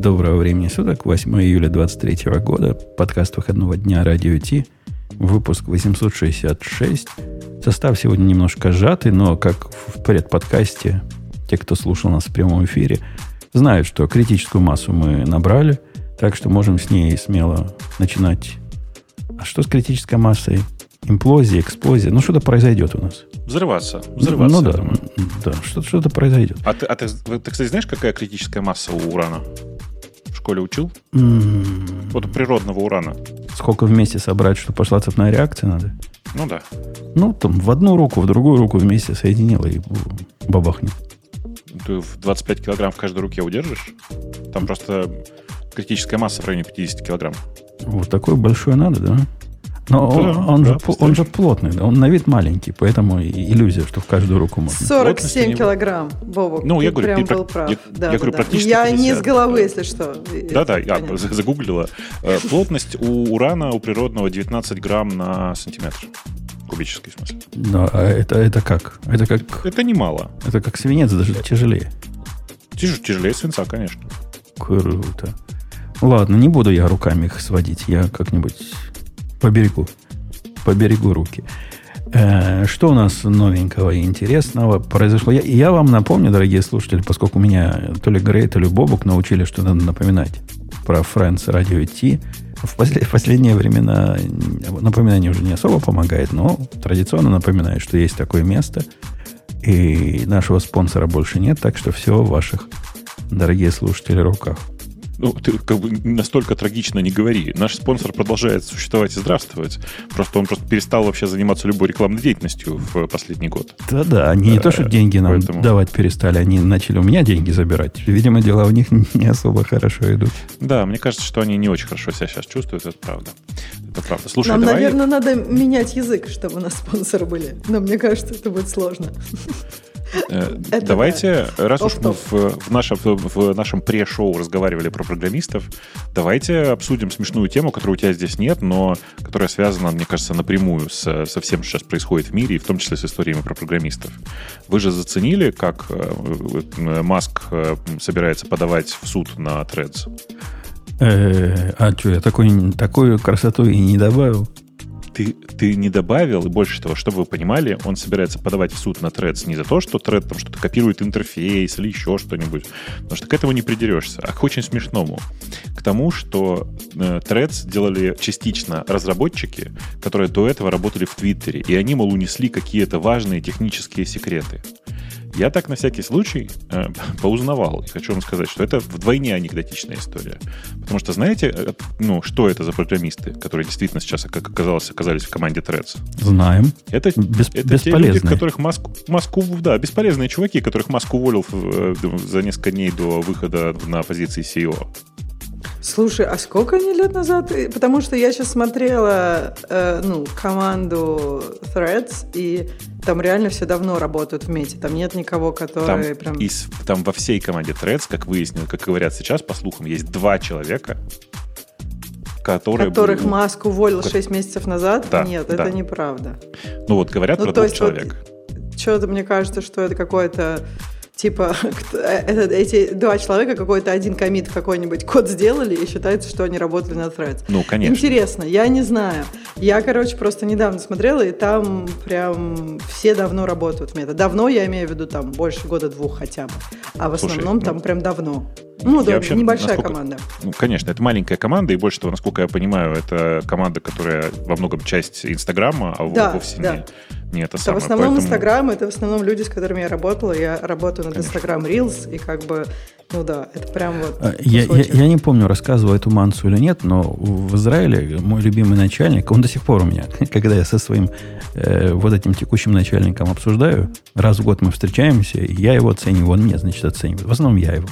Доброго времени суток, 8 июля 23 года, подкаст выходного дня «Радио Ти», выпуск 866. Состав сегодня немножко сжатый, но как в предподкасте, те, кто слушал нас в прямом эфире, знают, что критическую массу мы набрали, так что можем с ней смело начинать. А что с критической массой? Имплозия, эксплозия. Ну, что-то произойдет у нас. Взрываться. Взрываться. Ну да, да что-то, что-то произойдет. А ты, а ты, ты, кстати, знаешь, какая критическая масса у урана? Школе учил? М-м-м. Вот природного урана. Сколько вместе собрать, что пошла цепная реакция надо? Ну да. Ну, там в одну руку, в другую руку вместе соединила и бабахнет. Ты в 25 килограмм в каждой руке удержишь? Там просто критическая масса в районе 50 килограмм. Вот такой большой надо, да? Но Да, он, он да, же, он же плотный, да? он на вид маленький, поэтому и иллюзия, что в каждую руку можно. 47 него- килограмм, Бобок. Ну, ты я говорю, прям был прав. я- Да, я да, говорю, да. практически Я не 50, с головы, да. если что. Да-да, я Понятно. за- загуглила. Э, Плотность у урана, у природного 19 грамм на сантиметр. Кубический, в смысле. Да, а это, это как? Это как, Это немало. это как свинец, даже тяжелее. Тяж- Тяжелее свинца, конечно. Круто. Ладно, не буду я руками их сводить. Я как-нибудь поберегу. Поберегу руки. Э, Что у нас новенького и интересного произошло? Я, я вам напомню, дорогие слушатели, поскольку меня то ли Грей, то ли Бобук научили, что надо напоминать про Friends Radio T. В, после- в последние времена напоминание уже не особо помогает, но традиционно напоминаю, что есть такое место, и нашего спонсора больше нет, так что все в ваших, дорогие слушатели, руках. Ну, ты как бы настолько трагично не говори. Наш спонсор продолжает существовать и здравствовать. Просто он просто перестал вообще заниматься любой рекламной деятельностью в последний год. Да-да, они не то, что деньги нам поэтому- давать перестали, они начали у меня деньги забирать. Видимо, дела у них не особо хорошо идут. Да, мне кажется, что они не очень хорошо себя сейчас чувствуют, это правда. Это правда. Слушай, Нам, давай... наверное, надо менять язык, чтобы у нас спонсоры были. Но мне кажется, это будет сложно. Э, Это давайте, раз уж мы в, в нашем, в, нашем пре-шоу разговаривали про программистов, давайте обсудим смешную тему, которой у тебя здесь нет, но которая связана, мне кажется, напрямую с, со всем, что сейчас происходит в мире, и в том числе с историями про программистов. Вы же заценили, как э, Маск э, собирается подавать в суд на Threads? Э, а что, я такой, такую красоту и не добавил? Ты, ты не добавил, и больше того, чтобы вы понимали, он собирается подавать в суд на Threads не за то, что Thread там что-то копирует интерфейс или еще что-нибудь, потому что к этому не придерешься, а к очень смешному. К тому, что э, Threads делали частично разработчики, которые до этого работали в Твиттере, и они, мол, унесли какие-то важные технические секреты. Я так на всякий случай э, поузнавал. И хочу вам сказать, что это вдвойне анекдотичная история. Потому что знаете, э, ну, что это за программисты, которые действительно сейчас, как оказалось, оказались в команде Threads? Знаем. Это, Бес- это те люди, бесполезные. которых Маск, Маску, да, бесполезные чуваки, которых Маск уволил в- э, за несколько дней до выхода на позиции CEO. Слушай, а сколько они лет назад? Потому что я сейчас смотрела э, ну, команду Threads, и там реально все давно работают вместе. Там нет никого, Там, который прям... из- там во всей команде Threads, как выяснилось, как говорят сейчас, по слухам, есть два человека, которые... которых были- Маск уволил Ко- 6 месяцев назад? Да, Нет, да. это неправда. Ну вот, говорят Ну, про то двух есть вот человек. Что-то мне кажется, что это какое-то типа э, это- эти два человека какой-то один комит какой-нибудь код сделали и считается, что они работали на Threads. Ну, конечно. Интересно, я не знаю. Я, короче, просто недавно смотрела, и там прям все давно работают в мета. Давно, я имею в виду, там больше года двух хотя бы. А в Слушай, основном ну, там прям давно. Ну, да, вообще, небольшая команда. Ну, конечно, это маленькая команда, и больше того, насколько я понимаю, это команда, которая во многом часть Инстаграма, а Да, вовсе да. не, не это Это в самое. основном Поэтому- Инстаграм, это в основном люди, с которыми я работала. Я работаю над. Инстаграм Reels, и как бы, ну да, это прям вот А, Я, я, кусочек. я не помню, рассказывал эту мансу или нет, но в Израиле мой любимый начальник, он до сих пор у меня, когда я со своим э, вот этим текущим начальником обсуждаю, раз в год мы встречаемся, и я его оцениваю, он меня, значит, оценивает. В основном я его.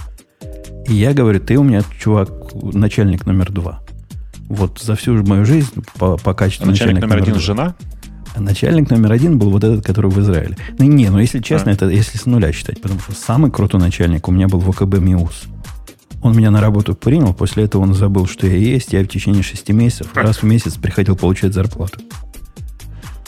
И я говорю, ты у меня, чувак, начальник номер два. Вот за всю мою жизнь по, по качеству А начальник номер один жена? Начальник номер один был вот этот, который в Израиле. Ну, не, ну, если честно, А. это если с нуля считать, потому что самый крутой начальник у меня был в ОКБ МИУС. Он меня на работу принял, после этого он забыл, что я есть. Я в течение шести месяцев раз в месяц приходил получать зарплату.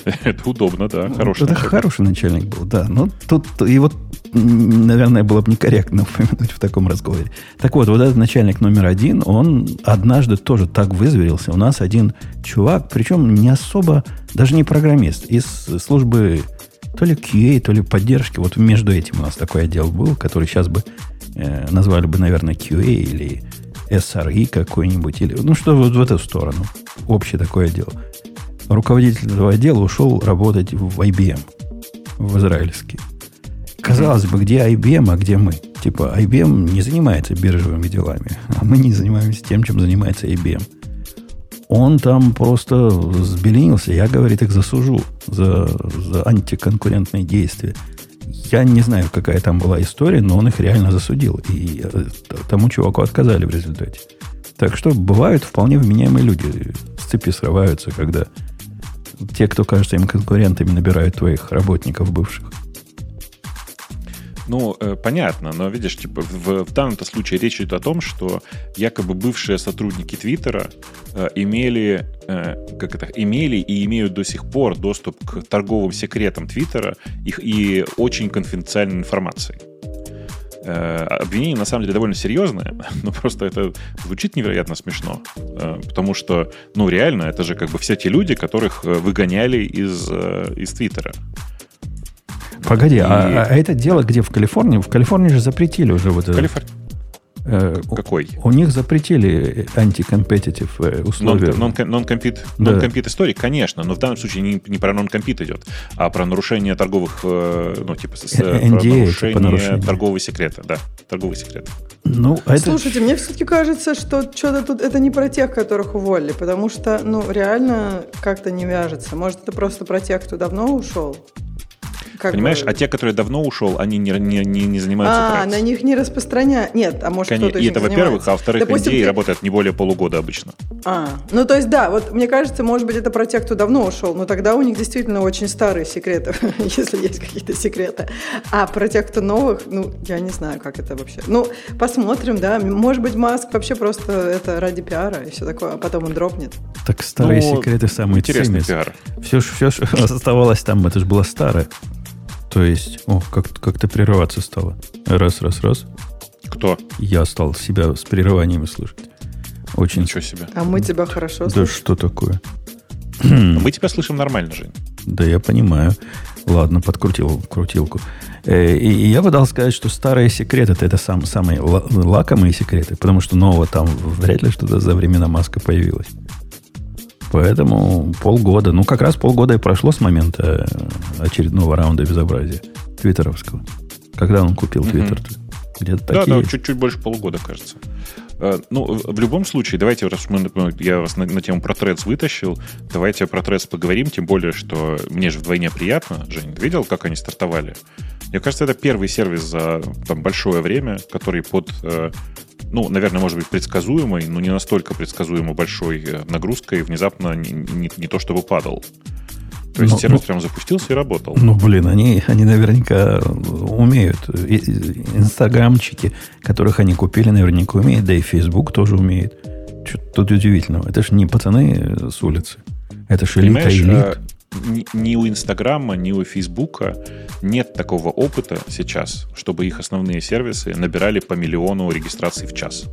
Это удобно, да. Хороший Это начальник. хороший начальник был, да. Но ну, тут вот, наверное, было бы некорректно упомянуть в таком разговоре. Так вот, вот этот начальник номер один, он однажды тоже так вызверился. У нас один чувак, причем не особо, даже не программист, из службы то ли QA, то ли поддержки. Вот между этим у нас такой отдел был, который сейчас бы э, назвали бы, наверное, QA или SRE какой-нибудь, или ну что вот в эту сторону. Общий такой отдел руководитель этого отдела ушел работать в IBM, в израильский. Казалось бы, где IBM, а где мы? Типа, IBM не занимается биржевыми делами, а мы не занимаемся тем, чем занимается IBM. Он там просто взбеленился. Я, говорит, их засужу за, за антиконкурентные действия. Я не знаю, какая там была история, но он их реально засудил. И э, тому чуваку отказали в результате. Так что бывают вполне вменяемые люди. С цепи срываются, когда те, кто кажется им конкурентами, набирают твоих работников бывших. Ну, э, понятно, но видишь, типа в, в данном случае речь идет о том, что якобы бывшие сотрудники Твиттера э, имели, э, как это, имели и имеют до сих пор доступ к торговым секретам Твиттера их, и очень конфиденциальной информации. Э, обвинение на самом деле довольно серьезное, но просто это звучит невероятно смешно, э, потому что, ну, реально, это же как бы все те люди, которых э, выгоняли из, из Твиттера. Погоди, а, И... а, а это дело где в Калифорнии? В Калифорнии же запретили уже вот это. Калифорния. Э, Какой? У, у них запретили антикомпетитив э, условия. Non-compete да. non истории, конечно, но в данном случае не, не про non-compete идет, а про нарушение торговых, э, ну, типа, с, NDA, про нарушение торгового секрета, да, торговый секрет. Ну, это... Слушайте, мне все-таки кажется, что что-то тут это не про тех, которых уволили, потому что, ну, реально как-то не вяжется. Может, это просто про тех, кто давно ушел? Как Понимаешь, бы... а те, которые давно ушел, они не, не, не, не занимаются А, на них не распространяют. Нет, а может кто-то И это, во-первых, а во-вторых, Допустим, NDA ты... работает не более полугода обычно. А, ну то есть да, вот мне кажется, может быть, это про тех, кто давно ушел, но тогда у них действительно очень старые секреты, если есть какие-то секреты. А про тех, кто новых, ну, я не знаю, как это вообще. Ну, посмотрим, да. Может быть, Маск вообще просто это ради пиара и все такое, а потом он дропнет. Так старые ну, секреты самые интересные. Все, все, что оставалось там, это же было старое. То есть, о, как, как-то прерываться стало. Раз, раз, раз. Кто? Я стал себя с прерываниями слышать. Очень. Ничего себе. А мы тебя хорошо слышим. Да что такое? Мы тебя слышим нормально, Жень. Да, я понимаю. Ладно, подкрутил крутилку. Э, и, я бы дал сказать, что старые секреты это, это сам, самые лакомые секреты, потому что нового там вряд ли что-то за времена Маска появилось. Поэтому полгода, ну как раз полгода и прошло с момента э, очередного раунда безобразия твиттеровского. Когда он купил твиттер? Mm-hmm. Где-то да, такие... да, чуть-чуть больше полугода, кажется. Э, ну, в любом случае, давайте, раз мы, я вас на, на тему про Threads вытащил, давайте про Threads поговорим, тем более, что мне же вдвойне приятно. Жень, видел, как они стартовали? Мне кажется, это первый сервис за там, большое время, который под э, ну, наверное, может быть, предсказуемой, но не настолько предсказуемо большой э, нагрузкой внезапно не, не, не то чтобы падал. То есть ну, сервис ну, прям запустился и работал. Ну, блин, они, они наверняка умеют. Инстаграмчики, которых они купили, наверняка умеют, да и Facebook тоже умеет. Что тут удивительного? Это же не пацаны с улицы. Это же элита элит. А, ни у Инстаграма, ни у Фейсбука нет такого опыта сейчас, чтобы их основные сервисы набирали по миллиону регистраций в час.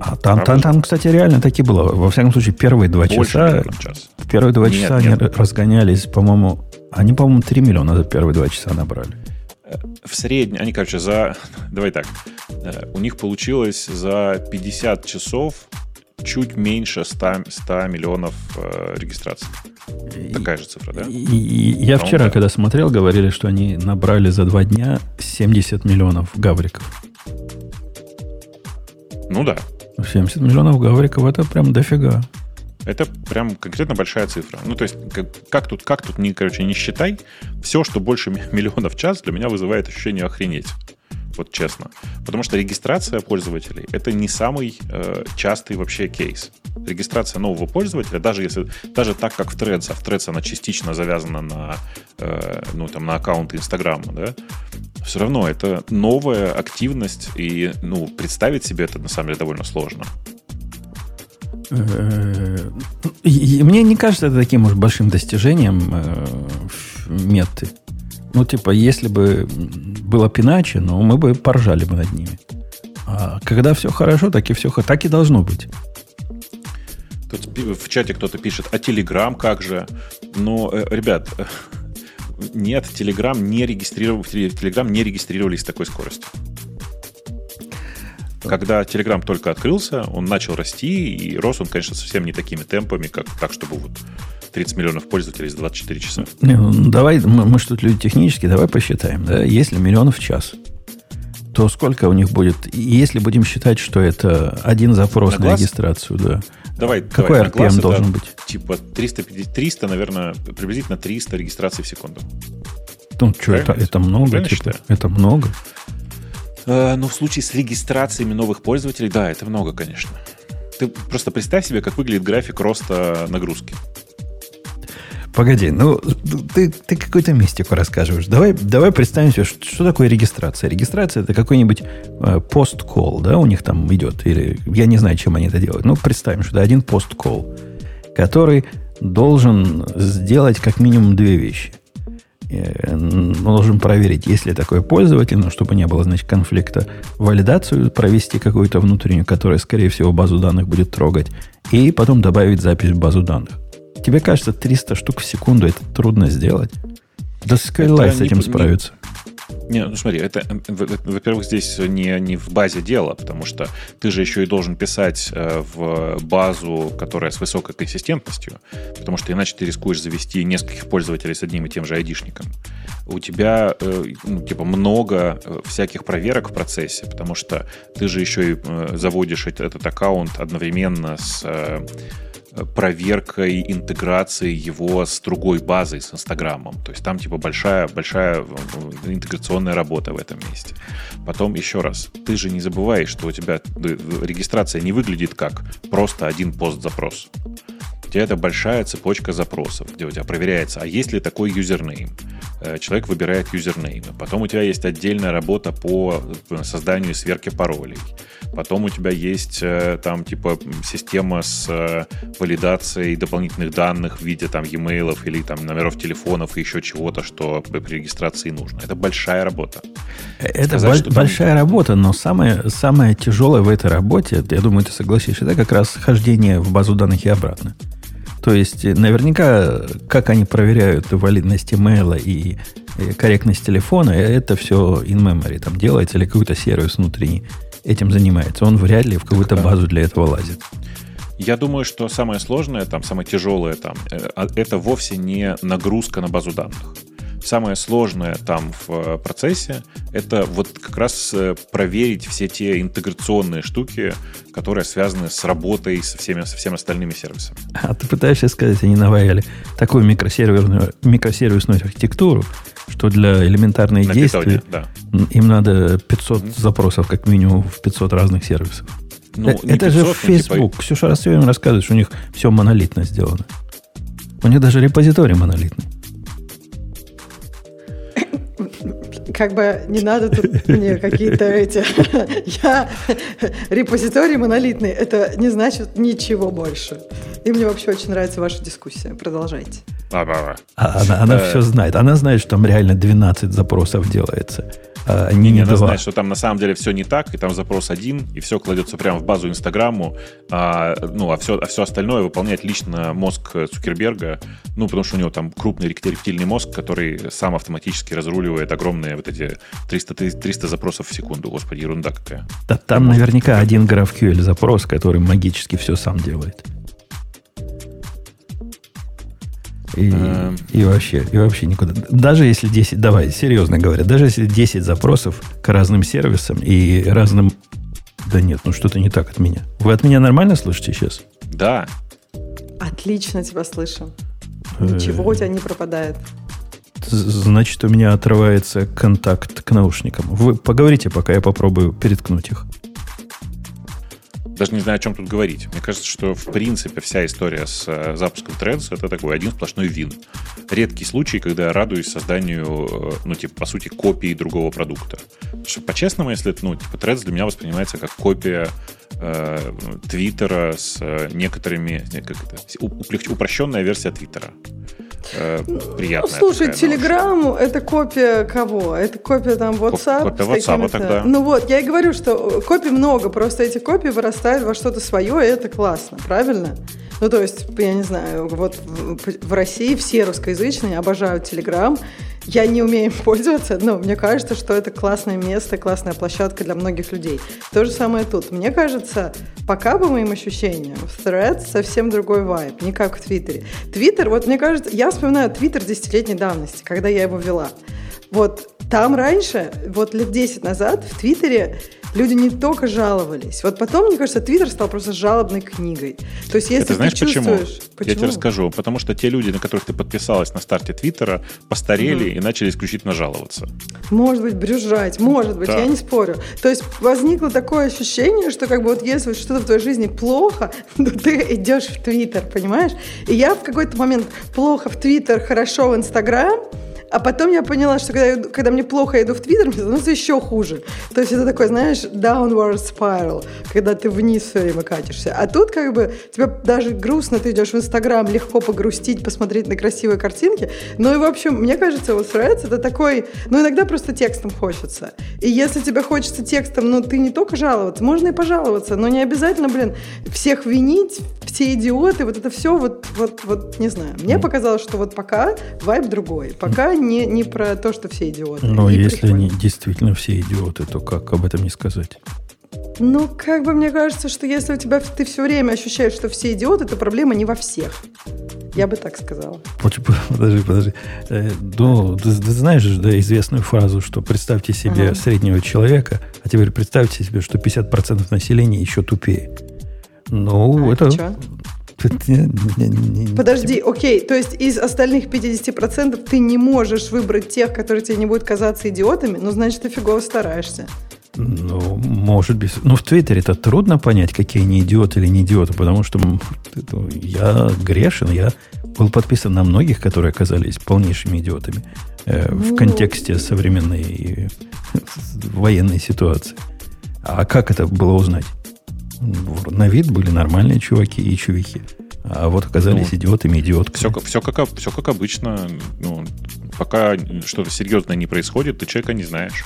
А там, там, там, кстати, реально таки было. Во всяком случае, первые два Больше часа... Час. Первые два нет, часа нет. они разгонялись, по-моему... Они, по-моему, 3 миллиона за первые два часа набрали. В среднем... Они, короче, за... Давай так. Э, у них получилось за 50 часов чуть меньше 100, 100 миллионов э, регистраций. Такая же цифра, да? И, и, я вчера, да. когда смотрел, говорили, что они набрали за два дня 70 миллионов гавриков. Ну да. 70 миллионов гавриков это прям дофига. Это прям конкретно большая цифра. Ну, то есть, как, как тут, как тут, не, короче, не считай, все, что больше миллиона в час, для меня вызывает ощущение охренеть вот честно. Потому что регистрация пользователей это не самый э, частый вообще кейс. Регистрация нового пользователя, даже если даже так, как в Threads, а в Threads она частично завязана на, э, ну, там, на аккаунт Инстаграма, да, все равно это новая активность, и ну, представить себе это на самом деле довольно сложно. Э, мне не кажется это таким уж большим достижением э, меты. Ну, типа, если бы было пиначе, ну, мы бы поржали бы над ними. А когда все хорошо, так и все так и должно быть. Тут в чате кто-то пишет, а Телеграм как же? Ну, э, ребят, нет, Телеграм не регистрировал, Телеграм не регистрировались с такой скоростью. Когда Telegram только открылся, он начал расти, и рос он, конечно, совсем не такими темпами, как так, чтобы вот 30 миллионов пользователей за 24 часа. Не, ну, давай, мы, мы что тут люди технические, давай посчитаем. Да? Если миллионов в час, то сколько у них будет? Если будем считать, что это один запрос на, на регистрацию, да. Давай, Какой давай, RPM должен быть? Типа 300, 300, наверное, приблизительно 300 регистраций в секунду. Ну, что, это, это много? Типа, это много? Э, ну, в случае с регистрациями новых пользователей, да, это много, конечно. Ты просто представь себе, как выглядит график роста нагрузки. Погоди, ну ты, ты какую-то мистику рассказываешь. Давай, давай представим себе, что, что такое регистрация. Регистрация это какой-нибудь э, пост-колл, да, у них там идет. Или я не знаю, чем они это делают. Ну, представим, что это один пост-колл, который должен сделать как минимум две вещи – мы должен проверить, есть ли такой пользователь, но чтобы не было, значит, конфликта, валидацию провести какую-то внутреннюю, которая, скорее всего, базу данных будет трогать, и потом добавить запись в базу данных. Тебе кажется, 300 штук в секунду это трудно сделать? Да Skylite с этим не, справится. Не, ну смотри, это, во-первых, здесь не, не в базе дела, потому что ты же еще и должен писать э, в базу, которая с высокой консистентностью, потому что иначе ты рискуешь завести нескольких пользователей с одним и тем же айдишником. У тебя э, ну, типа много э, всяких проверок в процессе, потому что ты же еще и заводишь этот аккаунт одновременно с проверкой интеграции его с другой базой, с Инстаграмом. То есть там типа большая, большая э, интеграционная работа в этом месте. Потом еще раз, ты же не забываешь, что у тебя регистрация не выглядит как просто один пост-запрос. Тебя это большая цепочка запросов, где у тебя проверяется, а есть ли такой юзернейм. Э, человек выбирает юзернеймы. Потом у тебя есть отдельная работа по э, созданию и сверке паролей. Потом у тебя есть э, там типа система с валидацией дополнительных данных в виде там e-mail или там номеров телефонов и еще чего-то, что при регистрации нужно. Это большая работа. Это Сказать, бо- большая там... работа, но самое, самое тяжелое в этой работе, я думаю, ты согласишься, это как раз хождение в базу данных и обратно. То есть, э, наверняка, как они проверяют валидность имейла и корректность телефона, это все in memory там делается или какой-то сервис внутренний этим занимается. Он вряд ли в какую-то базу для этого лазит. Я думаю, что самое сложное, там, самое тяжелое там, э, а, это вовсе не нагрузка на базу данных. Самое сложное там в э, процессе это вот как раз э, проверить все те интеграционные штуки, которые связаны с работой со всеми, со всеми остальными сервисами. А ты пытаешься сказать, они наваяли такую микросерверную, микросервисную архитектуру, что для элементарных На действий да. им надо 500 mm-hmm. запросов, как минимум, в 500 разных сервисов. Ну, это 500, же Facebook. Типа... Ксюша раз все время рассказывает, что у них все монолитно сделано. У них даже репозиторий монолитный. Как бы не надо тут мне какие-то эти... Я репозиторий монолитный, это не значит ничего больше. И мне вообще очень нравится ваша дискуссия. Продолжайте. А, она, она э. все знает. Она знает, что там реально 12 запросов делается. А не, не, она знает, что там на самом деле все не так, и там запрос один, и все кладется прямо в базу Инстаграму, а, ну, а все, а все остальное выполняет лично мозг Цукерберга, ну, потому что у него там крупный рептильный мозг, который сам автоматически разруливает огромные вот эти 300, 300 запросов в секунду. Господи, ерунда какая. Да, там наверняка один GraphQL запрос, который магически все сам делает. И, эм. и, вообще, и вообще никуда. Даже если 10, давай, серьезно говоря, даже если 10 запросов к разным сервисам и разным... Да нет, ну что-то не так от меня. Вы от меня нормально слышите сейчас? Да. Отлично тебя слышу. Ничего у тебя не пропадает. Значит, у меня отрывается контакт к наушникам. Вы поговорите, пока я попробую переткнуть их даже не знаю, о чем тут говорить. Мне кажется, что в принципе вся история с э, запуском Threads это такой один сплошной вин. Редкий случай, когда я радуюсь созданию, э, ну, типа, по сути, копии другого продукта. Потому что, по-честному, если, ну, типа, Threads для меня воспринимается как копия э, Твиттера с э, некоторыми... Как это, упрощенная версия Твиттера. Э, приятная. Ну, слушай, Telegram — это копия кого? Это копия там WhatsApp? Копия WhatsApp тогда. Ну вот, я и говорю, что копий много, просто эти копии вырастают во что-то свое, и это классно, правильно? Ну, то есть, я не знаю, вот в, в России все русскоязычные обожают Telegram. Я не умею им пользоваться, но мне кажется, что это классное место, классная площадка для многих людей. То же самое тут. Мне кажется, пока по моим ощущениям, в Threads совсем другой вайб, не как в Твиттере. Твиттер, вот мне кажется, я вспоминаю Твиттер десятилетней давности, когда я его вела. Вот там раньше, вот лет 10 назад, в Твиттере люди не только жаловались. Вот потом, мне кажется, Твиттер стал просто жалобной книгой. То есть, если Это знаешь ты почему? почему? Я тебе расскажу. Потому что те люди, на которых ты подписалась на старте Твиттера, постарели угу. и начали исключительно жаловаться. Может быть, брюзжать, может быть, да. я не спорю. То есть возникло такое ощущение, что как бы вот если что-то в твоей жизни плохо, то ты идешь в Твиттер, понимаешь? И я в какой-то момент плохо в Твиттер, хорошо в Инстаграм, а потом я поняла, что когда, когда мне плохо, я иду в Твиттер, мне становится еще хуже. То есть это такой, знаешь, downward spiral, когда ты вниз все время катишься. А тут как бы тебе даже грустно, ты идешь в Инстаграм, легко погрустить, посмотреть на красивые картинки. Ну и, в общем, мне кажется, вот Threads это такой, ну иногда просто текстом хочется. И если тебе хочется текстом, ну ты не только жаловаться, можно и пожаловаться, но не обязательно, блин, всех винить, все идиоты, вот это все, вот, вот, вот, не знаю. Мне показалось, что вот пока вайб другой. Пока не, не про то, что все идиоты. Но если они действительно все идиоты, то как об этом не сказать? Ну, как бы мне кажется, что если у тебя ты все время ощущаешь, что все идиоты, то проблема не во всех. Я бы так сказала. Подожди, подожди. Э, ну, ты, ты знаешь же да, известную фразу, что представьте себе ага. среднего человека, а теперь представьте себе, что 50% населения еще тупее. Ну, а это... Что? Подожди, окей, то есть из остальных 50% ты не можешь выбрать тех, которые тебе не будут казаться идиотами, ну, значит, ты фигово стараешься. Ну, может быть. Ну, в Твиттере это трудно понять, какие они идиоты или не идиоты, потому что я грешен, я был подписан на многих, которые оказались полнейшими идиотами э, в ну... контексте современной военной ситуации. А как это было узнать? на вид были нормальные чуваки и чувихи. А вот оказались ну, идиотами, идиотками. Все, все, как, все как обычно. Ну, пока что-то серьезное не происходит, ты человека не знаешь.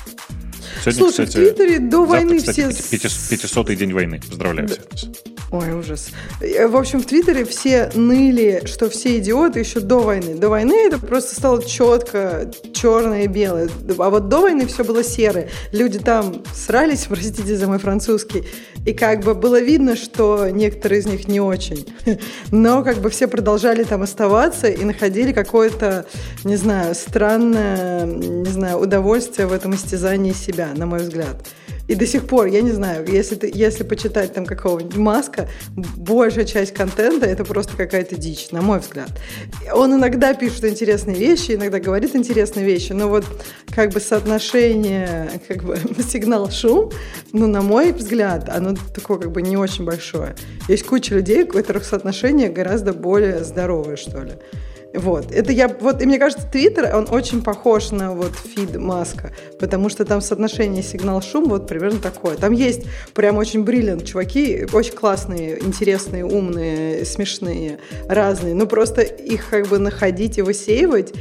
Сегодня, Слушай, кстати, в Твиттере до завтра, войны кстати, все... 500-й день войны. Поздравляю да. всех. Ой, ужас. Э, в общем, в Твиттере все ныли, что все идиоты еще до войны. До войны это просто стало четко черное и белое. А вот до войны все было серое. Люди там срались, простите за мой французский, и как бы было видно, что некоторые из них не очень. Но как бы все продолжали там оставаться и находили какое-то, не знаю, странное, не знаю, удовольствие в этом истязании себя, на мой взгляд. И до сих пор, я не знаю, если, ты, если почитать там какого-нибудь Маска, большая часть контента это просто какая-то дичь, на мой взгляд. Он иногда пишет интересные вещи, иногда говорит интересные вещи, но вот как бы соотношение как бы сигнал-шум, ну, на мой взгляд, оно такое как бы не очень большое. Есть куча людей, у которых соотношение гораздо более здоровое, что ли. Вот. Это я, вот, и мне кажется, Твиттер, он очень похож на вот фид Маска, потому что там соотношение сигнал-шум вот примерно такое. Там есть прям очень бриллиант чуваки, очень классные, интересные, умные, смешные, разные, но просто их как бы находить и высеивать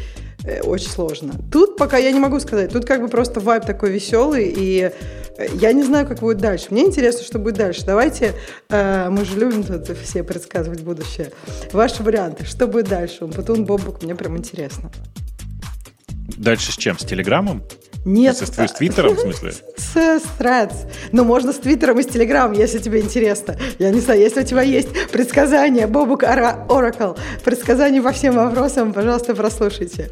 очень сложно. Тут пока я не могу сказать. Тут как бы просто вайб такой веселый, и э, я не знаю, как будет дальше. Мне интересно, что будет дальше. Давайте, э, мы же любим тут все предсказывать будущее. Ваши варианты, что будет дальше? Путун Бобук, мне прям интересно. Дальше с чем? С Телеграмом? Нет. С, с, Твиттером, в смысле? С, Threads. Ну, можно с Твиттером и с Телеграмом, если тебе интересно. Я не знаю, если у тебя есть предсказания, Бобук Oracle, предсказания по всем вопросам, пожалуйста, прослушайте.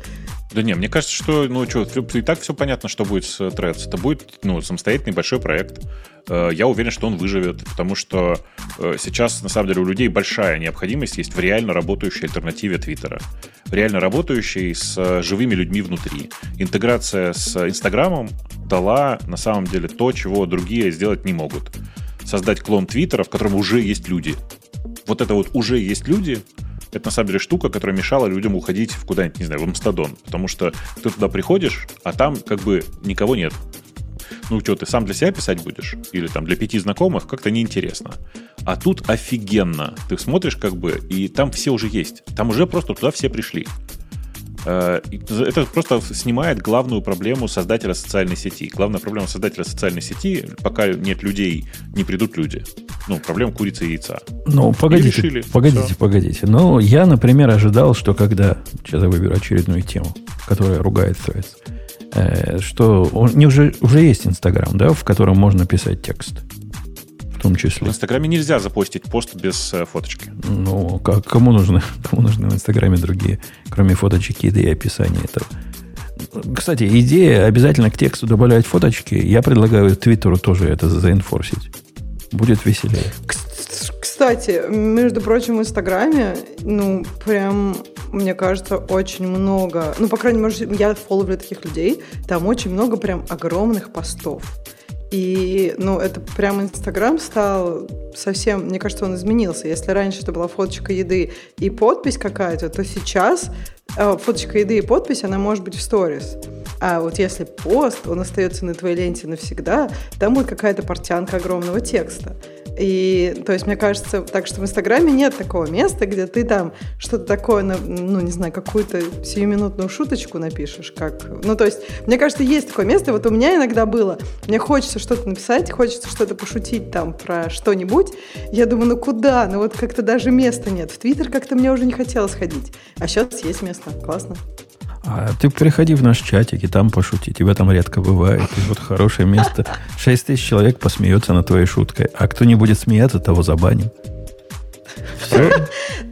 Да не, мне кажется, что, ну, что, и так все понятно, что будет с Threads. Это будет, ну, самостоятельный большой проект. Э, я уверен, что он выживет, потому что э, сейчас, на самом деле, у людей большая необходимость есть в реально работающей альтернативе Твиттера. Реально работающей с живыми людьми внутри. Интеграция с Инстаграмом дала, на самом деле, то, чего другие сделать не могут. Создать клон Твиттера, в котором уже есть люди. Вот это вот уже есть люди, это на самом деле штука, которая мешала людям уходить в куда-нибудь, не знаю, в Амстадон. Потому что ты туда приходишь, а там как бы никого нет. Ну что, ты сам для себя писать будешь? Или там для пяти знакомых? Как-то неинтересно. А тут офигенно. Ты смотришь как бы, и там все уже есть. Там уже просто туда все пришли. Э, это просто снимает главную проблему создателя социальной сети. Главная проблема создателя социальной сети, пока нет людей, не придут люди. Ну, проблема курицы и яйца. Ну, погодите, решили, погодите, все. погодите. Ну, я, например, ожидал, что когда... Сейчас я выберу очередную тему, которая ругает Threads. Э, что он, не уже, уже есть Инстаграм, да, в котором можно писать текст в том числе. В Инстаграме нельзя запостить пост без э, фоточки. Ну, как, кому нужны, кому нужны в Инстаграме другие, кроме фоточек, еды и описания этого? Кстати, идея обязательно к тексту добавлять фоточки. Я предлагаю Твиттеру тоже это заинфорсить. Будет веселее. Кстати, между прочим, в Инстаграме, ну, прям, мне кажется, очень много, ну, по крайней мере, я фолловлю таких людей, там очень много прям огромных постов. И, ну, это прям Инстаграм стал совсем, мне кажется, он изменился. Если раньше это была фоточка еды и подпись какая-то, то сейчас э, фоточка еды и подпись, она может быть в сторис. А вот если пост, он остается на твоей ленте навсегда, там будет какая-то портянка огромного текста. И, то есть, мне кажется, так что в Инстаграме нет такого места, где ты там что-то такое, ну, не знаю, какую-то сиюминутную шуточку напишешь, как... Ну, то есть, мне кажется, есть такое место, вот у меня иногда было, мне хочется что-то написать, хочется что-то пошутить там про что-нибудь, я думаю, ну куда? Ну, вот как-то даже места нет. В Твиттер как-то мне уже не хотелось ходить. А сейчас есть место. Классно. А ты приходи в наш чатик и там пошути. Тебя там редко бывает. И вот хорошее место. Шесть тысяч человек посмеется над твоей шуткой. А кто не будет смеяться, того забаним. Все?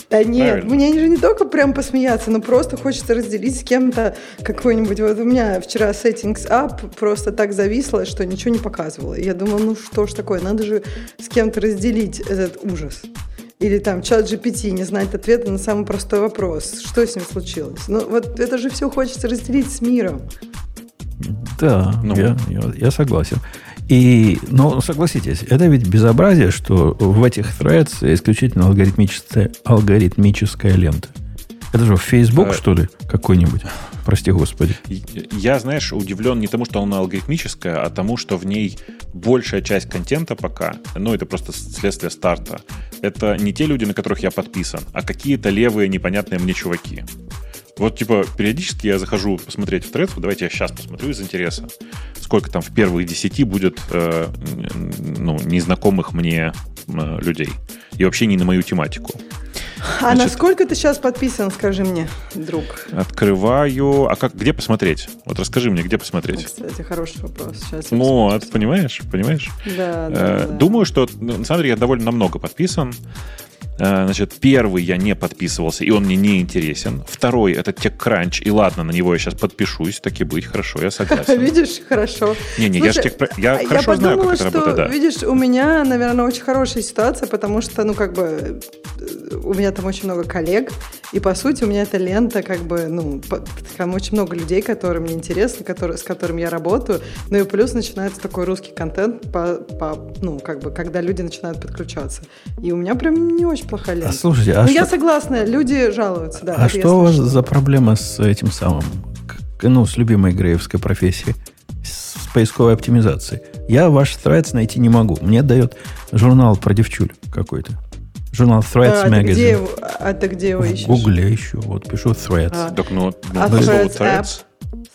Да нет, мне же не только прям посмеяться, но просто хочется разделить с кем-то какой-нибудь... Вот у меня вчера settings up просто так зависло, что ничего не показывало. Я думала, ну что ж такое, надо же с кем-то разделить этот ужас. Или там чат GPT не знает ответа на самый простой вопрос. Что с ним случилось? Ну, вот это же все хочется разделить с миром. Да, ну. я, я, я согласен. И, но согласитесь, это ведь безобразие, что в этих threads исключительно алгоритмическая, алгоритмическая лента. Это же Facebook, а... что ли, какой-нибудь? Прости господи. Я, знаешь, удивлен не тому, что она алгоритмическая, а тому, что в ней большая часть контента пока, ну, это просто следствие старта, это не те люди, на которых я подписан, а какие-то левые непонятные мне чуваки. Вот, типа, периодически я захожу посмотреть в тред, давайте я сейчас посмотрю из интереса, сколько там в первых десяти будет э, ну, незнакомых мне э, людей. И вообще не на мою тематику. А Значит, насколько ты сейчас подписан, скажи мне, друг? Открываю. А как, где посмотреть? Вот расскажи мне, где посмотреть. Кстати, хороший вопрос. Сейчас ну, это понимаешь, понимаешь? Да, да, э, да. Думаю, что, ну, на самом деле, я довольно много подписан. Э, значит, первый я не подписывался, и он мне не интересен. Второй это TechCrunch, и ладно, на него я сейчас подпишусь, так и быть, хорошо, я согласен. Видишь, хорошо. Не-не, я же тех... я, я хорошо знаю, как это работает, да. Видишь, у меня, наверное, очень хорошая ситуация, потому что, ну, как бы, у меня там очень много коллег, и, по сути, у меня эта лента, как бы, ну, там очень много людей, которые мне интересны, которые, с которыми я работаю, ну и плюс начинается такой русский контент, по, по, ну, как бы, когда люди начинают подключаться. И у меня прям не очень плохая лента. А слушайте, а ну, что... я согласна, люди жалуются, да. А что у вас за проблема с этим самым, ну, с любимой греевской профессией, с поисковой оптимизацией? Я ваш threads найти не могу. Мне дает журнал про девчуль какой-то. Журнал Threads а, Magazine. Где, а ты где его ищешь? В Гугле ищу. Вот пишу Threads. А, так, ну, ну, а Threads, threads?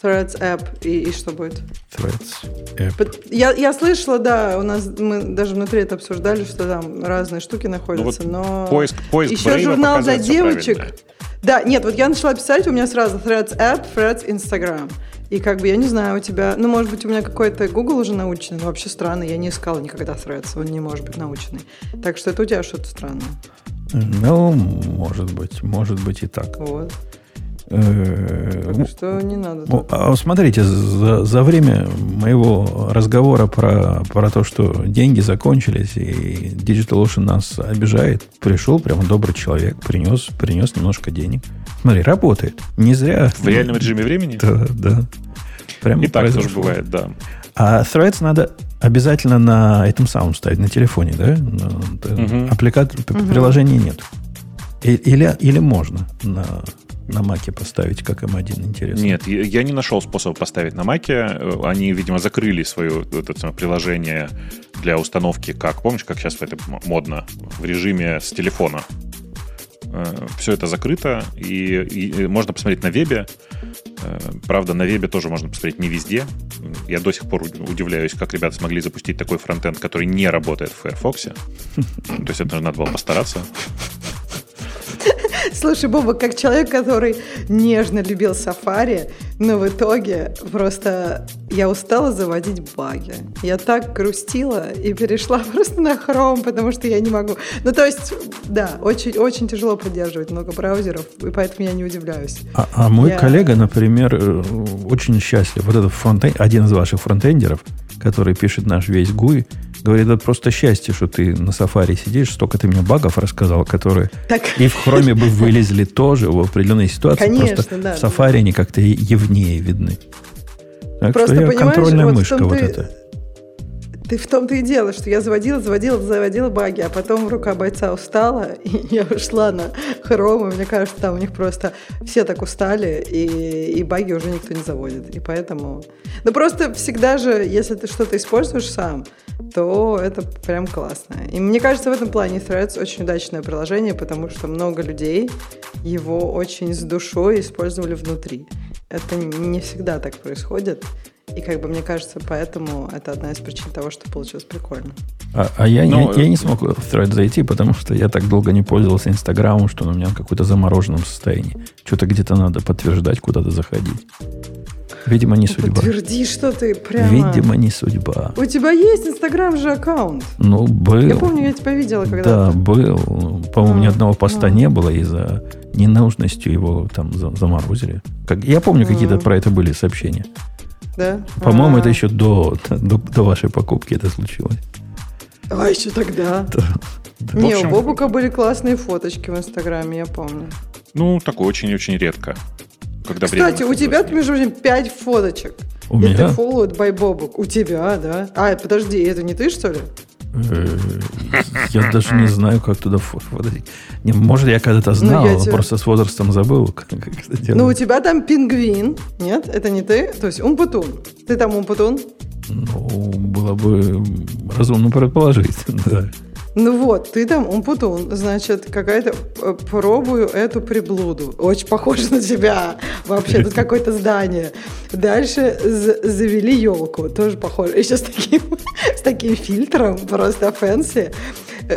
Threads App, и, и что будет? Threads App. Я, я слышала, да, у нас мы даже внутри это обсуждали, что там разные штуки находятся, ну, вот но поиск, поиск еще журнал для девочек. Да, нет, вот я начала писать, у меня сразу Threads App, Threads Instagram. И как бы, я не знаю, у тебя... Ну, может быть, у меня какой-то Google уже наученный, но вообще странно. Я не искала никогда Threads, он не может быть наученный. Так что это у тебя что-то странное. Ну, может быть, может быть и так. Вот. Э, так что не надо. Ну, а смотрите, за, за время моего разговора про, про то, что деньги закончились и DigitalOcean нас обижает, пришел прямо добрый человек, принес, принес немножко денег. Смотри, работает. Не зря. В реальном режиме времени? Да, да. Прямо и так тоже бывает, да. А Threads надо обязательно на этом самом ставить, на телефоне, да? Угу. Аппликатор, угу. приложения нет. Или, или можно на на маке поставить, как M1, интересно? Нет, я не нашел способа поставить на маке. Они, видимо, закрыли свое это, приложение для установки, как, помнишь, как сейчас это модно, в режиме с телефона. Э, Все это закрыто, и, и можно посмотреть на вебе. Э, правда, на вебе тоже можно посмотреть не везде. Я до сих пор удивляюсь, как ребята смогли запустить такой фронтенд, который не работает в Firefox. То есть это надо было постараться. Слушай, Боба, как человек, который нежно любил сафари, но в итоге просто я устала заводить баги. Я так грустила и перешла просто на хром, потому что я не могу. Ну, то есть, да, очень, очень тяжело поддерживать много браузеров, и поэтому я не удивляюсь. А, а мой я... коллега, например, э, очень счастлив. Вот этот фронтенд, один из ваших фронтендеров, который пишет наш весь GUI, говорит, это просто счастье, что ты на сафари сидишь, столько ты мне багов рассказал, которые так. и в хроме бы вылезли тоже в определенной ситуации. Конечно, просто да, в сафари да. они как-то явнее видны. Так Просто, что я контрольная вот мышка вот ты, эта. Ты в том-то и дело, что я заводила, заводила, заводила баги, а потом рука бойца устала, и я ушла на Chrome, и мне кажется, там у них просто все так устали, и, и баги уже никто не заводит. И поэтому... Ну, просто всегда же, если ты что-то используешь сам, то это прям классно. И мне кажется, в этом плане Threads очень удачное приложение, потому что много людей его очень с душой использовали внутри. Это не всегда так происходит. И как бы мне кажется, поэтому это одна из причин того, что получилось прикольно. А, а я, Но... я, я не смог в Thread зайти, потому что я так долго не пользовался Инстаграмом, что он у меня в каком-то замороженном состоянии. Что-то где-то надо подтверждать, куда-то заходить. Видимо, не судьба. Подтверди, что ты прямо... Видимо, не судьба. У тебя есть Инстаграм же аккаунт? Ну, был. Я помню, я тебя видела когда-то. Да, был. По-моему, а, ни одного поста а. не было из-за ненужностью его там заморозили. Как, я помню, какие-то про это были сообщения. Да? По-моему, это еще до, до, до вашей покупки это случилось. А, еще тогда. Да. да. Не, общем, у Бобука были классные фоточки в Инстаграме, я помню. Ну, такое очень-очень редко. Когда Кстати, у тебя, между прочим, 5 фоточек. У меня? Это followed by Бобук. У тебя, да? А, подожди, это не ты, что ли? Э, я даже не знаю, как туда входить. Не, может, я когда-то ну, знал, ну, тебя... просто с возрастом забыл, как, как это делать. Ну, у тебя там пингвин. Нет, это не ты. То есть умпутун. Ты там умпутун? Ну, было бы разумно предположить, да. Ну вот, ты там умпутун, значит, какая-то... Э, пробую эту приблуду. Очень похоже на тебя. Вообще, тут какое-то здание. Дальше завели елку, тоже похоже. Еще с таким, с таким фильтром, просто fancy.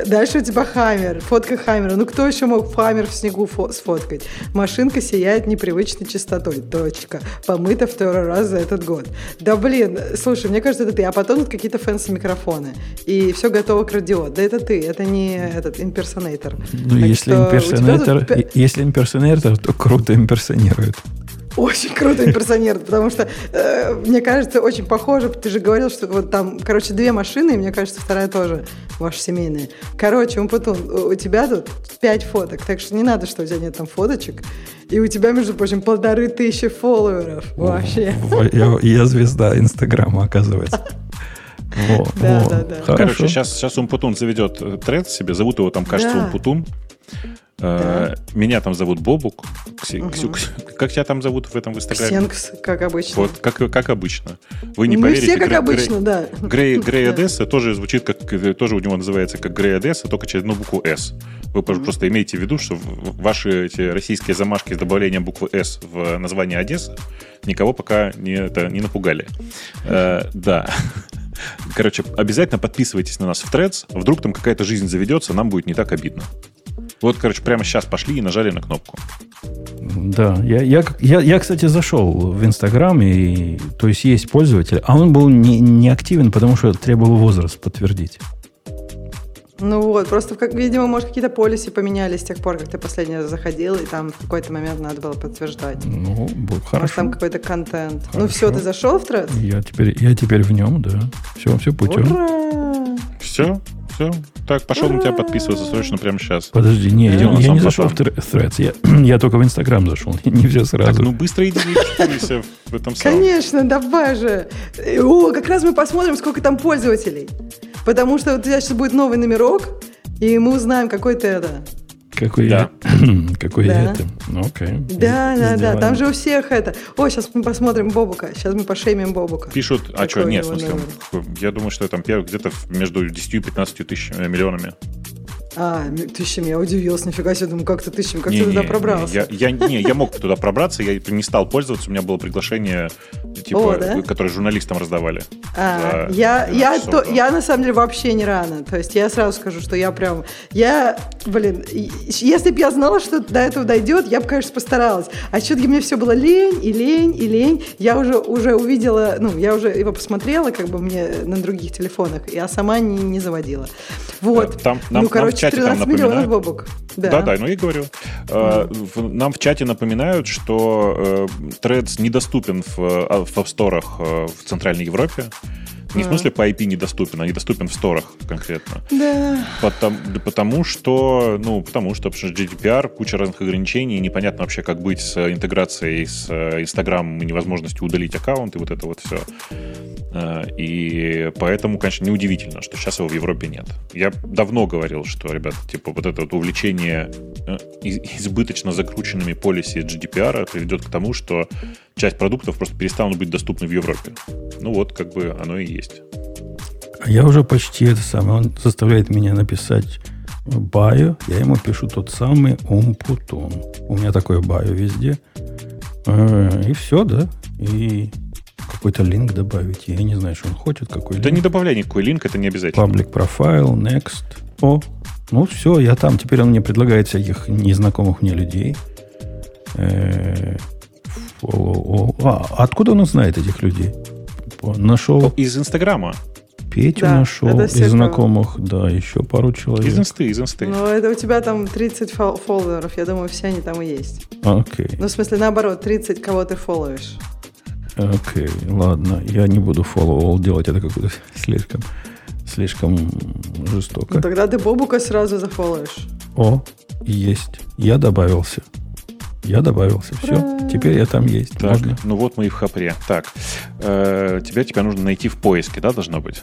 Дальше у тебя Хаммер, фотка Хаммера. Ну, кто еще мог Хаммер в снегу фо- сфоткать? Машинка сияет непривычной чистотой. Точка. Помыта второй раз за этот год. Да, блин, слушай, мне кажется, это ты. А потом тут какие-то fancy микрофоны. И все готово к радио. Да это ты, это не этот impersonator. Ну, если impersonator, тут... если impersonator, то круто имперсонирует. Очень круто имперсонирует, потому что, э, мне кажется, очень похоже. Ты же говорил, что вот там, короче, две машины, и мне кажется, вторая тоже ваша семейная. Короче, Умпутун, у тебя тут пять фоток, так что не надо, что у тебя нет там фоточек. И у тебя, между прочим, полторы тысячи фолловеров. Вообще. Я, я звезда Инстаграма, оказывается. Во, да, во. да, да. Короче, сейчас, сейчас Умпутун заведет тред себе, зовут его там, кажется, да. Умпутун. Да. Э, меня там зовут Бобук. Кси, угу. Ксю, как тебя там зовут в этом в Инстаграме? Ксенкс, как обычно. Вот, как, как обычно. Вы не Мы поверите. все как Грей, обычно, Грей, да. Грей, Грей Одесса тоже звучит как, тоже у него называется как Грей Одесса, только через одну букву S. Вы mm просто имеете в виду, что ваши эти российские замашки с добавлением буквы S в название Одесса никого пока не, это, не напугали. Э, да. Короче, обязательно подписывайтесь на нас в Threads. Вдруг там какая-то жизнь заведется, нам будет не так обидно. Вот, короче, прямо сейчас пошли и нажали на кнопку. Да, я, я, я, я кстати, зашел в Инстаграм, и, то есть есть пользователь, а он был не, не активен, потому что требовал возраст подтвердить. Ну вот, просто, как, видимо, может, какие-то полиси поменялись с тех пор, как ты последний раз заходил, и там в какой-то момент надо было подтверждать. Ну, хорошо. Может, там какой-то контент. Ну хорошо. Ну все, ты зашел в тред? Я теперь, я теперь в нем, да. Все, все путем. Ура! Все, все. Так, пошел на тебя подписываться срочно прямо сейчас. Подожди, не, я, я не зашел в Threads. Я, я только в Инстаграм зашел, не все сразу. Так, ну быстро иди в этом самом. Конечно, давай же. О, как раз мы посмотрим, сколько там пользователей. Потому что вот у тебя сейчас будет новый номерок, и мы узнаем, какой ты это. Какой, Да. какой Да. это? Ну, окей. Да, да, да. Там же у всех это. О, сейчас мы посмотрим Бобука. Сейчас мы пошеймим Бобука. Пишут, а что, нет, в смысле, номер? я думаю, что там где-то между 10 и 15 тысяч, э, миллионами. А, тысячами, я удивилась, нифига себе, думаю, как ты тысячами, как ты Не-не-не, туда пробрался? Я, я, не, я мог туда пробраться, я не стал пользоваться, у меня было приглашение, типа, О, да? которое журналистам раздавали. А, я, 12 я, часов, то, да. я на самом деле вообще не рано. То есть я сразу скажу, что я прям... Я, блин, если бы я знала, что до этого дойдет, я бы, конечно, постаралась. А что-то мне все было лень, и лень, и лень. Я уже, уже увидела, ну, я уже его посмотрела, как бы мне на других телефонах, я сама не, не заводила. Вот. Там- нам- нам ну, в короче, чате там 13 миллионов, напоминают. Бобук. Да. Да, да, ну и говорю. В- Нам в чате напоминают, что э, Threads недоступен в, а, в App Store в Центральной Европе. Не в А. смысле по IP недоступен, а недоступен в сторах конкретно. Да. Потому, да потому что, ну, потому что, потому что GDPR, куча разных ограничений, непонятно вообще, как быть с интеграцией с э, Instagram и невозможностью удалить аккаунт и вот это вот все. И поэтому, конечно, неудивительно, что сейчас его в Европе нет. Я давно говорил, что, ребята, типа вот это вот увлечение э, из- избыточно закрученными полиси GDPR приведет к тому, что часть продуктов просто перестанут быть доступны в Европе. Ну вот, как бы оно и есть. А я уже почти это самое. Он заставляет меня написать баю. Я ему пишу тот самый умпутун. У меня такое баю везде. Э, И все, да. И какой-то линк добавить. Я не знаю, что он хочет. Какой Да не линк. добавляй никакой линк, это не обязательно. Public profile, next. О, ну все, я там. Теперь он мне предлагает всяких незнакомых мне людей. Э, follow all. А, откуда он знает этих людей? Нашел Из Инстаграма. Петю Да, нашел из знакомых, да, еще пару человек. Из инсты, из инсты. Ну, это у тебя там 30 фол- фолловеров. Я думаю, все они там и есть. Окей, Ну, в смысле, наоборот, 30 кого ты фолловишь. окей, ладно. Я не буду all делать, это как-то слишком, слишком жестоко. Ну, тогда ты Бобука сразу зафолловишь. О, есть. Я добавился. Я добавился. Все, Ура! теперь я там есть. Так, Можно? ну вот мы и в хапре. Так, э, тебя, тебя нужно найти в поиске, да, должно быть?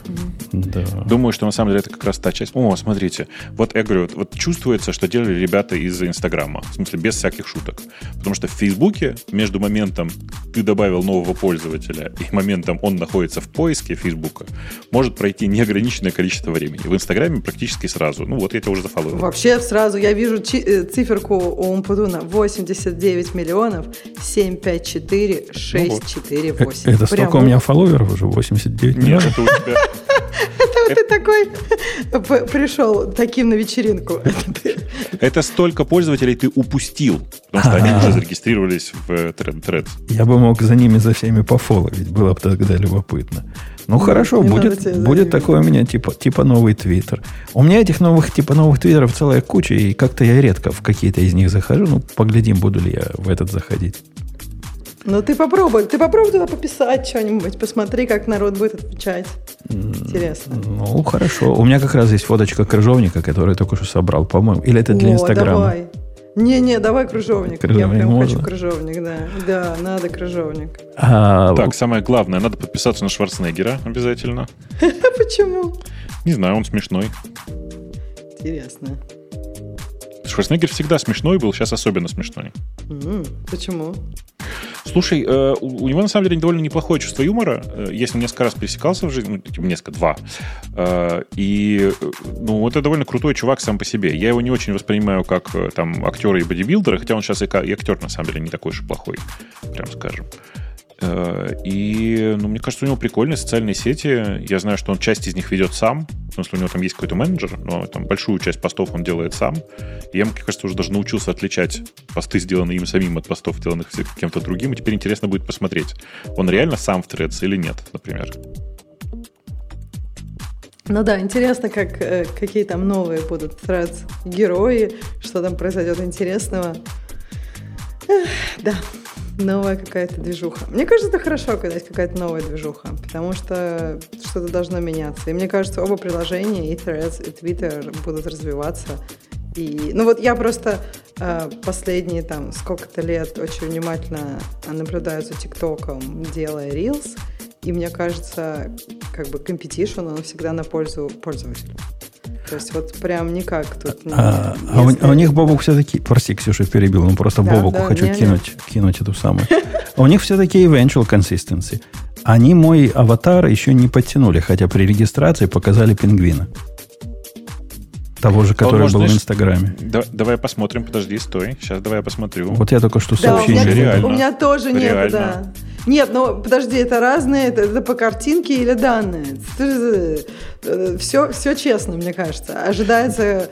Да. Думаю, что на самом деле это как раз та часть. О, смотрите, вот я говорю, вот, вот чувствуется, что делали ребята из Инстаграма. В смысле, без всяких шуток. Потому что в Фейсбуке между моментом ты добавил нового пользователя и моментом он находится в поиске Фейсбука может пройти неограниченное количество времени. В Инстаграме практически сразу. Ну вот, я тебя уже зафоловил. Вообще сразу я вижу э, циферку у Умпутуна 89 миллионов 754 648. Э, Это столько у меня фолловеров уже, 89 Нет, миллионов. это у тебя... Ты такой пришел таким на вечеринку. Это столько пользователей ты упустил, потому что они уже зарегистрировались в э, Threads. Я бы мог за ними за всеми пофоловить, было бы тогда любопытно. Ну хорошо, не будет, будет такой у меня типа, типа новый твиттер. У меня этих новых типа новых твиттеров целая куча, и как-то я редко в какие-то из них захожу. Ну, поглядим, буду ли я в этот заходить. Ну ты попробуй, ты попробуй туда пописать что-нибудь, посмотри, как народ будет отвечать. Интересно. Ну, хорошо. У меня как раз есть фоточка крыжовника, который я только что собрал, по-моему. Или это для О, Инстаграма? давай. Не-не, давай крыжовник. Я Крыжовник прям можно? хочу крыжовник, да. Да, надо крыжовник. А, Так, самое главное, надо подписаться на Шварценеггера обязательно. Почему? Не знаю, он смешной. Интересно. Шварценеггер всегда смешной был, сейчас особенно смешной. Почему? Слушай, э, у него на самом деле довольно неплохое чувство юмора. Я с ним несколько раз пересекался в жизни, ну, типа, несколько, два. Э, И, э, ну, это довольно крутой чувак сам по себе. Я его не очень воспринимаю как там актера и бодибилдера, хотя он сейчас и, актер, на самом деле, не такой уж плохой, прям скажем. И, ну, мне кажется, у него прикольные социальные сети. Я знаю, что он часть из них ведет сам. В смысле, у него там есть какой-то менеджер, но там большую часть постов он делает сам. И я, мне кажется, уже даже научился отличать посты, сделанные им самим, от постов, сделанных кем-то другим. И теперь интересно будет посмотреть, он реально сам в Threads или нет, например. Ну да, интересно, как, э, какие там новые будут threads герои, что там произойдет интересного. Эх, да, новая какая-то движуха. Мне кажется, это хорошо, когда есть какая-то новая движуха, потому что что-то должно меняться. И мне кажется, оба приложения, и Threads, и Twitter будут развиваться. И, ну вот я просто э, последние там сколько-то лет очень внимательно наблюдаю за ТикТоком, делая Reels, и мне кажется, как бы competition, он всегда на пользу пользователю. То есть вот прям никак тут не, А, не а у, а у них Бобук все-таки... Прости, Ксюша, перебил. Ну, просто Да, Бобуку да, хочу не, не. кинуть, кинуть эту самую. А У них все-таки eventual consistency. Они мой аватар еще не подтянули, хотя при регистрации показали пингвина. Того же, который был в Инстаграме. Да- давай посмотрим, подожди, стой. Сейчас давай я посмотрю. Вот я только что Да, у сообщение... меня, Реально. у меня тоже нет, Реально. да. Нет, ну подожди, это разные, это, это по картинке или данные? Все, все честно, мне кажется. Ожидается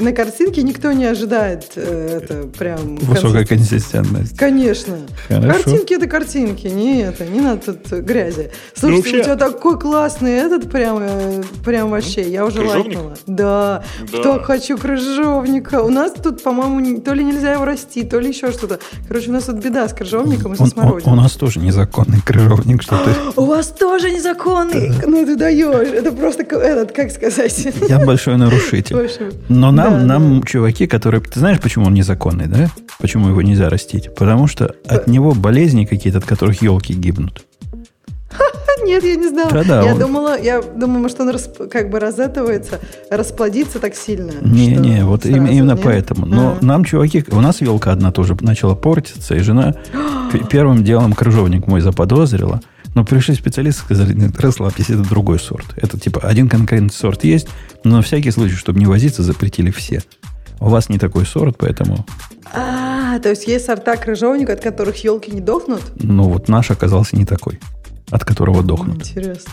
на картинке никто не ожидает э, это прям. Высокая консистентность. Конечно. Хорошо. Картинки это картинки, не это, не надо тут грязи. Слушайте, вообще- у тебя такой классный этот прям, э, прям вообще, я уже Крыжовник? лайкнула. Да, Да. так хочу крыжовника. У нас тут, по-моему, то ли нельзя его расти, то ли еще что-то. Короче, у нас тут беда с крыжовником и со смородиной. у нас тоже незаконный крыжовник, что ты... У вас тоже незаконный? Ну ты даешь. Это просто этот, как сказать. Я большой нарушитель. Но нам, да, нам чуваки, которые... Ты знаешь, почему он незаконный, да? Почему его нельзя растить? Потому что от него болезни какие-то, от которых елки гибнут. Нет, я не знала. Да-да, я думала, я думала, что он расп- как бы разэтывается, расплодится так сильно. Не, что не, вот сразу, им- именно нет? поэтому. Но А. нам, чуваки, у нас елка одна тоже начала портиться, и жена первым делом крыжовник мой заподозрила. Но пришли специалисты, сказали, нет, расслабьтесь, это другой сорт. Это типа один конкретный сорт есть, но на всякий случай, чтобы не возиться, запретили все. У вас не такой сорт, поэтому, А, то есть есть сорта крыжовника, от которых елки не дохнут? ну вот наш оказался не такой, от которого дохнут. Интересно.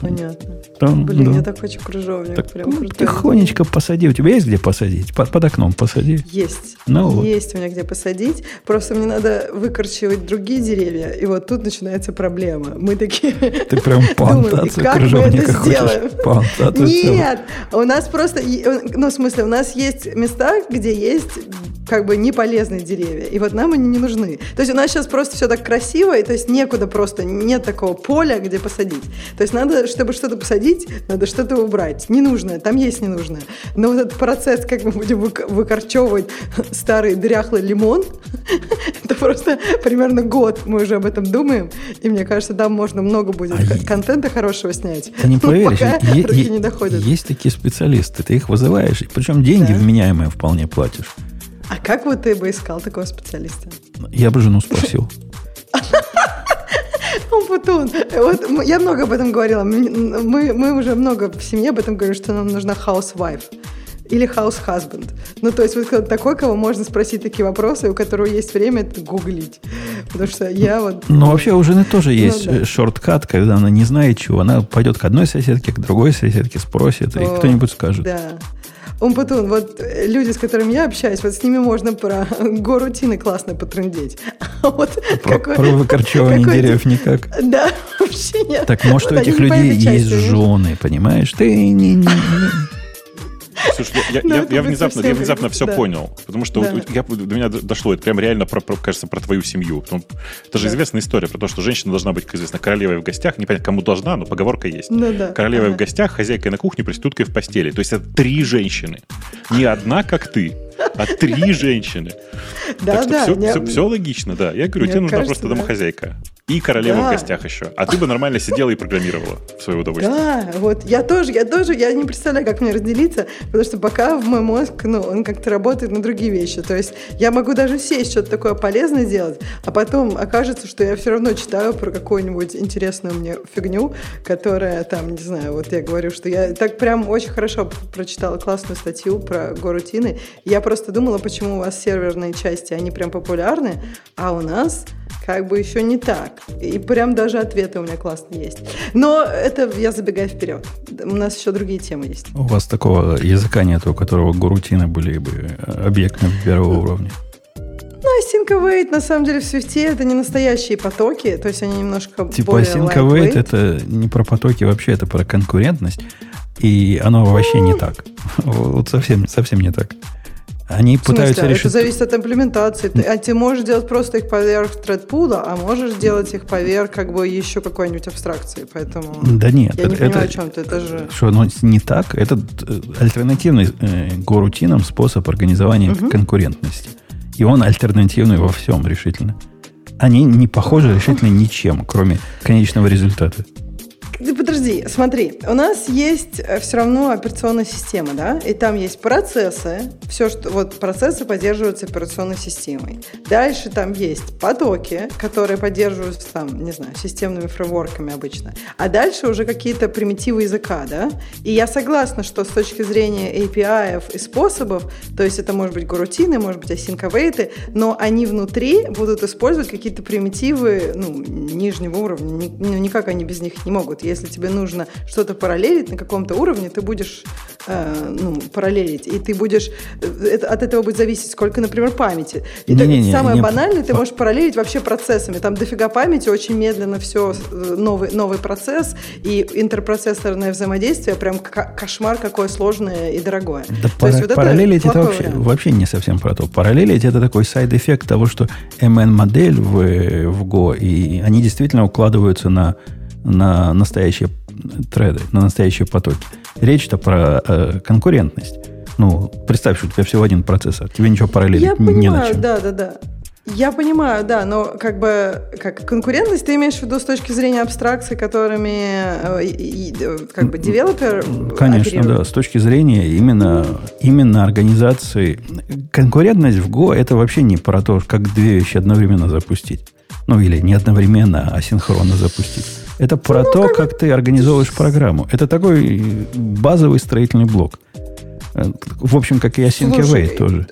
Понятно. Там, Блин, да. я так хочу крыжовник. Так, прям ну, тихонечко посади. У тебя есть где посадить? Под, под окном посади. Есть. Ну вот. Есть у меня где посадить. Просто мне надо выкорчевать другие деревья. И вот тут начинается проблема. Мы такие... Ты прям думаем, плантацию и как мы крыжовника это хочешь? сделаем? Плантацию. Нет, у нас просто, ну, в смысле, у нас есть места, где есть как бы неполезные деревья, и вот нам они не нужны. То есть у нас сейчас просто все так красиво, и то есть некуда просто, нет такого поля, где посадить. То есть надо, чтобы что-то посадить, надо что-то убрать. Ненужное, там есть ненужное. Но вот этот процесс, как мы будем вык- выкорчевывать старый дряхлый лимон, это просто примерно год мы уже об этом думаем, и мне кажется, там можно много будет А контента хорошего снять. Ты не поверишь, пока е- руки е- не доходят. есть такие специалисты, ты их вызываешь, и причем деньги Да. вменяемые вполне платишь. А как вот ты бы искал такого специалиста? Я бы жену спросил. Он Путун. Вот я много об этом говорила. Мы, мы уже много в семье об этом говорим, что нам нужна housewife. Или house husband. Ну, то есть вот кто-то такой, кого можно спросить такие вопросы, у которого есть время это гуглить. Потому что я вот... Но вообще у жены тоже есть Ну да. э, шорткат, когда она не знает чего. Она пойдет к одной соседке, к другой соседке, спросит, и О, кто-нибудь скажет. Да. Умпутун, вот люди, с которыми я общаюсь, вот с ними можно про гору Тины классно потрындеть. А вот Про, какой- про выкорчевывание какой- деревьев никак. Да, вообще нет. Так может, у Вот этих не по людей есть жены, понимаешь? Ты не, не- не- Слушай, я, я- я внезапно, я все да. понял. Потому что Да. я, до меня дошло, это прям реально, про, про- кажется, про твою семью. Это же Да. известная история про то, что женщина должна быть, как известно, королевой в гостях. Не понятно, кому должна, но поговорка есть. Ну да. Королевой Ага. в гостях, хозяйкой на кухне, проституткой в постели. То есть это три женщины. Не одна, как ты, а три женщины. Да, так что да. все, не- логично, да. Я говорю, Мне тебе нужна кажется, просто да. домохозяйка. И королева Да. в гостях еще. А ты бы нормально сидела и программировала в свое удовольствие. Да, вот я тоже, я тоже, я не представляю, как мне разделиться, потому что пока в мой мозг, ну, он как-то работает на другие вещи. То есть я могу даже сесть, что-то такое полезное делать, а потом окажется, что я все равно читаю про какую-нибудь интересную мне фигню, которая там, не знаю, вот я говорю, что я так прям очень хорошо прочитала классную статью про гору Тины. Я просто думала, почему у вас серверные части, они прям популярны, а у нас как бы еще не так. И прям даже ответы у меня классные есть. Но это я забегаю вперед. У нас еще другие темы есть. У вас такого языка нет, у которого гурутины были бы э, объектами первого уровня. Ну, Async Await, на самом деле, в Swift это не настоящие потоки, то есть они немножко Типа более Async Await это не про потоки вообще, это про конкурентность. И оно вообще не так. Вот совсем, совсем не так. Они В смысле? пытаются Это решить... зависит от имплементации. Ты, а ты можешь делать просто их поверх тредпула, а можешь делать их поверх как бы еще какой-нибудь абстракции. Поэтому Да нет, я не это, понимаю, это- о чем ты. Это же... что оно не так. Это э, альтернативный э, горутинам способ организования конкурентности. И он альтернативный во всем решительно. Они не похожи решительно ничем, кроме конечного результата. Да подожди, смотри, у нас есть э, все равно операционная система, да, и там есть процессы, все, что вот процессы поддерживаются операционной системой. Дальше там есть потоки, которые поддерживаются там, не знаю, системными фреймворками обычно. А дальше уже какие-то примитивы языка, да. И я согласна, что с точки зрения API и способов, то есть это может быть горутины, может быть async await, но они внутри будут использовать какие-то примитивы, ну, нижнего уровня. Ну, никак они без них не могут. Если тебе нужно что-то параллелить на каком-то уровне, ты будешь э, ну, параллелить, и ты будешь... Э, это, от этого будет зависеть, сколько, например, памяти. И не, так, не, не, самое не, банальное, ты можешь параллелить вообще процессами. Там дофига памяти, очень медленно все, э, новый, новый процесс, и интерпроцессорное взаимодействие прям кошмар какое сложное и дорогое. Да пара- есть, вот параллелить это, это вообще, вообще не совсем про то. Параллелить это такой side effect того, что MN-модель в, в Go, и они действительно укладываются на на настоящие треды, на настоящие потоки. Речь-то про э, конкурентность. Ну, представь, что у тебя всего один процессор, тебе ничего параллелить Я не понимаю, на чем. Да, да, да. Я понимаю, да, но как бы как конкурентность ты имеешь в виду с точки зрения абстракций, которыми э, и, э, как бы девелопер Конечно, оперирует. да, с точки зрения именно, именно организации. Конкурентность в Go это вообще не про то, как две вещи одновременно запустить. Ну, или не одновременно, а синхронно запустить. Это про ну, то, как... как ты организовываешь программу. Это такой базовый строительный блок. В общем, как и Async Await тоже.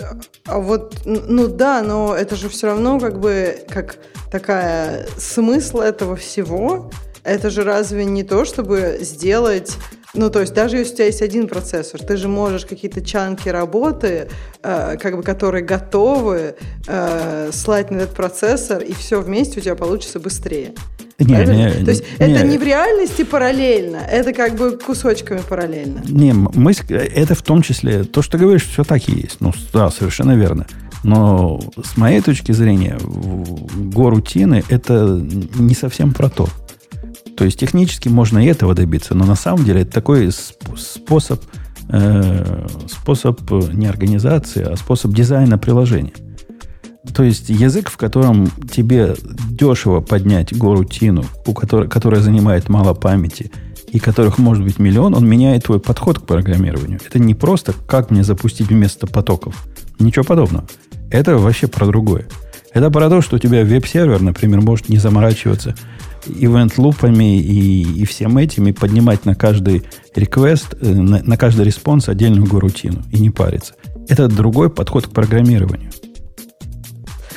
А вот, ну да, но это же все равно как бы как такая смысл этого всего. Это же разве не то, чтобы сделать ну, то есть даже если у тебя есть один процессор, ты же можешь какие-то чанки работы, э, как бы, которые готовы, э, слать на этот процессор, и все вместе у тебя получится быстрее. Не, не, То есть не, это не в реальности параллельно, это как бы кусочками параллельно. Не, мы, это в том числе, то, что ты говоришь, все так и есть. Ну, да, совершенно верно. Но с моей точки зрения, горутины это не совсем про то. То есть технически можно и этого добиться, но на самом деле это такой способ, э, способ не организации, а способ дизайна приложения. То есть язык, в котором тебе дешево поднять горутину, у которой, которая занимает мало памяти, и которых может быть миллион, он меняет твой подход к программированию. Это не просто как мне запустить вместо потоков. Ничего подобного. Это вообще про другое. Это про то, что у тебя веб-сервер, например, может не заморачиваться event loop ами и, и всем этим, и поднимать на каждый request, э, на, на каждый response отдельную горутину и не париться. Это другой подход к программированию.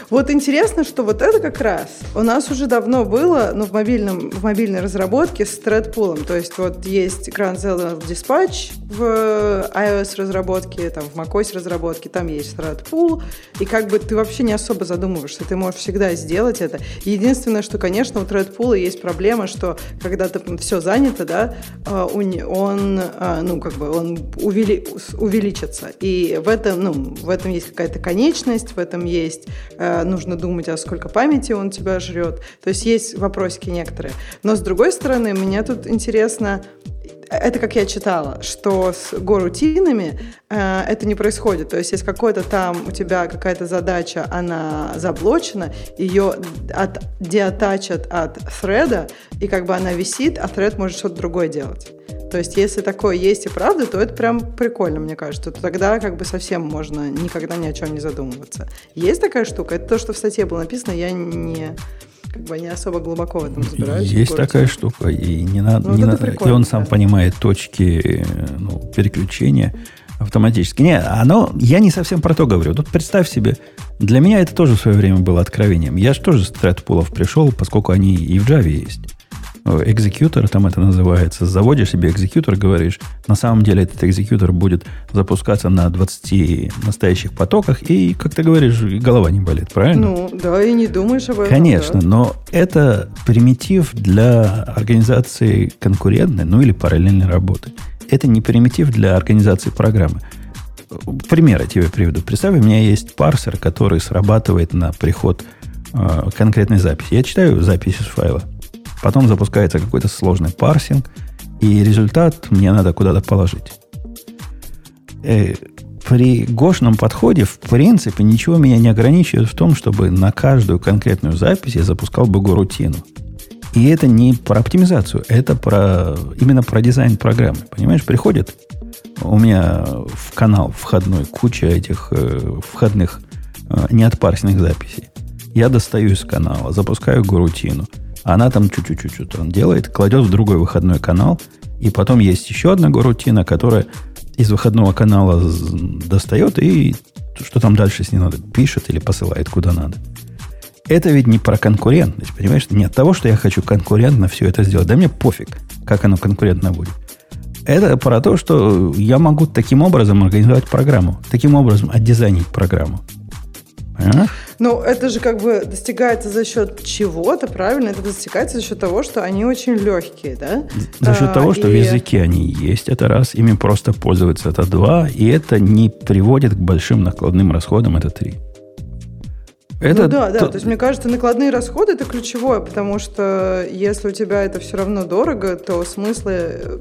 Вот интересно, что вот это как раз у нас уже давно было, ну, в, мобильном, в мобильной разработке с thread То есть вот есть Grand Central Dispatch в iOS разработке, там в macOS разработке, там есть thread pool, и как бы ты вообще не особо задумываешься, ты можешь всегда сделать это. Единственное, что, конечно, у thread pool есть проблема, что когда ты все занято, да, а, он, а, ну, как бы он увели, увеличится. И в этом, ну, в этом есть какая-то конечность, в этом есть а, нужно думать, а сколько памяти он тебя жрет. То есть есть вопросики некоторые. Но с другой стороны, мне тут интересно, это как я читала, что с горутинами э, это не происходит. То есть, если какой-то там у тебя какая-то задача, она заблочена, ее от, деатачат от thread, и как бы она висит, а thread может что-то другое делать. То есть, если такое есть и правда, то это прям прикольно, мне кажется. То тогда как бы совсем можно никогда ни о чем не задумываться. Есть такая штука? Это то, что в статье было написано, я не как бы не особо глубоко в этом разбираюсь. Есть такая штука, и не надо, ну, не надо, и он сам да. понимает точки ну, переключения автоматически. Не, оно, я не совсем про то говорю. Тут представь себе, для меня это тоже в свое время было откровением. Я же тоже с тредпулов пришел, поскольку они и в Java есть экзекьютор, там это называется, заводишь себе экзекьютор, говоришь, на самом деле этот экзекьютор будет запускаться на 20 настоящих потоках, и, как ты говоришь, голова не болит, правильно? Ну, да, и не думаешь об этом. Конечно, да. но это примитив для организации конкурентной, ну или параллельной работы. Это не примитив для организации программы. Пример я тебе приведу. Представь, у меня есть парсер, который срабатывает на приход э, конкретной записи. Я читаю запись из файла. Потом запускается какой-то сложный парсинг, и результат мне надо куда-то положить. Э, при гошном подходе, в принципе, ничего меня не ограничивает в том, чтобы на каждую конкретную запись я запускал бы горутину. И это не про оптимизацию, это про, именно про дизайн программы. Понимаешь, приходит у меня в канал входной куча этих э, входных э, неотпарсенных записей. Я достаю из канала, запускаю гурутину. Она там чуть-чуть он делает, кладет в другой выходной канал. И потом есть еще одна гурутина, которая из выходного канала достает и что там дальше с ней надо, пишет или посылает куда надо. Это ведь не про конкурентность, понимаешь? Не от того, что я хочу конкурентно все это сделать. Да мне пофиг, как оно конкурентно будет. Это про то, что я могу таким образом организовать программу, таким образом отдизайнить программу. Понимаешь? Ну, это же как бы достигается за счет чего-то, правильно? Это достигается за счет того, что они очень легкие, да? За счет а, того, что и... в языке они есть, это раз, ими просто пользоваться, это два, и это не приводит к большим накладным расходам, это три. Это ну да, да. То... то есть, мне кажется, накладные расходы это ключевое, потому что если у тебя это все равно дорого, то смысла,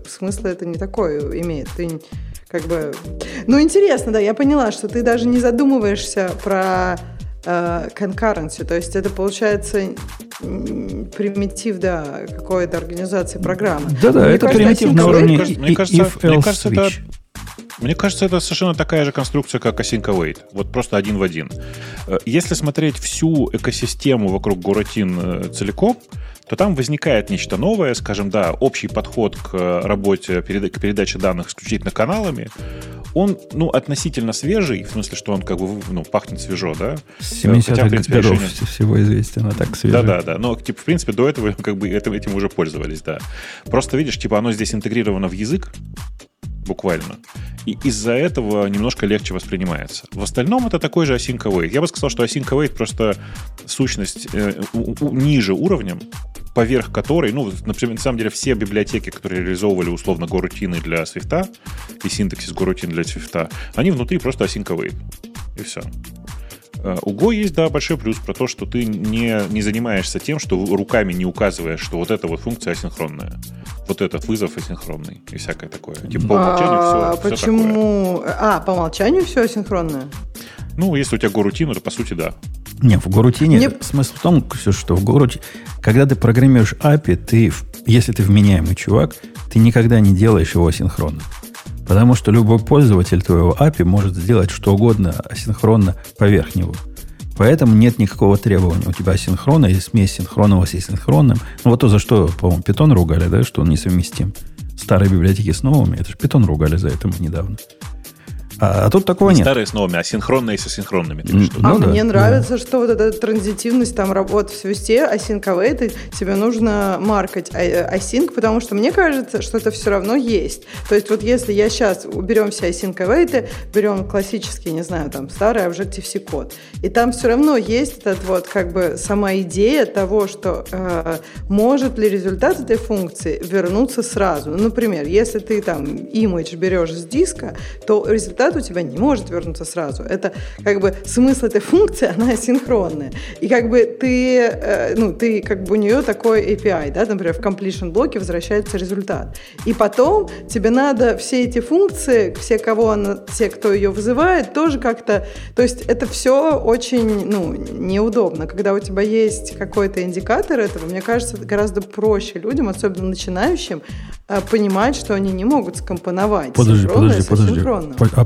смысла это не такое имеет. Ты как бы... Ну, интересно, да, я поняла, что ты даже не задумываешься про э, concurrency, то есть это получается примитив, да, какой-то организации программы. Да-да, это примитив на уровне мне кажется, мне кажется, это мне кажется, это совершенно такая же конструкция, как Async Await. Вот просто один в один. Э, если смотреть всю экосистему вокруг Гуратин э, целиком, то там возникает нечто новое, скажем, да, общий подход к работе, к передаче данных исключительно каналами, он, ну, относительно свежий, в смысле, что он как бы, ну, пахнет свежо, да? С 70-х годов решение... всего известен, а так свежо. Да-да-да, но, типа, в принципе, до этого как бы этим, этим уже пользовались, да. Просто, видишь, типа, оно здесь интегрировано в язык, буквально. И из-за этого немножко легче воспринимается. В остальном это такой же async await. Я бы сказал, что async await просто сущность э, ниже уровнем, поверх которой, ну, например, на самом деле все библиотеки, которые реализовывали условно горутины для свифта и синтаксис горутин для свифта, они внутри просто async await. И все. Э, у Go есть, да, большой плюс про то, что ты не, не занимаешься тем, что руками не указываешь, что вот эта вот функция асинхронная. Вот этот вызов асинхронный и всякое такое. Типа по умолчанию а, все, почему? Все А, по умолчанию все асинхронное? Ну, если у тебя горутина, то по сути да. Не, в горутине Мне... смысл в том, что в горутине, когда ты программируешь API, ты, если ты вменяемый чувак, ты никогда не делаешь его асинхронно. Потому что любой пользователь твоего API может сделать что угодно асинхронно поверх него. Поэтому нет никакого требования у тебя синхрона или смесь синхронного с асинхронным. Ну, вот то, за что, по-моему, питон ругали, да, что он несовместим. Старые библиотеки с новыми. Это же питон ругали за это недавно. А, а тут такого не нет. Старые с новыми, а синхронные с асинхронными. Ну, а да, мне нравится, да. что вот эта транзитивность там работает в свисте, async await, тебе нужно маркать а, async, потому что мне кажется, что это все равно есть. То есть вот если я сейчас уберем все async await, берем классический, не знаю, там старый Objective-C код, и там все равно есть этот вот как бы сама идея того, что э, может ли результат этой функции вернуться сразу. Ну, например, если ты там image берешь с диска, то результат результат у тебя не может вернуться сразу. Это как бы смысл этой функции, она асинхронная. И как бы ты, э, ну, ты как бы у нее такой API, да, например, в completion блоке возвращается результат. И потом тебе надо все эти функции, все, кого она, все, кто ее вызывает, тоже как-то, то есть это все очень, ну, неудобно. Когда у тебя есть какой-то индикатор этого, мне кажется, гораздо проще людям, особенно начинающим, э, понимать, что они не могут скомпоновать. Подожди, подожди, подожди.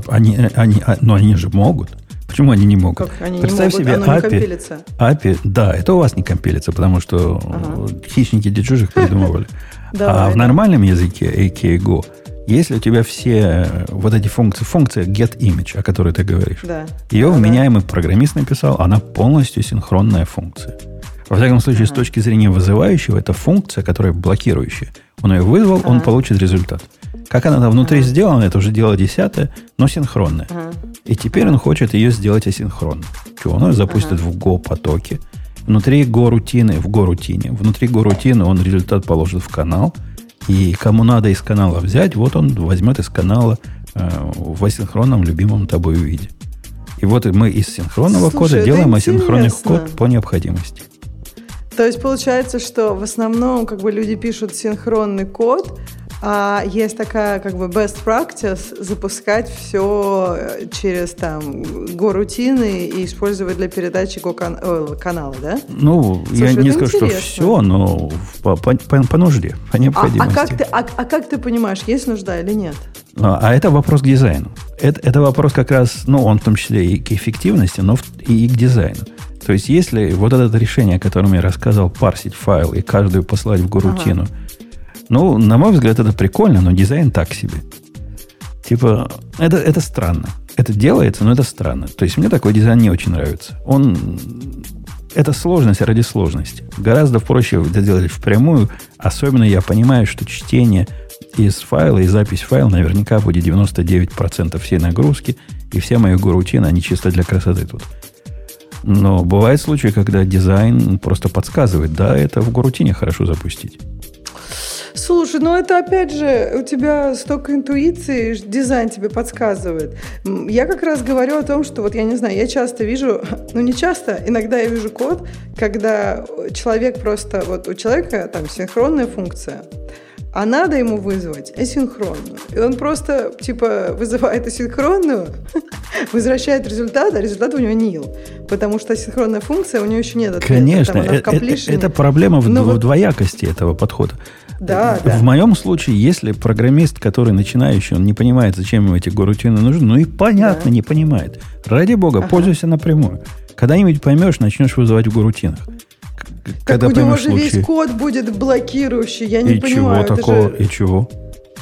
А, они, они, а, но они же могут. Почему они не могут? Как они Представь не могут? себе, Оно API, API, да, это у вас не компилится, потому что ага. хищники для чужих придумывали. А в нормальном языке, a.k.a. Go, если у тебя все вот эти функции, функция get image, о которой ты говоришь, да. ее да, вменяемый программист написал, она полностью синхронная функция. Во всяком случае, ага. с точки зрения вызывающего, это функция, которая блокирующая. Он ее вызвал, ага. он получит результат. Как она там внутри ага. сделана, это уже дело десятое, но синхронное. Ага. И теперь он хочет ее сделать асинхронно. Чего? Он ее запустит ага. в Go потоке. Внутри Go рутины, в Go рутине. Внутри Go рутины он результат положит в канал. И кому надо из канала взять, вот он возьмет из канала э, в асинхронном любимом тобой виде. И вот мы из синхронного Слушай, кода делаем асинхронный код по необходимости. То есть получается, что в основном как бы люди пишут синхронный код, А есть такая как бы best practice запускать все через там горутины и использовать для передачи го кан- о, канала, да? Ну, Слушай, я не скажу, что интересно. все, но по, по, по- по нужде, по А, необходимости. а как ты, а, а как ты понимаешь, есть нужда или нет? А, а это вопрос к дизайну. Это, это вопрос как раз, ну, он в том числе и к эффективности, но в- и к дизайну. То есть, если вот это решение, о котором я рассказал, парсить файл и каждую послать в горутину, ну, на мой взгляд, это прикольно, но дизайн так себе. Типа, это, это странно. Это делается, но это странно. То есть, мне такой дизайн не очень нравится. Он... Это сложность ради сложности. Гораздо проще это делать впрямую. Особенно я понимаю, что чтение из файла и запись файла наверняка будет 99% всей нагрузки. И все мои горутины, они чисто для красоты тут. Но бывают случаи, когда дизайн просто подсказывает, да, это в горутине хорошо запустить. Слушай, ну это опять же, у тебя столько интуиции, дизайн тебе подсказывает. Я как раз говорю о том, что вот я не знаю, я часто вижу, ну не часто, иногда я вижу код, когда человек просто, вот у человека там синхронная функция, а надо ему вызвать асинхронную. И он просто, типа, вызывает асинхронную, возвращает результат, а результат у него nil. Потому что асинхронная функция, у него еще нет ответа. Конечно, Там она в э- э- completion. это проблема в, Ну в вот- двоякости этого подхода. Да, в моем случае, если программист, который начинающий, он не понимает, зачем ему эти горутины нужны, ну и понятно, Да. не понимает. Ради бога, Ага. пользуйся напрямую. Когда-нибудь поймешь, начнешь вызывать в горутинах. К- Так Когда у него же весь случай. код будет блокирующий, я не И чего понимаю. это такого? же- И чего?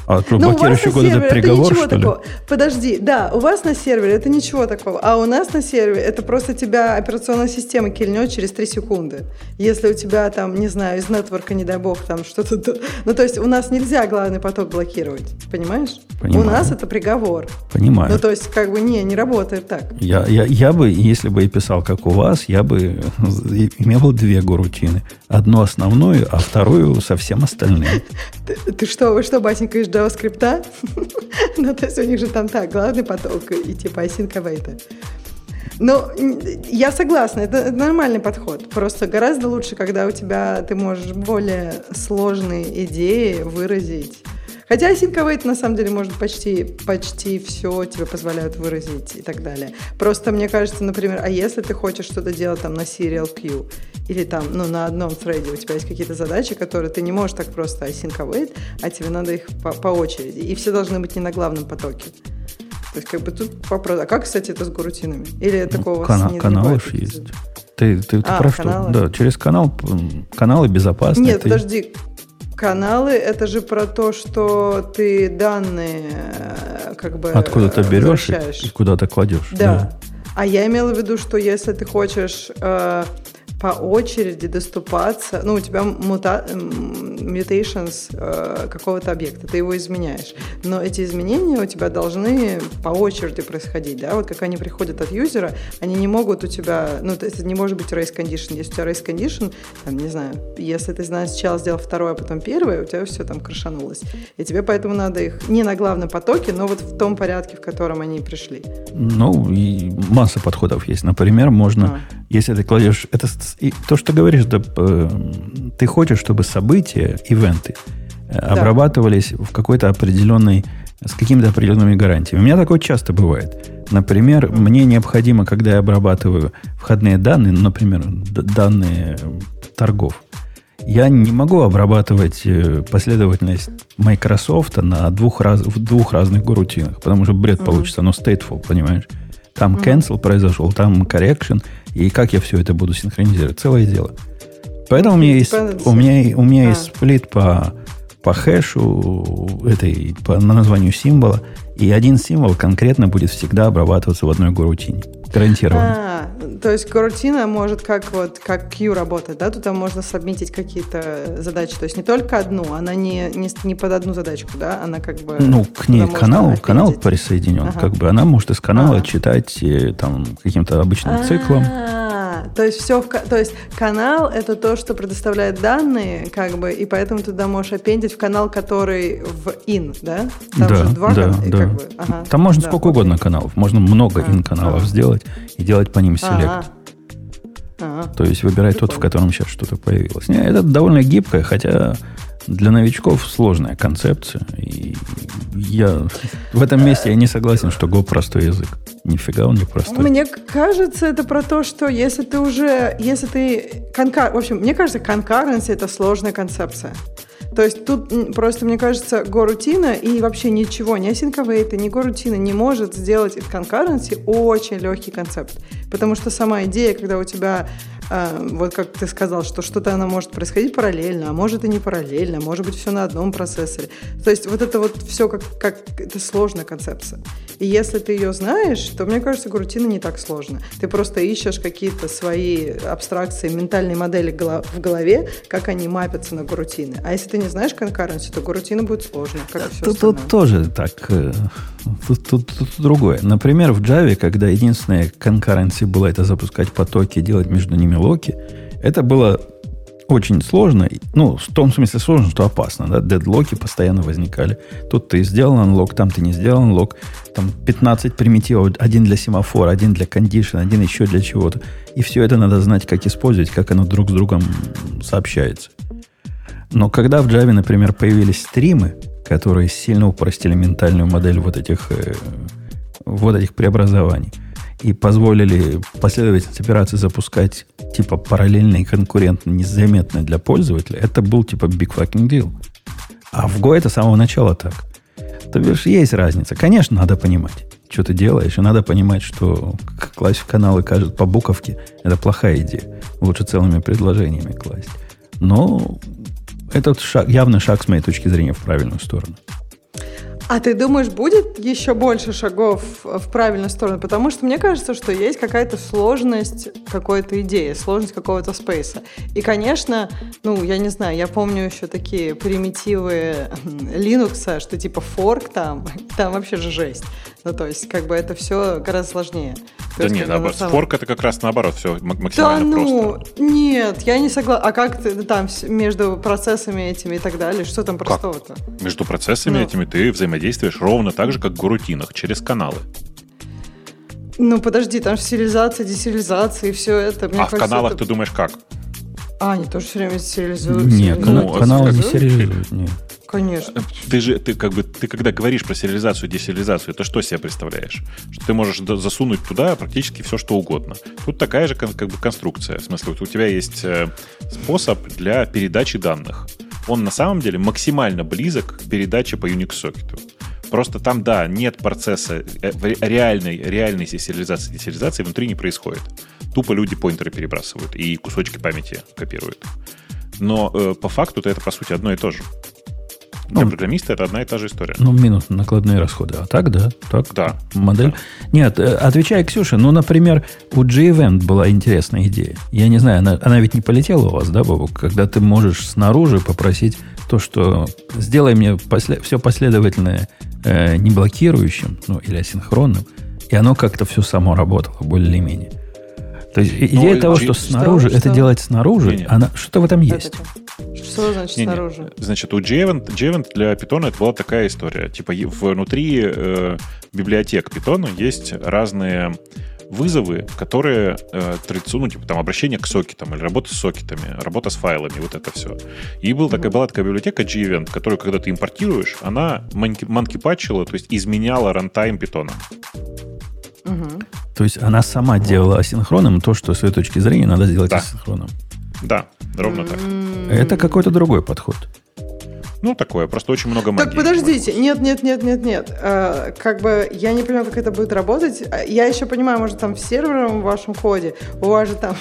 А Ну, у вас блокирующий код это приговор, ничего что ли? такого. Подожди, да, у вас на сервере это ничего такого, а у нас на сервере это просто тебя операционная система кильнет через 3 секунды. Если у тебя там, не знаю, из нетворка, не дай бог, там что-то... то- Ну, то есть у нас нельзя главный поток блокировать, понимаешь? Понимаю. У нас это приговор. Понимаю. Ну, то есть, как бы, не, не работает так. Я, я, я бы, если бы я писал, как у вас, я бы имел две горутины. Одну основную, а вторую со всем остальным. Ты, что, вы что, басенька из JavaScript? ну, то есть у них же там так, главный поток и типа async await. Ну, я согласна, это нормальный подход. Просто гораздо лучше, когда у тебя ты можешь более сложные идеи выразить. Хотя async на самом деле может почти, почти все тебе позволяют выразить и так далее. Просто мне кажется, например, а если ты хочешь что-то делать там на serial queue или там, ну, на одном thread у тебя есть какие-то задачи, которые ты не можешь так просто async а тебе надо их по, по очереди. И все должны быть не на главном потоке. То есть, как бы тут вопрос. А как, кстати, это с горутинами? Или такого у вас Кана- не каналы бывает ж каких-то? есть. Ты, ты, ты А, про что? каналы. Да, через канал, каналы безопасны. Нет, ты- подожди. Каналы это же про то, что ты данные э, как бы Откуда-то э, берешь и, и куда-то кладешь. Да. А я имела в виду, что если ты хочешь э, по очереди доступаться, ну, у тебя мута, mutations э, какого-то объекта, ты его изменяешь. Но эти изменения у тебя должны по очереди происходить, да, вот как они приходят от юзера, они не могут у тебя, ну, то есть это не может быть race condition. Если у тебя race condition, там, не знаю, если ты знаешь, сначала сделал второе, а потом первое, у тебя все там крашанулось. И тебе поэтому надо их не на главном потоке, но вот в том порядке, в котором они пришли. Ну, и масса подходов есть. Например, можно, если ты кладешь... Это и то, что говоришь, да, ты хочешь, чтобы события, ивенты, э, обрабатывались в какой-то определенной с какими-то определенными гарантиями. У меня такое часто бывает. Например, мне необходимо, когда я обрабатываю входные данные, например, д- данные торгов, я не могу обрабатывать э, последовательность Microsoft на двух, раз, в двух разных горутинах, потому что бред получится, оно stateful, понимаешь? Там cancel произошел, там correction, и как я все это буду синхронизировать? Целое дело. Поэтому у меня есть, у меня, у меня А. есть сплит по, по хэшу, этой, по на названию символа, и один символ конкретно будет всегда обрабатываться в одной горутине. Гарантированно. А, то есть корутина может как вот как Q работать, да? Туда можно сабмитить какие-то задачи. То есть не только одну, она не, не, не под одну задачку, да? Она как бы... Ну, к ней канал, канал присоединен. Ага. Как бы она может из канала Ага. читать э, там каким-то обычным циклом. А, то есть все, в, то есть канал это то, что предоставляет данные, как бы, и поэтому туда можешь аппендить в канал, который в in, да? Там да, же два да, и да. как бы, ага, Там можно да, сколько угодно каналов. Можно много А, ин-каналов ага. сделать и делать по ним селект. Ага. Ага. То есть выбирать тот, в Прикольно. котором сейчас что-то появилось. Не, это довольно гибкое, хотя Для новичков сложная концепция. И я в этом месте я не согласен, что Go простой язык. Нифига он не простой. Мне кажется, это про то, что если ты уже, если ты конкар, в общем, мне кажется, concurrency это сложная концепция. То есть тут просто, мне кажется, горутина и вообще ничего, ни async ни горутина не может сделать из concurrency очень легкий концепт. Потому что сама идея, когда у тебя вот как ты сказал, что что-то оно может происходить параллельно, а может и не параллельно, может быть все на одном процессоре. То есть вот это вот все как, как это сложная концепция. И если ты ее знаешь, то, мне кажется, грутина не так сложно. Ты просто ищешь какие-то свои абстракции, ментальные модели в голове, как они мапятся на грутины. А если ты не знаешь конкуренцию, то грутина будет сложно, как и все тут, тут тоже так. Э, тут, тут, тут другое. Например, в Java, когда единственная конкуренция была это запускать потоки, делать между ними локи. Это было очень сложно. Ну, в том смысле сложно, что опасно. Да? Дедлоки постоянно возникали. Тут ты сделал анлок, там ты не сделал анлок. Там 15 примитивов. Один для семафора, один для кондишн, один еще для чего-то. И все это надо знать, как использовать, как оно друг с другом сообщается. Но когда в Java, например, появились стримы, которые сильно упростили ментальную модель вот этих, э, вот этих преобразований, и позволили последовательность операций запускать типа параллельно и конкурентно, незаметно для пользователя, это был типа big fucking deal. А в Go это с самого начала так. То бишь, есть разница. Конечно, надо понимать, что ты делаешь, и надо понимать, что класть в каналы кажут по буковке – это плохая идея. Лучше целыми предложениями класть. Но этот шаг, явно шаг, с моей точки зрения, в правильную сторону. А ты думаешь, будет еще больше шагов в правильную сторону? Потому что мне кажется, что есть какая-то сложность какой-то идеи, сложность какого-то спейса. И, конечно, ну, я не знаю, я помню еще такие примитивы Linux, что типа форк там, там вообще же жесть. Ну, то есть, как бы это все гораздо сложнее. Да нет, наоборот, самом... форк это как раз наоборот, все максимально да, ну, просто. нет, я не согласна. А как ты там между процессами этими и так далее, что там простого-то? Между процессами ну. этими ты взаимодействуешь ровно так же, как в гурутинах, через каналы. Ну, подожди, там же сериализация, десериализация и все это. Мне а кажется, в каналах это... ты думаешь как? А, они тоже все время сериализуют. Нет, ну, каналы не сериализуют, нет. Конечно. Ты же, ты как бы, ты когда говоришь про сериализацию десериализацию, то что себе представляешь? Что ты можешь засунуть туда практически все, что угодно. Тут такая же как бы конструкция. В смысле, у тебя есть э, способ для передачи данных. Он на самом деле максимально близок к передаче по Unix-сокету. Просто там, да, нет процесса э, реальной, реальной сериализации, десериализации внутри не происходит. Тупо люди поинтеры перебрасывают и кусочки памяти копируют. Но э, по факту это, по сути, одно и то же. Для ну, программиста это одна и та же история. Ну, минус накладные расходы. А так, да. Так, да. Модель. Да. Нет, э, отвечая Ксюше, ну, например, у G-Event была интересная идея. Я не знаю, она, она ведь не полетела у вас, да, Бабук? Когда ты можешь снаружи попросить то, что сделай мне после, все последовательное э, не блокирующим, ну, или асинхронным, и оно как-то все само работало, более-менее. То есть идея ну, того, что снаружи, что, это делать снаружи, не, не. она что-то в этом есть. Что значит не, снаружи? Не. Значит, у JEvent, JEvent для Python это была такая история. Типа внутри э, библиотек Python есть разные вызовы, которые э, традиционно, ну, типа там обращение к сокетам или работа с сокетами, работа с файлами, вот это все. И был, такая, была такая библиотека G-Event, которую, когда ты импортируешь, она манки-патчила, то есть изменяла рантайм питона. Угу. То есть она сама делала асинхронным то, что с ее точки зрения надо сделать да. асинхронным. Да, ровно так. Это какой-то другой подход. Ну, такое, просто очень много магии. Так, подождите, нет, нет, нет, нет, нет. А, как бы я не понимаю, как это будет работать. А, я еще понимаю, может, там в серверном в вашем коде, у вас же там...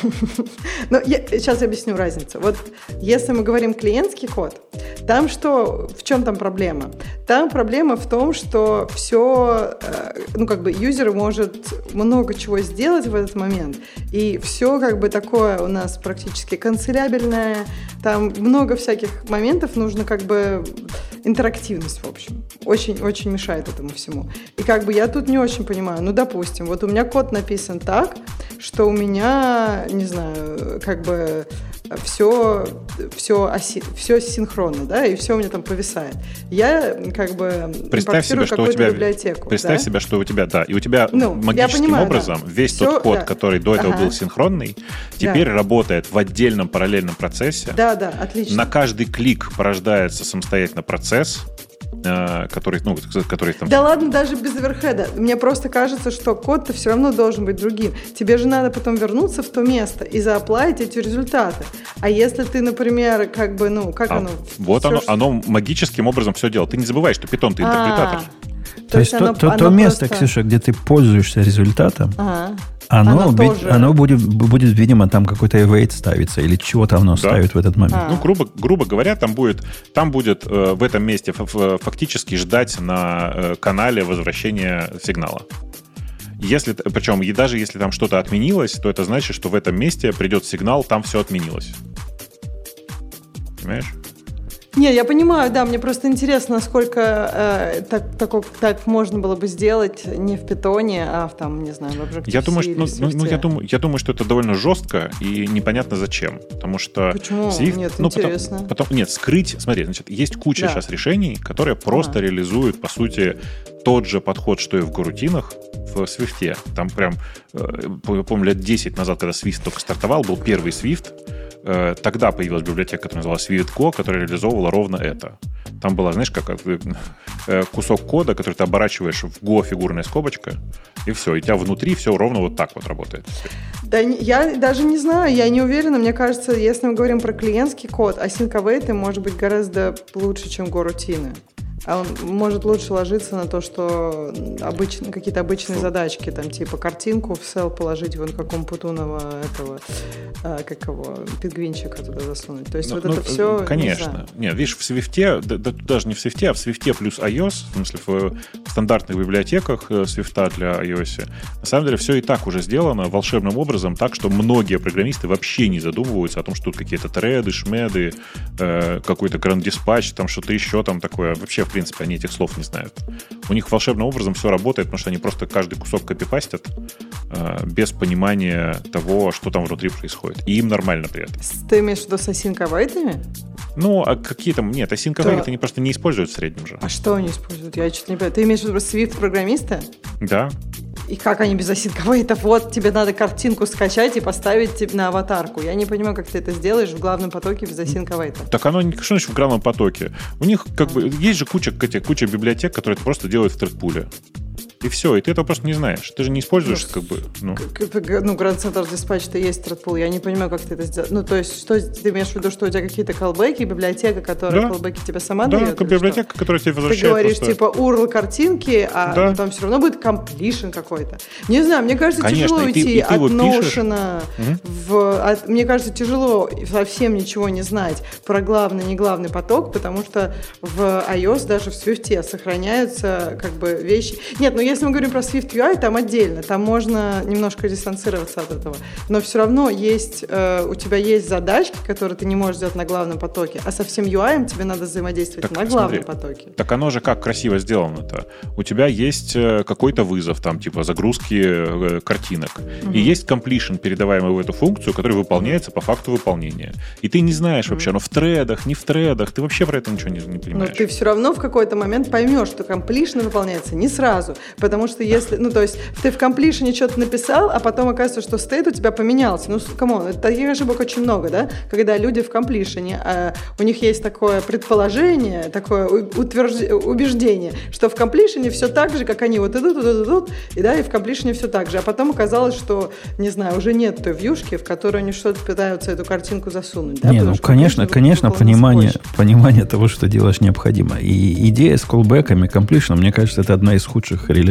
Но я, сейчас я объясню разницу. Вот если мы говорим клиентский код, там что, в чем там проблема? Там проблема в том, что все, э, ну, как бы юзер может много чего сделать в этот момент, и все как бы такое у нас практически канцелябельное, там много всяких моментов нужно как бы интерактивность, в общем. Очень-очень мешает этому всему. И как бы я тут не очень понимаю. Ну, допустим, вот у меня код написан так, что у меня, не знаю, как бы все, все, оси, все синхронно, да, и все у меня там повисает. Я как бы представь себе, что у тебя, библиотеку. Представь да? себе, что у тебя, да, и у тебя ну, магическим понимаю, образом да. весь все, тот код, да. который до этого ага. был синхронный, теперь да. работает в отдельном параллельном процессе. Да, да, отлично. На каждый клик порождается самостоятельно процесс, который, ну, который там... Да ладно, даже без оверхеда. Мне просто кажется, что код-то все равно должен быть другим. Тебе же надо потом вернуться в то место и зааплатить эти результаты. А если ты, например, как бы, ну, как а, оно... Вот оно, что... оно магическим образом все делает. Ты не забывай, что питон ты интерпретатор. А, то, то есть оно, то, то место, просто... Ксюша, где ты пользуешься результатом, ага. Оно, оно, тоже... оно будет, будет, видимо, там какой-то await ставиться или чего-то оно да. ставит в этот момент. А. Ну, грубо, грубо говоря, там будет, там будет э, в этом месте фактически ждать на э, канале возвращения сигнала. Если, причем, и даже если там что-то отменилось, то это значит, что в этом месте придет сигнал, там все отменилось. Понимаешь? Не, я понимаю, да, мне просто интересно, насколько э, так, так, так можно было бы сделать не в питоне, а в там, не знаю, в Objective я думаю, что, ну, ну, я думаю, я думаю, что это довольно жестко и непонятно зачем, потому что почему Swift, нет, ну, интересно. Потом, потом, нет, скрыть, смотри, значит, есть куча Да. сейчас решений, которые просто Ага. реализуют, по сути, тот же подход, что и в горутинах в Свифте. Там прям, э, я помню, лет 10 назад, когда Swift только стартовал, был первый Swift, э, тогда появилась библиотека, которая называлась SwiftCo, которая реализовывала ровно это. Там была, знаешь, как э, кусок кода, который ты оборачиваешь в Go фигурная скобочка, и все, и у тебя внутри все ровно вот так вот работает. Да, я даже не знаю, я не уверена. Мне кажется, если мы говорим про клиентский код, async await может быть гораздо лучше, чем горутины. А он может лучше ложиться на то, что обычно, какие-то обычные задачки, там типа картинку в сел положить вон как Путунова этого, а, как его, пингвинчика туда засунуть. То есть Ну, вот ну, это все... Конечно. Нет, видишь, в Свифте, да, да даже не в Свифте, а в Свифте плюс iOS, в смысле в стандартных библиотеках э, Свифта для iOS, на самом деле все и так уже сделано волшебным образом, так что многие программисты вообще не задумываются о том, что тут какие-то треды, шмеды, э, какой-то гранд диспатч, там что-то еще там такое. Вообще, в принципе, они этих слов не знают. У них волшебным образом все работает, потому что они просто каждый кусок копипастят э, без понимания того, что там внутри происходит. И им нормально при этом. Ты имеешь в виду с await Ну, а какие там... Нет, async Да. await они просто не используют в среднем же. А что они используют? Я что-то не понимаю. Ты имеешь в виду Swift-программиста? Да. И как они без async await? Вот тебе надо картинку скачать и поставить тебе на аватарку. Я не понимаю, как ты это сделаешь в главном потоке без async await. Так оно, не- что значит в главном потоке? У них как бы... Есть же куча, куча библиотек, которые это просто делают в тредпуле. И все, и ты этого просто не знаешь. Ты же не используешь, Ну, как бы... Ну, Ну, Grand Center Dispatch-то есть Threadpool. Я не понимаю, как ты это сделал. Ну, то есть, что ты имеешь в виду, что у тебя какие-то колбеки, библиотека, которая Да. колбеки тебе сама да, дает? как или что? библиотека, которая тебе Ты возвращает говоришь, просто- типа, URL картинки, а Да. там все равно будет комплишн какой-то. Не знаю, мне кажется, Конечно, тяжело и ты- уйти и ты от. Notion в... от- мне кажется, тяжело совсем ничего не знать про главный, не главный поток, потому что в iOS, даже в Swift сохраняются как бы вещи. Нет, ну если мы говорим про Swift UI, там отдельно, там можно немножко дистанцироваться от этого. Но все равно есть, э, у тебя есть задачки, которые ты не можешь сделать на главном потоке, а со всем UI тебе надо взаимодействовать Так, на главном смотри. потоке. Так оно же как красиво сделано-то. У тебя есть э, какой-то вызов, там, типа загрузки э, картинок. Мгм. И есть completion, передаваемый в эту функцию, который выполняется по факту выполнения. И ты не знаешь вообще, оно в тредах, не в тредах, ты вообще про это ничего не, не Но понимаешь. ты все равно в какой-то момент поймешь, что completion выполняется не сразу. Потому что если, ну, то есть ты в completion что-то написал, а потом оказывается, что state у тебя поменялся. Ну, come on, таких ошибок очень много, да? Когда люди в completion, а, у них есть такое предположение, такое утвержд- убеждение, что в completion все так же, как они вот идут, идут, идут, и да, и в completion все так же. А потом оказалось, что, не знаю, уже нет той вьюшки, в которую они что-то пытаются эту картинку засунуть. да? Не, Потому ну, конечно, конечно, понимание, понимание того, что делаешь, необходимо. И идея с колбеками, completion, мне кажется, это одна из худших реализаций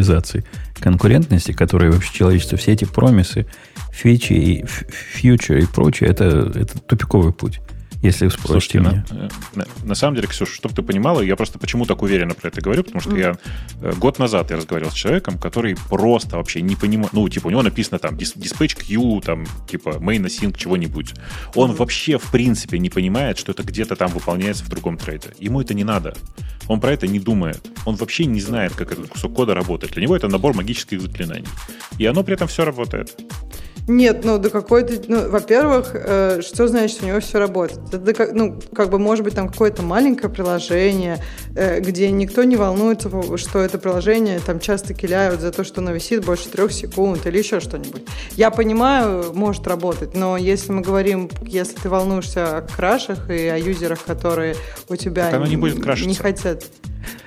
конкурентности, которые вообще человечество, все эти промисы, фичи и фьючер и прочее, это, это тупиковый путь, если вы спросите Слушайте, меня. на, э, на- на самом деле, Ксюша, чтобы ты понимала, я просто почему так уверенно про это говорю, потому что Мгм. я э, год назад я разговаривал с человеком, который просто вообще не понимает, ну, типа, у него написано там dispatch Q, там, типа, main async, чего-нибудь. Он Мгм. вообще, в принципе, не понимает, что это где-то там выполняется в другом трейде. Ему это не надо. Он про это не думает. Он вообще не знает, как этот кусок кода работает. Для него это набор магических заклинаний. И оно при этом все работает. Нет, ну до какой-то, ну, во-первых, э, что значит, что у него все работает? Это, как, ну, как бы может быть там какое-то маленькое приложение, э, где никто не волнуется, что это приложение там часто киляют за то, что оно висит больше трех секунд или еще что-нибудь. Я понимаю, может работать, но если мы говорим, если ты волнуешься о крашах и о юзерах, которые у тебя оно не, будет не хотят,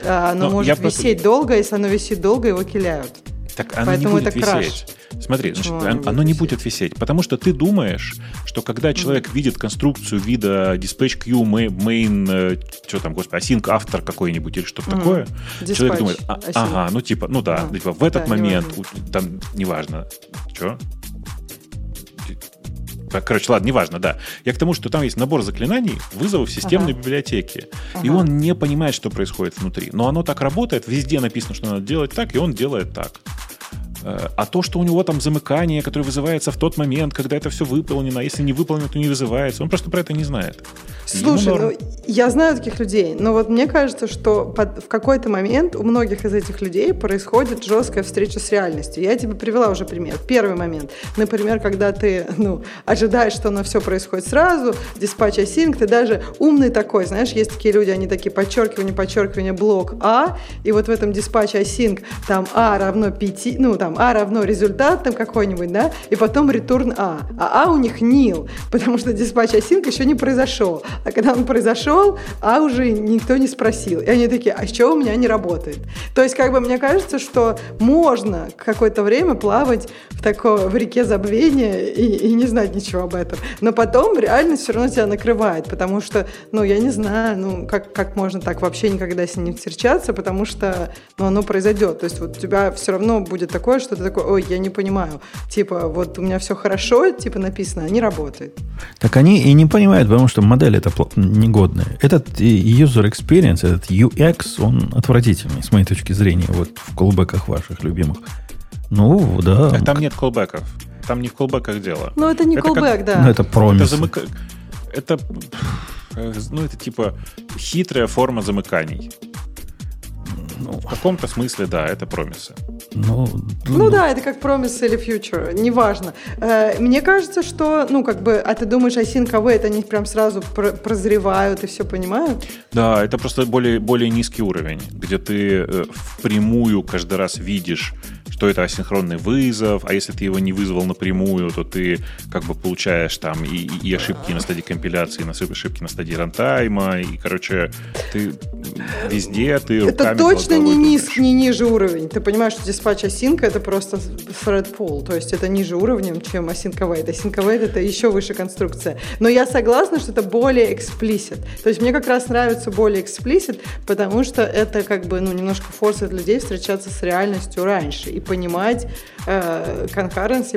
а, оно но может висеть просто... долго, если оно висит долго, его киляют. Так оно Поэтому не будет это висеть. Краш. Смотри, значит, оно, не, оно не будет висеть, потому что ты думаешь, что когда человек mm. видит конструкцию вида dispatch queue, main, э, что там, господи, async автор какой-нибудь или что-то mm. такое, dispatch, человек думает, а, ага, ну типа, ну да, mm. типа в этот да, момент, неважно. там, неважно, что? Короче, ладно, неважно, да. Я к тому, что там есть набор заклинаний, вызовов системной ага. библиотеки. Ага. И он не понимает, что происходит внутри. Но оно так работает, везде написано, что надо делать так, и он делает так. Э, а то, что у него там замыкание, которое вызывается в тот момент, когда это все выполнено, а если не выполнено, то не вызывается, он просто про это не знает. Слушай, ну, я знаю таких людей, но вот мне кажется, что под, в какой-то момент у многих из этих людей происходит жесткая встреча с реальностью. Я тебе привела уже пример. Первый момент. Например, когда ты ну, ожидаешь, что оно все происходит сразу, диспатч async, ты даже умный такой, знаешь, есть такие люди, они такие подчеркивание, подчеркивание, блок А, и вот в этом диспатч async там А равно 5, ну там А равно результат там какой-нибудь, да, и потом return А. А А у них nil, потому что диспатч async еще не произошел. А когда он произошел, а уже никто не спросил. И они такие, а что у меня не работает? То есть, как бы мне кажется, что можно какое-то время плавать в такой в реке забвения и, и не знать ничего об этом. Но потом реальность все равно тебя накрывает, потому что, ну, я не знаю, ну, как, как можно так вообще никогда с ним встречаться, потому что, ну, оно произойдет. То есть вот у тебя все равно будет такое, что ты такой, ой, я не понимаю. Типа, вот у меня все хорошо, типа написано, а не работает. Так они и не понимают, потому что модель это негодная. Этот user experience, этот UX, он отвратительный, с моей точки зрения, вот в колбеках ваших любимых. Ну, да. А там нет колбеков. Там не в колбеках дело. Ну, это не это колбек, как... да. Ну, это промис. Это, замыка... это, ну, это типа хитрая форма замыканий. Ну, в каком-то смысле, да, это промисы. Ну, ну, ну да, это как промисы или future, неважно. Э, мне кажется, что, ну, как бы, а ты думаешь, async await, они прям сразу прозревают и все понимают? Да, это просто более, более низкий уровень, где ты э, впрямую каждый раз видишь что это асинхронный вызов, а если ты его не вызвал напрямую, то ты как бы получаешь там и, и ошибки на стадии компиляции, и ошибки на стадии рантайма, и, короче, ты везде ты Это точно не, низ, не ниже уровень. Ты понимаешь, что диспатч асинка это просто thread pool, то есть это ниже уровнем, чем. Async await это еще выше конструкция. Но я согласна, что это более explicit. То есть мне как раз нравится более explicit, потому что это как бы ну, немножко форсит людей встречаться с реальностью раньше и понимать э,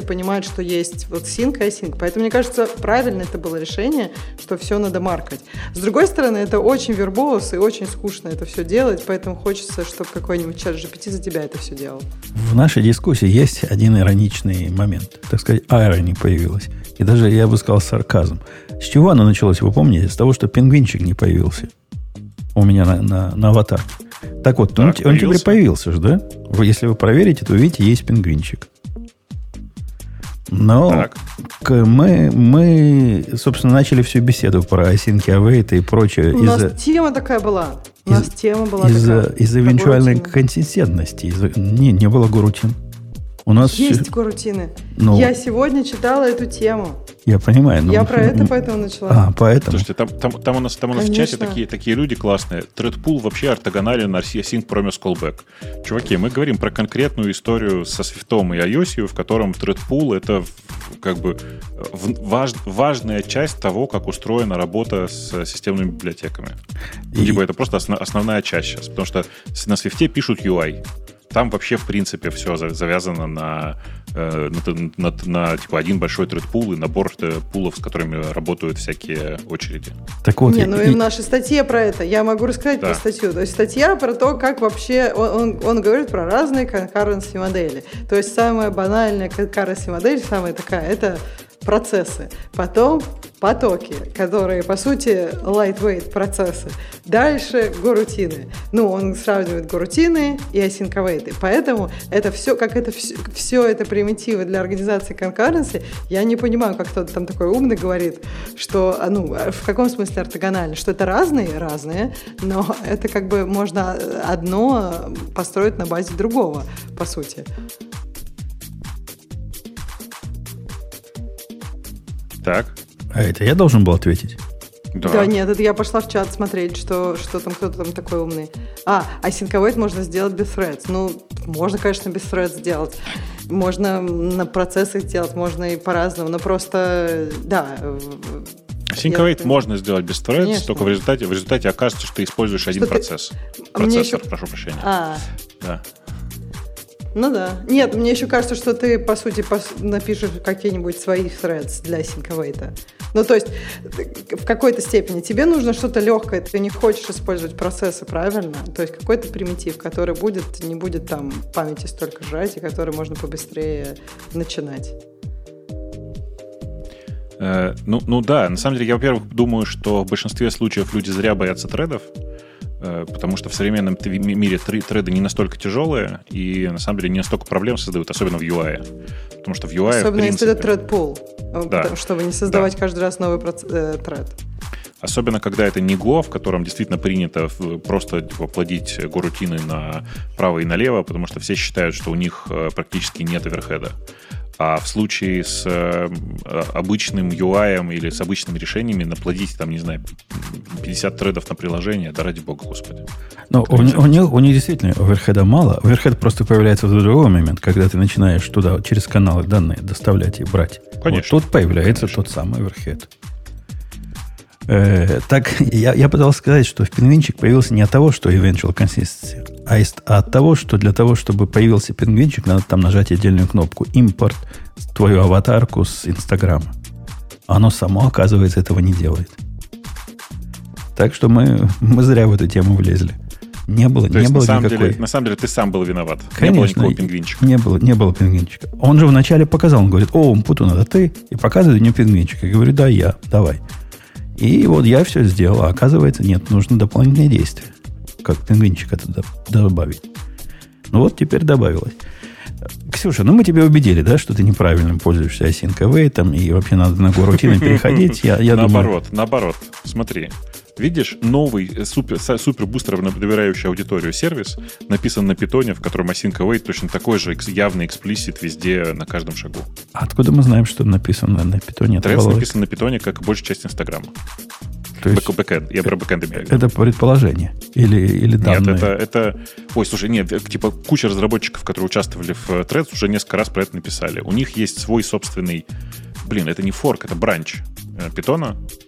понимать, что есть вот sync и async. Поэтому, мне кажется, правильно это было решение, что все надо маркать. С другой стороны, это очень вербоус и очень скучно это все делать, поэтому хочется, чтобы какой-нибудь чат GPT за тебя это все делал. В нашей дискуссии есть один ироничный момент. Так сказать, irony появилась. И даже, я бы сказал, сарказм. С чего оно началось, вы помните? С того, что пингвинчик не появился у меня на, на, на аватарке. Так вот, так, он, он теперь появился же, да? Вы, если вы проверите, то увидите, есть пингвинчик. Но мы, мы, собственно, начали всю беседу про async await и прочее. У из нас тема такая была. У из, нас тема была из-за, такая. Из-за эвенtuальной консистентности. Из не, не было горутин. У нас есть все... горутины. Но... Я сегодня читала эту тему. Я понимаю. Но... Я про это поэтому начала. А, поэтому. Слушайте, там, там, там у нас, там у нас в чате такие, такие люди классные. Threadpool вообще ортогонален на Async Promise Callback. Чуваки, мы говорим про конкретную историю со Swift и iOS, в котором Threadpool — это как бы важ, важная часть того, как устроена работа с системными библиотеками. И... Либо это просто основ, основная часть сейчас, потому что на Swift пишут UI. Там вообще, в принципе, все завязано на, э, на, на, на типа, один большой тред-пул и набор э, пулов, с которыми работают всякие очереди. Так вот, Не, и, ну и в нашей статье про это. Я могу рассказать да. про статью. То есть статья про то, как вообще... Он, он, он говорит про разные concurrency модели. То есть самая банальная concurrency модель, самая такая, это процессы. Потом потоки, которые, по сути, lightweight процессы. Дальше горутины. Ну, он сравнивает горутины и async Поэтому это все, как это все, все это примитивы для организации конкуренции, я не понимаю, как кто-то там такой умный говорит, что, а, ну, в каком смысле ортогонально, что это разные, разные, но это как бы можно одно построить на базе другого, по сути. Так. А это я должен был ответить? Да. да, нет, это я пошла в чат смотреть, что, что там кто-то там такой умный. А, а синковать можно сделать без threads. Ну, можно, конечно, без threads сделать. Можно на процессах делать, можно и по-разному, но просто, да. Синковейт можно сделать без threads, Конечно. только в результате, в результате окажется, что ты используешь что один ты... процесс. Процессор, еще... прошу прощения. А. Да. Ну да. Нет, мне еще кажется, что ты, по сути, пос... напишешь какие-нибудь свои threads для синковейта. Ну, то есть, в какой-то степени тебе нужно что-то легкое, ты не хочешь использовать процессы, правильно? То есть, какой-то примитив, который будет, не будет там памяти столько жрать, и который можно побыстрее начинать. Э, ну, ну да, на самом деле, я, во-первых, думаю, что в большинстве случаев люди зря боятся тредов, потому что в современном мире треды не настолько тяжелые и на самом деле не настолько проблем создают, особенно в UI. Потому что в UI, Особенно в принципе, если это тред пул, да. чтобы не создавать да. каждый раз новый э, тред. Особенно, когда это не Go, в котором действительно принято просто типа, плодить горутины направо и налево, потому что все считают, что у них э, практически нет оверхеда. А в случае с э, обычным UI или с обычными решениями наплодить, там, не знаю, 50 тредов на приложение, да ради бога, господи. Но у, у, них, у них действительно оверхеда мало. Оверхед просто появляется в другой момент, когда ты начинаешь туда через каналы данные доставлять и брать. Конечно. Вот тут появляется Конечно. тот самый оверхед. Э, так, я, я пытался сказать, что в пингвинчик появился не от того, что eventual consistency, а, из, а от того, что для того, чтобы появился пингвинчик, надо там нажать отдельную кнопку импорт твою аватарку с Инстаграма. Оно само, оказывается, этого не делает. Так что мы, мы зря в эту тему влезли. Не было, То не было на самом никакой... Деле, на самом деле ты сам был виноват. Конечно, не было пингвинчика. Не было, не было пингвинчика. Он же вначале показал, он говорит, о, Путун, это ты? И показывает мне пингвинчика. Я говорю, да, я, давай. И вот я все сделал, а оказывается, нет, нужно дополнительные действия. Как пингвинчика туда добавить. Ну вот теперь добавилось. Ксюша, ну мы тебя убедили, да, что ты неправильно пользуешься осинковой, там, и вообще надо на горутины переходить. Я, я наоборот, думаю... наоборот. Смотри, Видишь, новый э, супер, супер быстро набирающий аудиторию сервис написан на питоне, в котором async await точно такой же явный эксплисит везде на каждом шагу. А откуда мы знаем, что написано на питоне? Threads написан на питоне, как и большая часть Инстаграма. То есть бэкэнд. Я про бэкэнд имею. Это предположение? Или, или данные? Нет, это, это... Ой, слушай, нет, типа куча разработчиков, которые участвовали в Threads, уже несколько раз про это написали. У них есть свой собственный... Блин, это не форк, это branch э, питона, э,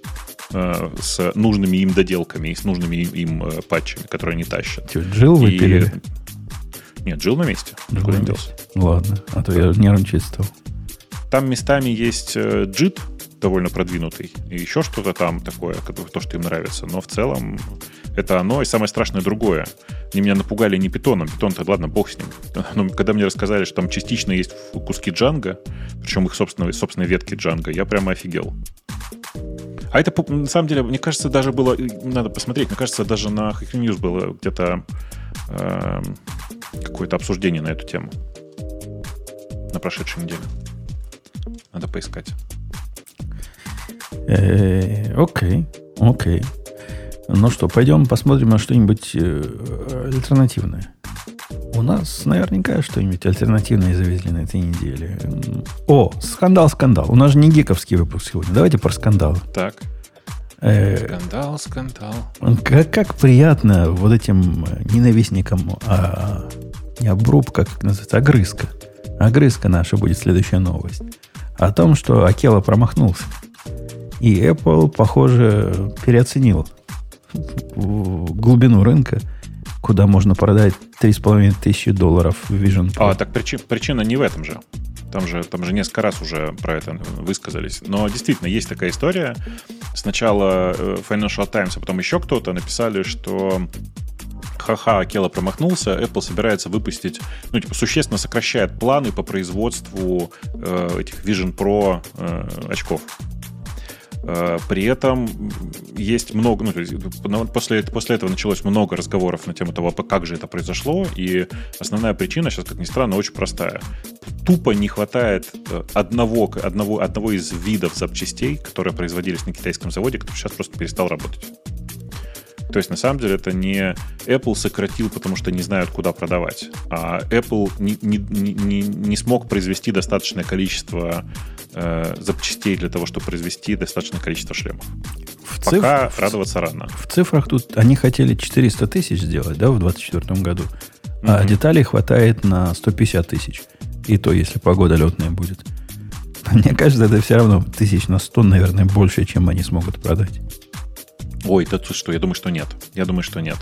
с нужными им доделками и с нужными им, им э, патчами, которые они тащат. GIL выпилили? Нет, Джил на месте. Джил Куда он делся? Ладно, а то я нервничать стал. Там местами есть JIT, довольно продвинутый, и еще что-то там такое, то, что им нравится. Но в целом это оно, и самое страшное другое. Они меня напугали не питоном. Питон-то, ладно, бог с ним. Но когда мне рассказали, что там частично есть куски джанга, причем их собственные, собственные ветки джанга, я прямо офигел. А это, на самом деле, мне кажется, даже было... Надо посмотреть. Мне кажется, даже на Hacker News было где-то э, какое-то обсуждение на эту тему. На прошедшей неделе. Надо поискать. Э, окей, окей. Ну что, пойдем посмотрим на что-нибудь э, альтернативное. У нас наверняка что-нибудь альтернативное завезли на этой неделе. О, скандал, скандал. У нас же не гиковский выпуск сегодня. Давайте про скандал. Так. Э, скандал, скандал. Как, как приятно вот этим ненавистникам, а, не обрубка, как называется, огрызка. Огрызка наша будет следующая новость. О том, что Акела промахнулся. И Apple, похоже, переоценил глубину рынка, куда можно продать 3,5 тысячи долларов в Vision Pro. А, так причина, причина не в этом же. Там же, там же несколько раз уже про это высказались. Но действительно, есть такая история. Сначала э, Financial Times, а потом еще кто-то написали, что ха-ха, Акела промахнулся, Apple собирается выпустить, ну, типа, существенно сокращает планы по производству э, этих Vision Pro э, очков. Э, при этом есть много, ну, после, после этого началось много разговоров на тему того, как же это произошло, и основная причина сейчас, как ни странно, очень простая. Тупо не хватает э, одного, одного, одного из видов запчастей, которые производились на китайском заводе, который сейчас просто перестал работать. То есть, на самом деле, это не Apple сократил, потому что не знают, куда продавать, а Apple не, не, не, не смог произвести достаточное количество э, запчастей для того, чтобы произвести достаточное количество шлемов. В Пока циф... радоваться рано. В цифрах тут они хотели 400 тысяч сделать, да, в 2024 году, mm-hmm. а деталей хватает на 150 тысяч. И то, если погода летная будет. Мне кажется, это все равно тысяч на 100, наверное, больше, чем они смогут продать. Ой, да тут что, я думаю, что нет. Я думаю, что нет.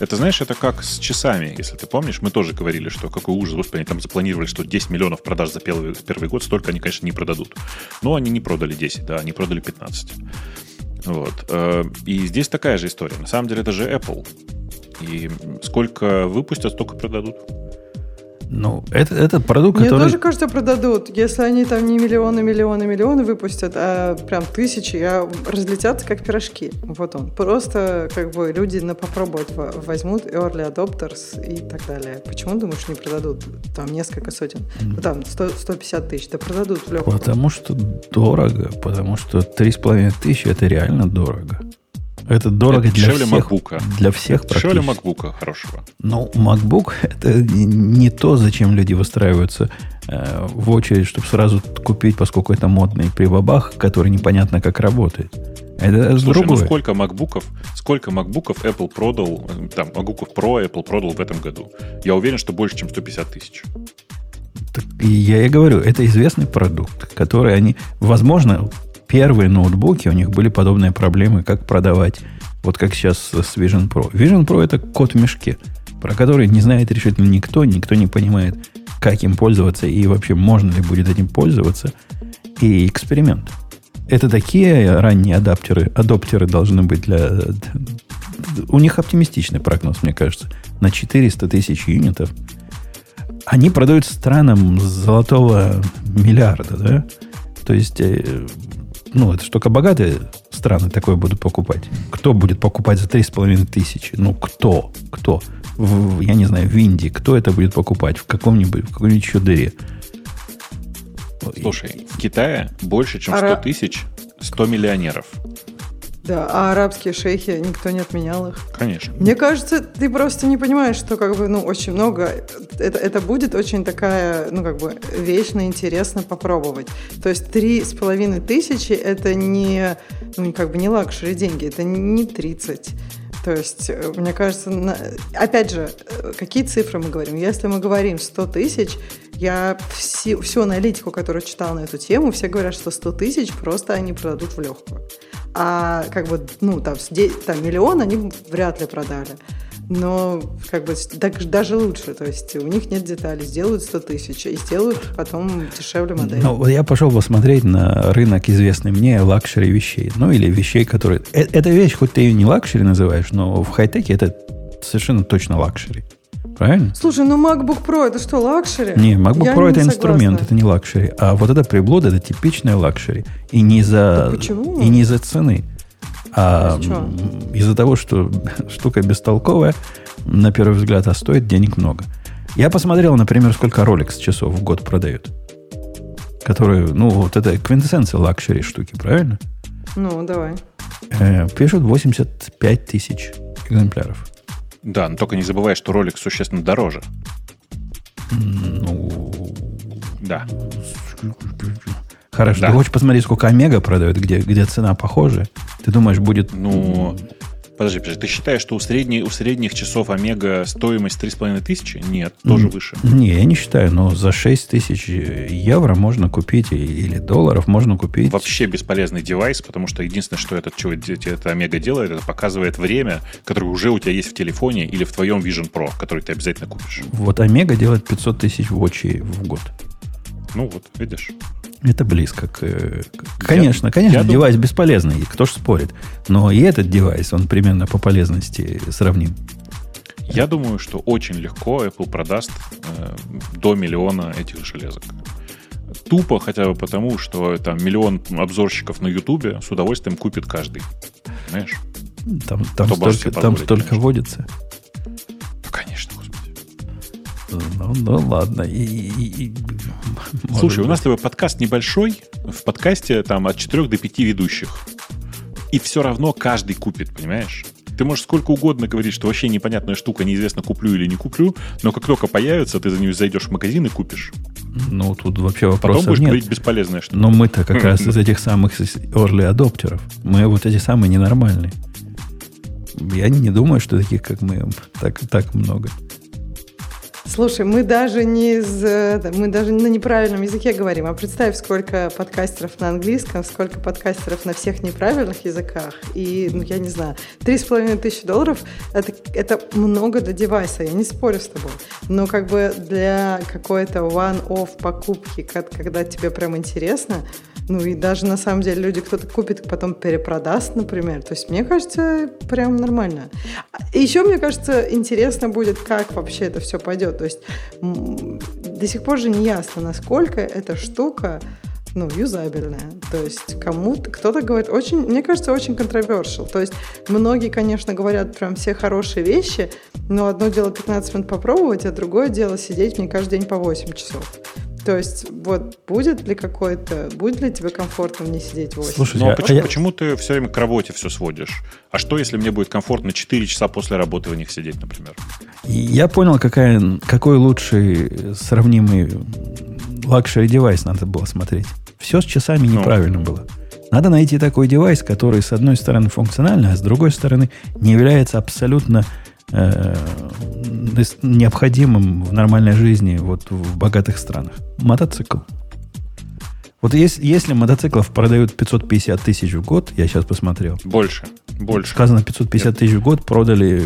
Это, знаешь, это как с часами, если ты помнишь. Мы тоже говорили, что какой ужас, господи, они там запланировали, что 10 миллионов продаж за первый, первый год, столько они, конечно, не продадут. Но они не продали 10, да, они продали 15. Вот. Э, и здесь такая же история. На самом деле это же Apple. И сколько выпустят, столько продадут. Ну, это, это продукт, Мне который... тоже кажется, продадут. Если они там не миллионы, миллионы, миллионы выпустят, а прям тысячи, а разлетятся как пирожки. Вот он. Просто как бы люди на попробовать возьмут early adopters и так далее. Почему, думаешь, не продадут? Там несколько сотен. Mm. Там 100, 150 тысяч. Да продадут в легкую. Потому что дорого. Потому что 3,5 тысячи это реально дорого. Это дорого это для всех. MacBook. Для всех Дешевле MacBook хорошего. Ну, MacBook это не то, зачем люди выстраиваются э, в очередь, чтобы сразу купить, поскольку это модный прибабах, который непонятно как работает. Это Слушай, другое. ну сколько макбуков, сколько макбуков Apple продал, э, там, макбуков Pro Apple продал в этом году? Я уверен, что больше, чем 150 тысяч. Так я и говорю, это известный продукт, который они, возможно, первые ноутбуки, у них были подобные проблемы, как продавать. Вот как сейчас с Vision Pro. Vision Pro это кот в мешке, про который не знает решительно никто, никто не понимает, как им пользоваться и вообще можно ли будет этим пользоваться. И эксперимент. Это такие ранние адаптеры, адоптеры должны быть для... У них оптимистичный прогноз, мне кажется. На 400 тысяч юнитов. Они продают странам золотого миллиарда, да? То есть э, ну, это что только богатые страны такое будут покупать. Кто будет покупать за 3,5 тысячи? Ну, кто? Кто? В, я не знаю, в Индии. Кто это будет покупать? В каком-нибудь, в какой-нибудь еще дыре? Слушай, в Китае больше, чем 100 тысяч, 100 миллионеров. Да, а арабские шейхи, никто не отменял их. Конечно. Мне кажется, ты просто не понимаешь, что как бы, ну, очень много, это, это будет очень такая, ну, как бы, вечно интересно попробовать. То есть три с половиной тысячи это не, ну, как бы не luxury деньги, это не 30. То есть, э, мне кажется, на... опять же, э, какие цифры мы говорим? Если мы говорим 100 тысяч, я всю, всю аналитику, которую читала на эту тему, все говорят, что 100 тысяч просто они продадут в легкую. А как бы, ну, там, там миллион они вряд ли продали. Но как бы так, даже лучше. То есть у них нет деталей. Сделают 100 тысяч и сделают потом дешевле модель. Ну, я пошел посмотреть на рынок известный мне luxury вещей. Ну, или вещей, которые... Э, эта вещь, хоть ты ее не luxury называешь, но в хай-теке это совершенно точно luxury. Правильно? Слушай, ну MacBook Pro это что, luxury? Не, MacBook Я Pro это согласна. инструмент, это не luxury. А вот эта приблуда это типичная luxury. И не за, почему? и не за цены. А, из-за того, что штука бестолковая, на первый взгляд, а стоит денег много. Я посмотрел, например, сколько Rolex часов в год продают. Которые, ну, вот это квинтэссенция luxury штуки, правильно? Ну, давай. Э, пишут 85 тысяч экземпляров. Да, но только не забывай, что Rolex существенно дороже. Ну, да. Хорошо. Да. Ты хочешь посмотреть, сколько Омега продает, где, где цена похожая? Ты думаешь, будет... Ну, Подожди, подожди, ты считаешь, что у, средней, у средних часов Омега стоимость 3,5 тысячи? Нет, тоже выше. Не, я не считаю, но за 6 тысяч евро можно купить, или долларов можно купить. Вообще бесполезный девайс, потому что единственное, что этот, что это Омега делает, это показывает время, которое уже у тебя есть в телефоне или в твоем Vision Pro, который ты обязательно купишь. Вот Омега делает 500 тысяч в в год. Ну вот, видишь. Это близко к... Конечно, я, конечно, я девайс думаю... бесполезный, кто ж спорит. Но и этот девайс, он примерно по полезности сравним. Я думаю, что очень легко Apple продаст э, до миллиона этих железок. тупо хотя бы потому, что там миллион обзорщиков на Ютубе с удовольствием купит каждый. Понимаешь? Там, там Кто столько, там столько водится. Ну, конечно. Ну, ну ладно. И, и- и- Слушай, у быть. нас с тобой подкаст небольшой. В подкасте там от 4 до 5 ведущих. И все равно каждый купит, понимаешь? Ты можешь сколько угодно говорить, что вообще непонятная штука, неизвестно, куплю или не куплю, но как только появится, ты за нее зайдешь в магазин и купишь. Ну, тут вообще Потом вопросов будешь нет. говорить бесполезная штука. Но мы-то как раз из этих самых early адоптеров. Мы вот эти самые ненормальные. Я не думаю, что таких, как мы, так, так много. Слушай, мы даже не из, э, мы даже на неправильном языке говорим. А представь, сколько подкастеров на английском, сколько подкастеров на всех неправильных языках. И, ну, я не знаю, три с половиной тысячи долларов это, это много для девайса, я не спорю с тобой. Но как бы для какой-то one-off покупки, когда тебе прям интересно, ну и даже на самом деле люди кто-то купит, потом перепродаст, например. То есть мне кажется, прям нормально. Еще мне кажется, интересно будет, как вообще это все пойдет. То есть до сих пор же не ясно, насколько эта штука ну, юзабельная. То есть кому-то, кто-то говорит, очень, мне кажется, очень controversial. То есть многие, конечно, говорят прям все хорошие вещи, но одно дело 15 минут попробовать, а другое дело сидеть мне каждый день по 8 часов. То есть вот будет ли какой-то, будет ли тебе комфортно мне сидеть 8? Слушай, Ну, а а почему, я- почему ты все время к работе все сводишь? А что, если мне будет комфортно 4 часа после работы в них сидеть, например? Я понял, какая, какой лучший сравнимый luxury девайс надо было смотреть. Все с часами Ну. неправильно было. Надо найти такой девайс, который с одной стороны функциональный, а с другой стороны не является абсолютно э, необходимым в нормальной жизни вот в богатых странах. Мотоцикл. Вот если, если мотоциклов продают 550 тысяч в год, я сейчас посмотрел, Больше. Больше. Сказано 550 тысяч в год продали...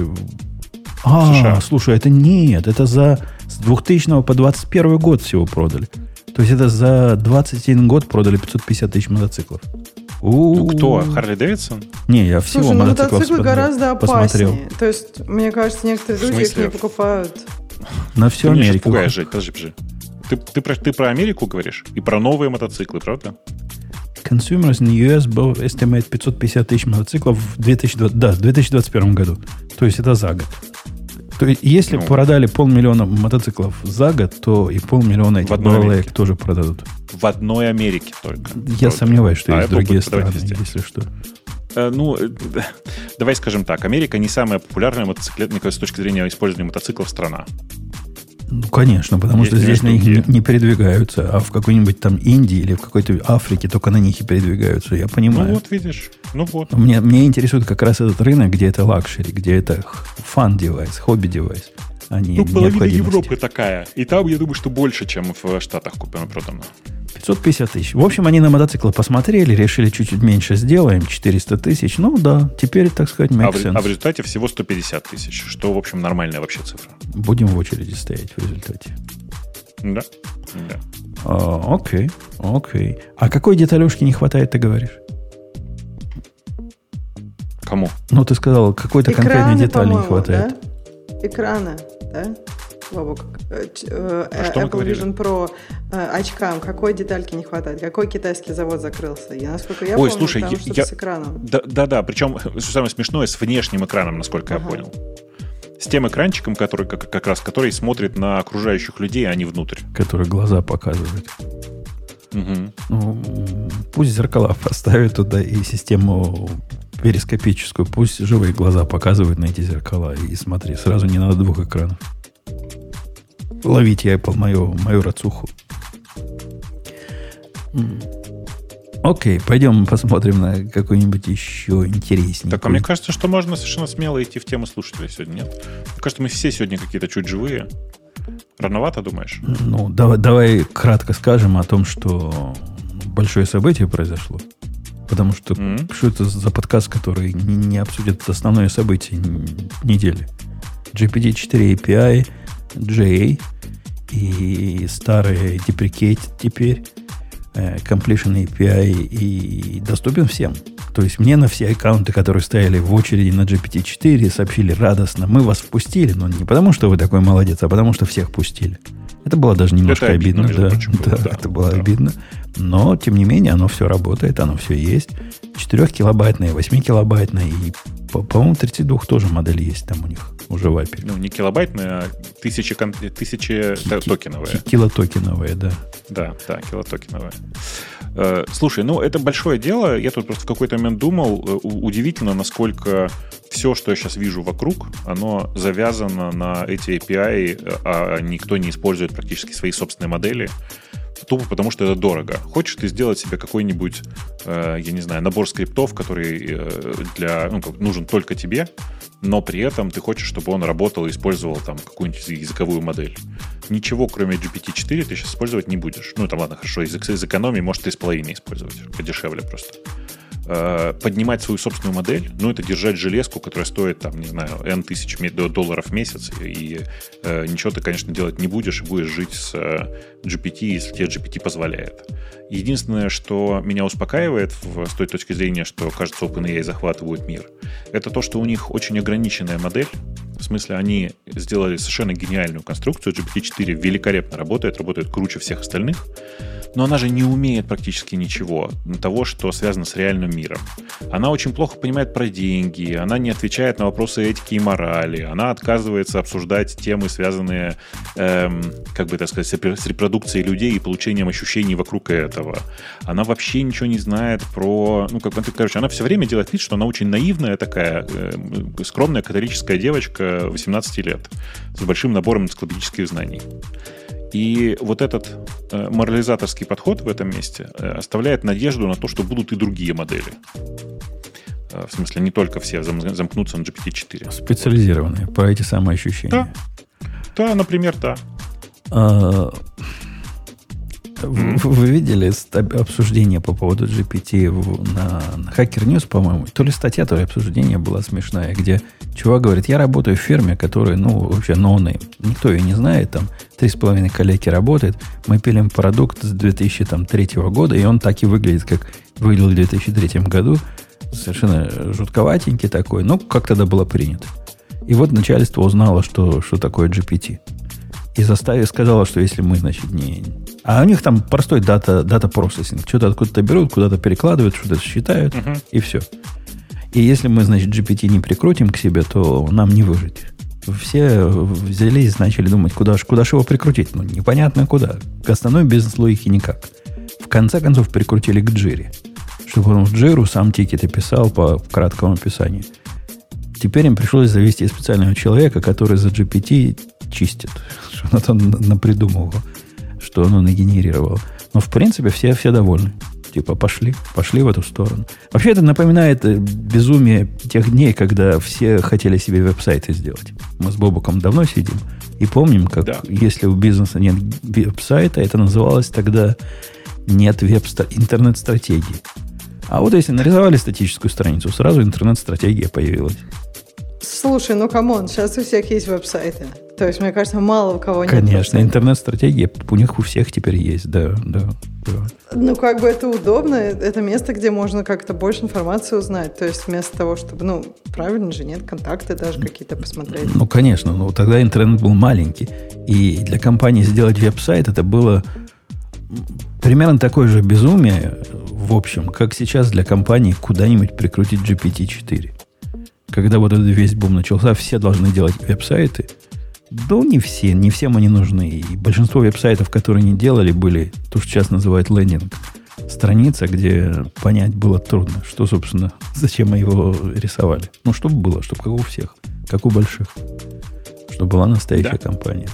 А, США. слушай, это нет, это за с 2000 по 21 год всего продали. То есть это за 21 год продали 550 тысяч мотоциклов. Кто? Харли Дэвидсон? Не, я всего Слушай, ну мотоциклы гораздо посмотрел. То есть, мне кажется, некоторые люди их не покупают. На всю Ты Америку. пугаешь, Жень, подожди, подожди. Ты, ты, про, ты про Америку говоришь? И про новые мотоциклы, правда? Consumers in US both estimate 550 тысяч мотоциклов в 2020, да, в 2021 году. То есть это за год. То есть, если Ну. продали полмиллиона мотоциклов за год, то и полмиллиона этих Америке. тоже продадут. В одной Америке только. Я Только. сомневаюсь, что А есть Apple другие страны, везде. если что. Э, Ну, э, давай скажем так. Америка не самая популярная мотоциклетная с точки зрения использования мотоциклов страна. Ну, конечно, потому Есть что здесь на них не, передвигаются, а в какой-нибудь там Индии или в какой-то Африке только на них и передвигаются. Я Ну понимаю. вот, видишь. Ну вот. Мне, мне интересует как раз этот рынок, где это luxury, где это fun девайс, хобби-девайс, а не Ну, половина. Европы такая. И там, я думаю, что больше, чем в Штатах куплено-продано. 550 тысяч. В общем, они на мотоциклы посмотрели, решили чуть-чуть меньше сделаем, 400 тысяч. Ну да, теперь, так сказать, А make в, sense. а в результате всего 150 тысяч, что, в общем, нормальная вообще цифра. Будем в очереди стоять в результате. Да. да. А, окей, окей. А какой деталюшки не хватает, ты говоришь? Кому? Ну, ты сказал, какой-то конкретной детали не хватает. да? Экраны, да? Э, э, мы Apple говорили? Vision Pro э, очкам, какой детальки не хватает? Какой китайский завод закрылся? Я, насколько я Ой, помню, слушай, там я- что-то я- с экраном. Да, да, да, причем что самое смешное, с внешним экраном, насколько я Ага. понял. С тем экранчиком, который как, как раз который смотрит на окружающих людей, а не внутрь. Который глаза показывает. Ну, пусть зеркала поставят туда и систему перископическую. Пусть живые глаза показывают на эти зеркала. И смотри, сразу не надо двух экранов. Ловите Apple мою, мою рацуху. Окей, пойдем посмотрим на какой-нибудь еще интереснее. Так, а мне кажется, что можно совершенно смело идти в тему слушателей сегодня, нет? Мне кажется, мы все сегодня какие-то чуть живые. Рановато, думаешь? Ну, давай, давай кратко скажем о том, что большое событие произошло. Потому что Мгм. что это за подкаст, который не, не обсудит основное событие недели? GPT-4 API, JA и старый Deprecate теперь, Completion API и доступен всем. То есть мне на все аккаунты, которые стояли в очереди на GPT-4, сообщили радостно, мы вас впустили, но не потому, что вы такой молодец, а потому, что всех пустили. Это было даже немножко это обидно, обидно, да, да, да, это было да. обидно. Но, тем не менее, оно все работает, оно все есть. 4-килобайтное, 8-килобайтное и, по- по-моему, 32 тоже модель есть там у них уже в Apple. Ну, не килобайтная, а тысячи, кон- тысячи т- токеновая. Ки- Килотокеновые, да. Да, да, килотокеновая. Э, Слушай, ну это большое дело. Я тут просто в какой-то момент думал, э, удивительно, насколько все, что я сейчас вижу вокруг, оно завязано на эти API, а никто не использует практически свои собственные модели. Тупо потому, что это дорого. Хочешь ты сделать себе какой-нибудь, э, я не знаю, набор скриптов, который э, для, ну, как, нужен только тебе, но при этом ты хочешь, чтобы он работал и использовал там какую-нибудь языковую модель. Ничего, кроме GPT-4, ты сейчас использовать не будешь. Ну, там, ладно, хорошо, из, из экономии, может, ты из половины использовать. Подешевле просто. Э, Поднимать свою собственную модель, ну, это держать железку, которая стоит, там, не знаю, N тысяч долларов в месяц, и э, ничего ты, конечно, делать не будешь, и будешь жить с э, GPT, если тебе GPT позволяет. Единственное, что меня успокаивает в- с той точки зрения, что, кажется, OpenAI захватывают мир, это то, что у них очень ограниченная модель. В смысле, они сделали совершенно гениальную конструкцию. GPT-4 великолепно работает, работает круче всех остальных. Но она же не умеет практически ничего того, что связано с реальным миром. Она очень плохо понимает про деньги, она не отвечает на вопросы этики и морали, она отказывается обсуждать темы, связанные, эм, как бы так сказать, с репро- с репродукцией людей и получением ощущений вокруг этого. Она вообще ничего не знает про... Ну, как короче, она все время делает вид, что она очень наивная такая, э, скромная католическая девочка 18 лет с большим набором энциклопедических знаний. И вот этот э, морализаторский подход в этом месте э, оставляет надежду на то, что будут и другие модели. Э, в смысле, не только все зам- замкнутся на GPT-4. Специализированные по эти самые ощущения. Да, например, да. А, Вы, вы видели обсуждение по поводу GPT на, на Hacker News, по-моему? То ли статья, то ли обсуждение было смешное, где чувак говорит, я работаю в фирме, которая, ну, вообще no name. Никто ее не знает, там, три с половиной коллеги работает. Мы пилим продукт с 2003 года, и он так и выглядит, как выглядел в 2003 году. Совершенно жутковатенький такой, но как тогда было принято. И вот начальство узнало, что, что такое GPT. И заставила, сказала, что если мы, значит, не... А у них там простой дата, дата процессинг. Что-то откуда-то берут, куда-то перекладывают, что-то считают, Мгм. и все. И если мы, значит, GPT не прикрутим к себе, то нам не выжить. Все взялись, начали думать, куда ж, куда ж его прикрутить. Ну, непонятно куда. К основной бизнес-логике никак. В конце концов, прикрутили к Джире. Чтобы он в Джиру сам тикеты писал по краткому описанию. Теперь им пришлось завести специального человека, который за GPT чистит. Что он напридумывал, что он нагенерировал. Но, в принципе, все, все довольны. Типа, пошли, пошли в эту сторону. Вообще, это напоминает э, безумие тех дней, когда все хотели себе веб-сайты сделать. Мы с Бобуком давно сидим и помним, как Да. если у бизнеса нет веб-сайта, это называлось тогда нет веб интернет-стратегии. А вот если нарисовали статическую страницу, сразу интернет-стратегия появилась. Слушай, ну come on, сейчас у всех есть веб-сайты. То есть, мне кажется, мало у кого нет Конечно, интернет-стратегия у них у всех теперь есть, да, да, да. Ну, как бы это удобно, это место, где можно как-то больше информации узнать. То есть, вместо того, чтобы, ну, правильно же, нет, контакты даже какие-то посмотреть. Ну, конечно, но тогда интернет был маленький. И для компании сделать веб-сайт это было примерно такое же безумие, в общем, как сейчас для компании куда-нибудь прикрутить GPT-4. Когда вот этот весь бум начался, все должны делать веб-сайты. Да не все, не всем они нужны. И большинство веб-сайтов, которые не делали, были то, что сейчас называют лендинг. Страница, где понять было трудно, что, собственно, зачем мы его рисовали. Ну, чтобы было, чтобы как у всех, как у больших. Чтобы была настоящая Да. компания.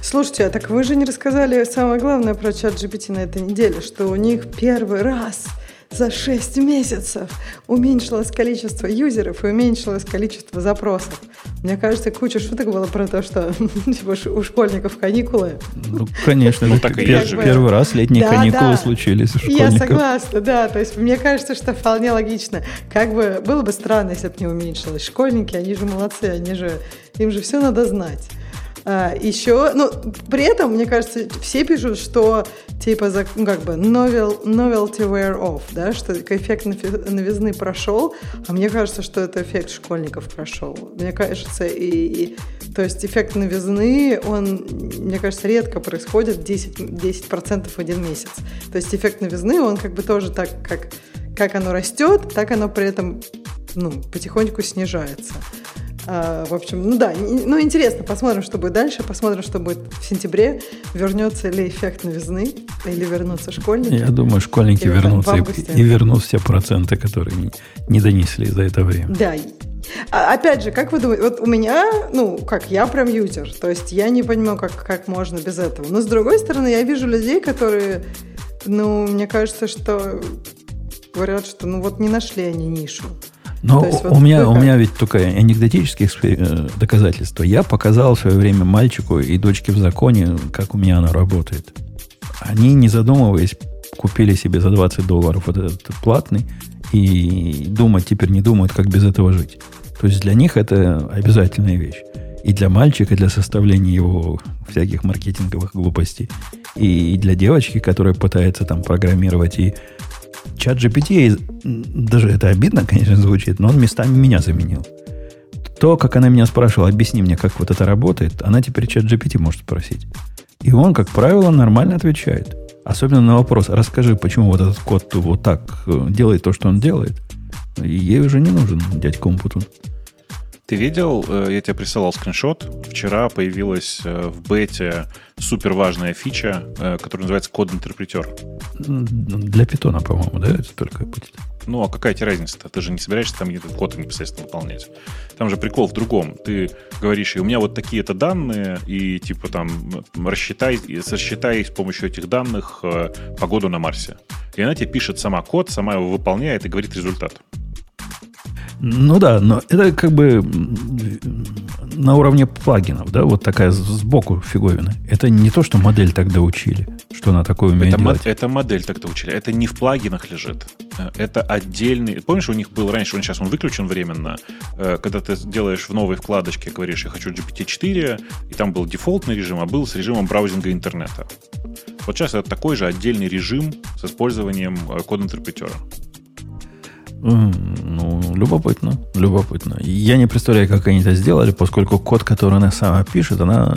Слушайте, а так вы же не рассказали самое главное про чат GPT на этой неделе, что у них первый раз за 6 месяцев уменьшилось количество юзеров и уменьшилось количество запросов. Мне кажется, куча шуток было про то, что типа, у школьников каникулы. Ну, конечно, Ну, так первый раз летние Да, каникулы да. случились у Я школьников. согласна, да. То есть мне кажется, что вполне логично. Как бы было бы странно, если бы не уменьшилось. Школьники, они же молодцы, они же им же все надо знать. А, еще, ну, при этом, мне кажется, все пишут, что типа, за, ну, как бы, novel, novelty wear off, да, что эффект нови- новизны прошел, а мне кажется, что это эффект школьников прошел. Мне кажется, и, и То есть эффект новизны, он, мне кажется, редко происходит 10%, 10% в один месяц. То есть эффект новизны, он как бы тоже так, как, как оно растет, так оно при этом ну, потихоньку снижается. А, в общем, ну да, ну интересно, посмотрим, что будет дальше, посмотрим, что будет в сентябре, вернется ли эффект новизны, или вернутся школьники. Я думаю, школьники или вернутся и, и вернут все проценты, которые не, не донесли за это время. Да, а, опять же, как вы думаете, вот у меня, ну, как, я прям юзер, то есть я не понимаю, как, как можно без этого. Но с другой стороны, я вижу людей, которые, ну, мне кажется, что говорят, что, ну, вот не нашли они нишу. Но есть, у, вот меня, у меня ведь только анекдотические э, доказательства. Я показал в свое время мальчику и дочке в законе, как у меня оно работает. Они, не задумываясь, купили себе за 20 долларов вот этот платный и думать теперь не думают, как без этого жить. То есть для них это обязательная вещь. И для мальчика, для составления его всяких маркетинговых глупостей. И для девочки, которая пытается там программировать и чат GPT, даже это обидно, конечно, звучит, но он местами меня заменил. То, как она меня спрашивала, объясни мне, как вот это работает, она теперь чат GPT может спросить. И он, как правило, нормально отвечает. Особенно на вопрос, расскажи, почему вот этот код вот так э, делает то, что он делает. И ей уже не нужен дядька Умпутун. Ты видел, э, я тебе присылал скриншот, вчера появилась э, в бете супер важная фича, э, которая называется код-интерпретер. Для питона, по-моему, да, это только будет? Ну, а какая тебе разница-то? Ты же не собираешься там этот код непосредственно выполнять. Там же прикол в другом. Ты говоришь, и у меня вот такие-то данные, и типа там рассчитай, рассчитай с помощью этих данных погоду на Марсе. И она тебе пишет сама код, сама его выполняет и говорит результат. Ну да, но это как бы на уровне плагинов, да, вот такая сбоку фиговина. Это не то, что модель тогда учили, что она такое умеет это делать. это модель тогда учили. Это не в плагинах лежит. Это отдельный... Помнишь, у них был раньше, он сейчас он выключен временно, э, когда ты делаешь в новой вкладочке, говоришь, я хочу GPT-4, и там был дефолтный режим, а был с режимом браузинга интернета. Вот сейчас это такой же отдельный режим с использованием э, код-интерпретера. Ну, любопытно, любопытно. Я не представляю, как они это сделали, поскольку код, который она сама пишет, она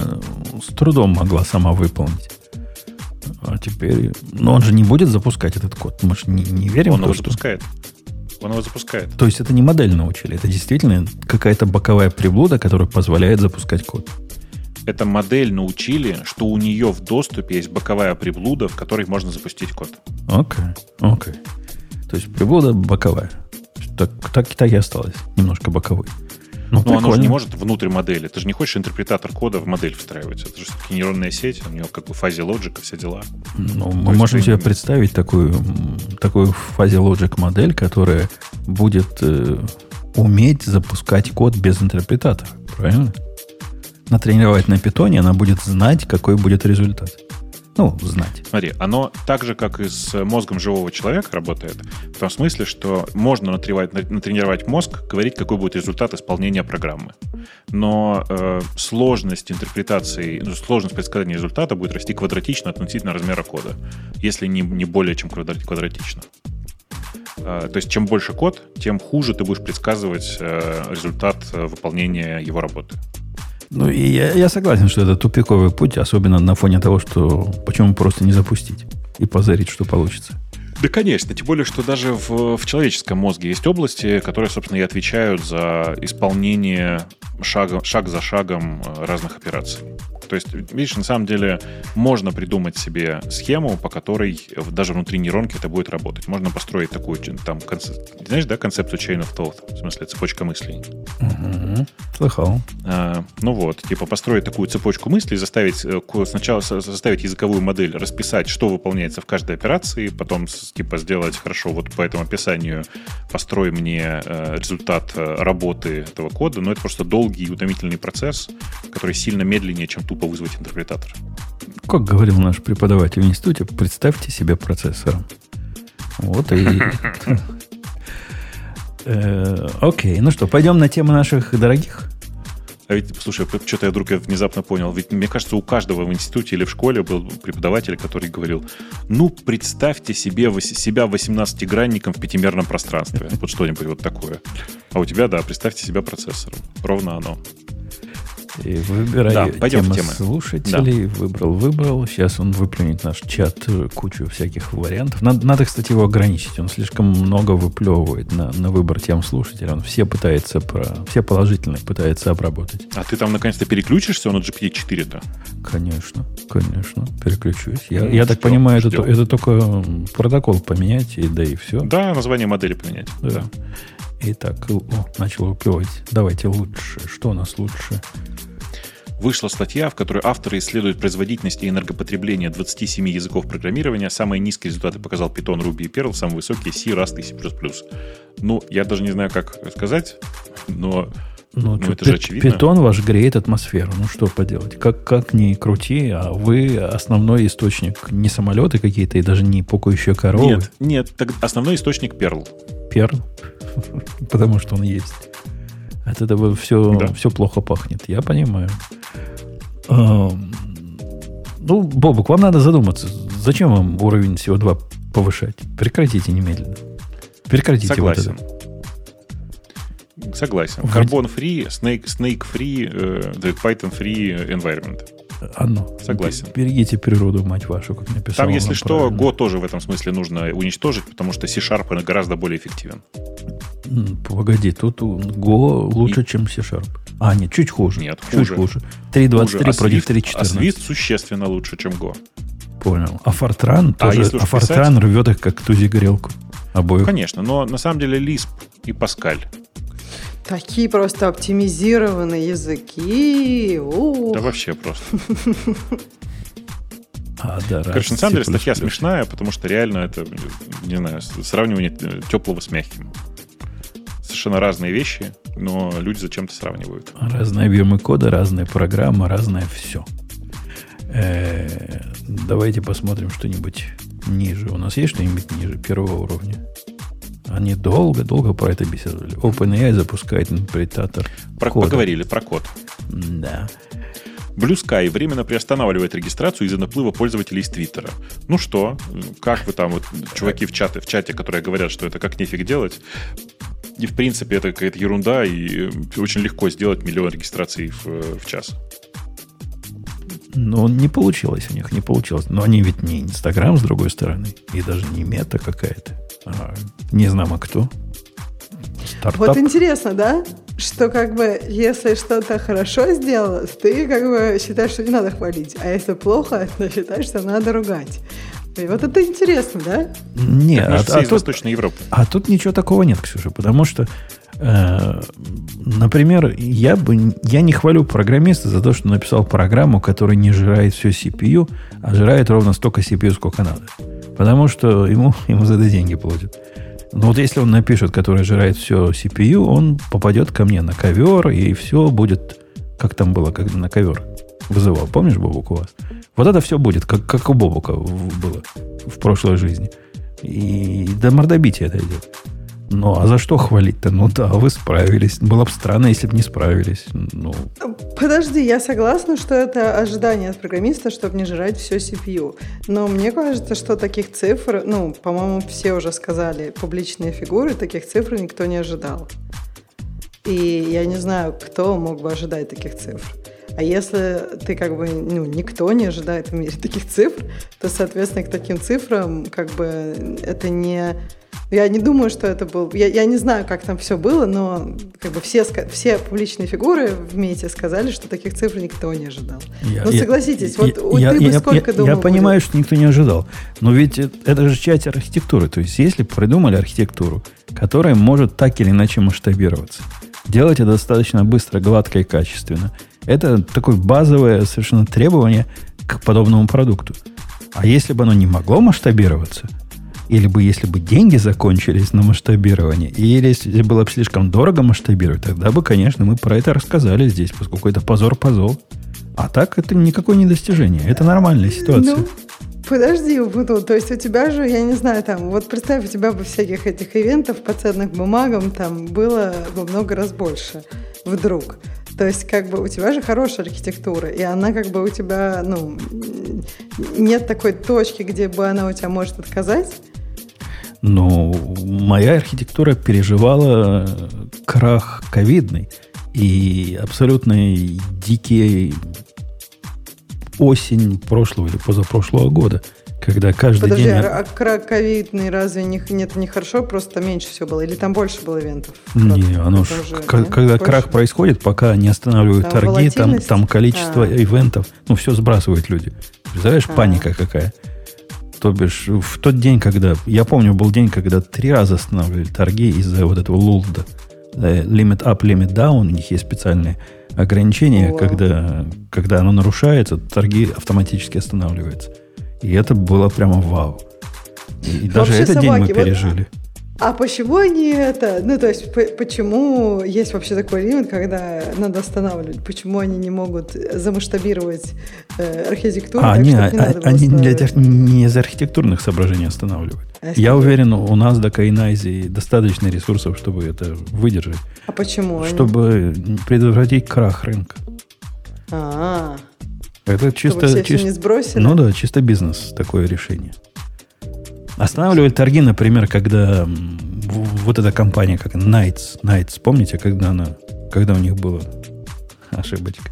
с трудом могла сама выполнить. А теперь... Но он же не будет запускать этот код. Мы же не, не верим он в то, его что... запускает. Он его запускает. То есть это не модель научили, это действительно какая-то боковая приблуда, которая позволяет запускать код. Это модель научили, что у нее в доступе есть боковая приблуда, в которой можно запустить код. Окей, okay, окей. Okay. То есть приблуда боковая. Так, так, так и осталось. Немножко боковой. Ну, Но оно же не может внутрь модели. Ты же не хочешь интерпретатор кода в модель встраивать. Это же все-таки нейронная сеть, у нее как бы фазе лоджика, все дела. Ну, мы можем себе представить такую, такую фазе лоджик модель, которая будет э, уметь запускать код без интерпретатора. Правильно? Натренировать на питоне, она будет знать, какой будет результат ну, знать. Смотри, оно так же, как и с мозгом живого человека работает, в том смысле, что можно натренировать, натренировать мозг, говорить, какой будет результат исполнения программы. Но э, сложность интерпретации, ну, сложность предсказания результата будет расти квадратично относительно размера кода, если не, не более чем квадратично. Э, то есть, чем больше код, тем хуже ты будешь предсказывать э, результат э, выполнения его работы. Ну, и я, я согласен, что это тупиковый путь, особенно на фоне того, что почему просто не запустить и позырить, что получится. Да, конечно. Тем более, что даже в, в человеческом мозге есть области, которые, собственно, и отвечают за исполнение шага, шаг за шагом э, разных операций. То есть, видишь, на самом деле можно придумать себе схему, по которой даже внутри нейронки это будет работать. Можно построить такую, там, концеп... знаешь, да, концепцию chain of thought, в смысле цепочка мыслей. Угу. Слыхал. А, ну вот, типа построить такую цепочку мыслей, заставить э, сначала заставить языковую модель расписать, что выполняется в каждой операции, потом типа сделать хорошо вот по этому описанию построй мне э, результат работы этого кода, но это просто долгий и утомительный процесс, который сильно медленнее, чем тупо вызвать интерпретатор. Как говорил наш преподаватель в институте, представьте себе процессором. Вот и... Э, окей, ну что, пойдем на тему наших дорогих? А ведь, слушай, что-то я вдруг внезапно понял. Ведь, мне кажется, у каждого в институте или в школе был преподаватель, который говорил, ну, представьте себе себя 18-гранником в пятимерном пространстве. Вот что-нибудь вот такое. А у тебя, да, представьте себя процессором. Ровно оно. И выбирай Да, пойдем в тему темы. слушателей. Выбрал, выбрал. Сейчас он выплюнет наш чат э, кучу всяких вариантов. Надо, надо, кстати, его ограничить. Он слишком много выплевывает на, на выбор тем слушателей. Он все пытается про, все положительные пытается обработать. А ты там наконец-то переключишься на GPT-4-то? Конечно, конечно, переключусь. Я, Ну, я так понимаю, это, это только протокол поменять, и да и все. Да, название модели поменять. Да. Итак, о, начал выплевывать. Давайте лучше. Что у нас лучше? Вышла статья, в которой авторы исследуют производительность и энергопотребление 27 языков программирования. Самые низкие результаты показал Python, Ruby и Perl, самые высокие C, Rust и C++. Ну, я даже не знаю, как сказать, но Ну, Ну, это же очевидно. Питон ваш греет атмосферу. Ну, что поделать? Как, как ни крути, а вы основной источник не самолеты какие-то и даже не пукающие коровы. нет, нет, так основной источник Perl. Перл. Потому что он есть. От этого все, Да. все плохо пахнет. Я понимаю. Ну, Бобук, вам надо задуматься. Зачем вам уровень СО2 повышать? Прекратите немедленно. Прекратите Согласен. вот это. Согласен. Вроде- Carbon free, snake, snake free, э, да, Python free environment. А ну, Согласен. Берегите природу, мать вашу, как написал. Там, если что, правильно. Go тоже в этом смысле нужно уничтожить, потому что C-Sharp гораздо более эффективен. Погоди, тут Go лучше, чем C-Sharp. А, нет, чуть хуже. Нет, чуть хуже. хуже. 3.23 Хуже. А против Swift- 3.14. А Swift существенно лучше, чем Go. Понял. А Fortran А тоже, а Fortran рвет их как тузи горелку. Обоих. Конечно, но на самом деле Lisp и Pascal. Такие просто оптимизированные языки. Ух. Да вообще просто. А, да, Короче, на самом деле статья смешная, потому что реально это, не знаю, сравнивание э, теплого с мягким. Совершенно разные вещи, но люди зачем-то сравнивают. Разные объемы кода, разные программы, разное все. Давайте посмотрим что-нибудь ниже. У нас есть что-нибудь ниже первого уровня? Они долго-долго про это беседовали. OpenAI запускает интерпретатор Про, кода. поговорили про код. Да. Blue Sky временно приостанавливает регистрацию из-за наплыва пользователей из Твиттера. Ну что, как вы там, вот, чуваки в чате, в чате, которые говорят, что это как нефиг делать, и в принципе это какая-то ерунда, и очень легко сделать миллион регистраций в, в час. Но не получилось у них, не получилось. Но они ведь не Инстаграм, с другой стороны, и даже не мета какая-то. А не знамо кто. Стартап. Вот интересно, да? Что как бы, если что-то хорошо сделала, ты как бы считаешь, что не надо хвалить. А если плохо, то считаешь, что надо ругать. И вот это интересно, да? Не, Мы а, а из тут, Восточной Европы. а тут ничего такого нет, Ксюша, потому что, э, например, я бы я не хвалю программиста за то, что написал программу, которая не жирает все CPU, а жирает ровно столько CPU, сколько надо. Потому что ему, ему за это деньги платят. Но вот если он напишет, который жирает все CPU, он попадет ко мне на ковер, и все будет, как там было, когда на ковер вызывал. Помнишь, Бобук, у вас? Вот это все будет, как, как у Бобука было в прошлой жизни. И до мордобития это идет. Ну, а за что хвалить-то? Ну да, вы справились. Было бы странно, если бы не справились. Ну, Подожди, я согласна, что это ожидание от программиста, чтобы не жрать все CPU. Но мне кажется, что таких цифр, ну, по-моему, все уже сказали, публичные фигуры, таких цифр никто не ожидал. И я не знаю, кто мог бы ожидать таких цифр. А если ты как бы, ну, никто не ожидает в мире таких цифр, то, соответственно, к таким цифрам как бы это не... Я не думаю, что это был... Я, я не знаю, как там все было, но как бы все, все публичные фигуры в МЕТе сказали, что таких цифр никто не ожидал. я- ну, я- согласитесь, я- вот я- ты бы я- сколько я- думал Я понимаю, будет? что никто не ожидал. Но ведь это, это же часть архитектуры. То есть, если придумали архитектуру, которая может так или иначе масштабироваться, делать это достаточно быстро, гладко и качественно, это такое базовое совершенно требование к подобному продукту. А если бы оно не могло масштабироваться, или бы если бы деньги закончились на масштабирование, или если было бы слишком дорого масштабировать, тогда бы, конечно, мы про это рассказали здесь, поскольку это позор-позор. А так это никакое не достижение. Это нормальная ситуация. Ну, подожди, Убуду, то есть у тебя же, я не знаю, там, вот представь, у тебя бы всяких этих ивентов по ценным бумагам там было во много раз больше вдруг. То есть, как бы, у тебя же хорошая архитектура, и она, как бы, у тебя, ну, нет такой точки, где бы она у тебя может отказать. Ну, моя архитектура переживала э, крах ковидный. И абсолютно дикие осень прошлого или позапрошлого года, когда каждый Подожди, день... а крак ковидный разве не, нет, не хорошо, просто меньше всего было? Или там больше было ивентов? Не, оно ж, же, к- нет? когда Больше? крах происходит, пока не останавливают Там торги, там, там количество А. ивентов, ну, все сбрасывают люди. Представляешь, А. паника какая. То бишь, в тот день, когда... Я помню, был день, когда три раза останавливали торги из-за вот этого лулда. Э, Limit up, limit down. У них есть специальные ограничения, Вау. когда, когда оно нарушается, торги автоматически останавливаются. И это было прямо вау. И, и даже этот день мы собаки, вот- пережили. А почему они это... Ну, то есть, по- почему есть вообще такой лимит, когда надо останавливать? Почему они не могут замасштабировать э, архитектуру А, так, не, чтобы а- не было они для, останавливать? не из архитектурных соображений останавливают. А Я уверен, у нас до Кайнайзи достаточно ресурсов, чтобы это выдержать, А почему они? чтобы предотвратить крах рынка. А, Это чтобы чисто, все чис- всё не сбросили? ну да, чисто бизнес такое решение. Останавливали торги, например, когда вот эта компания, как Knights, Knights, помните, когда она, когда у них была ошибочка,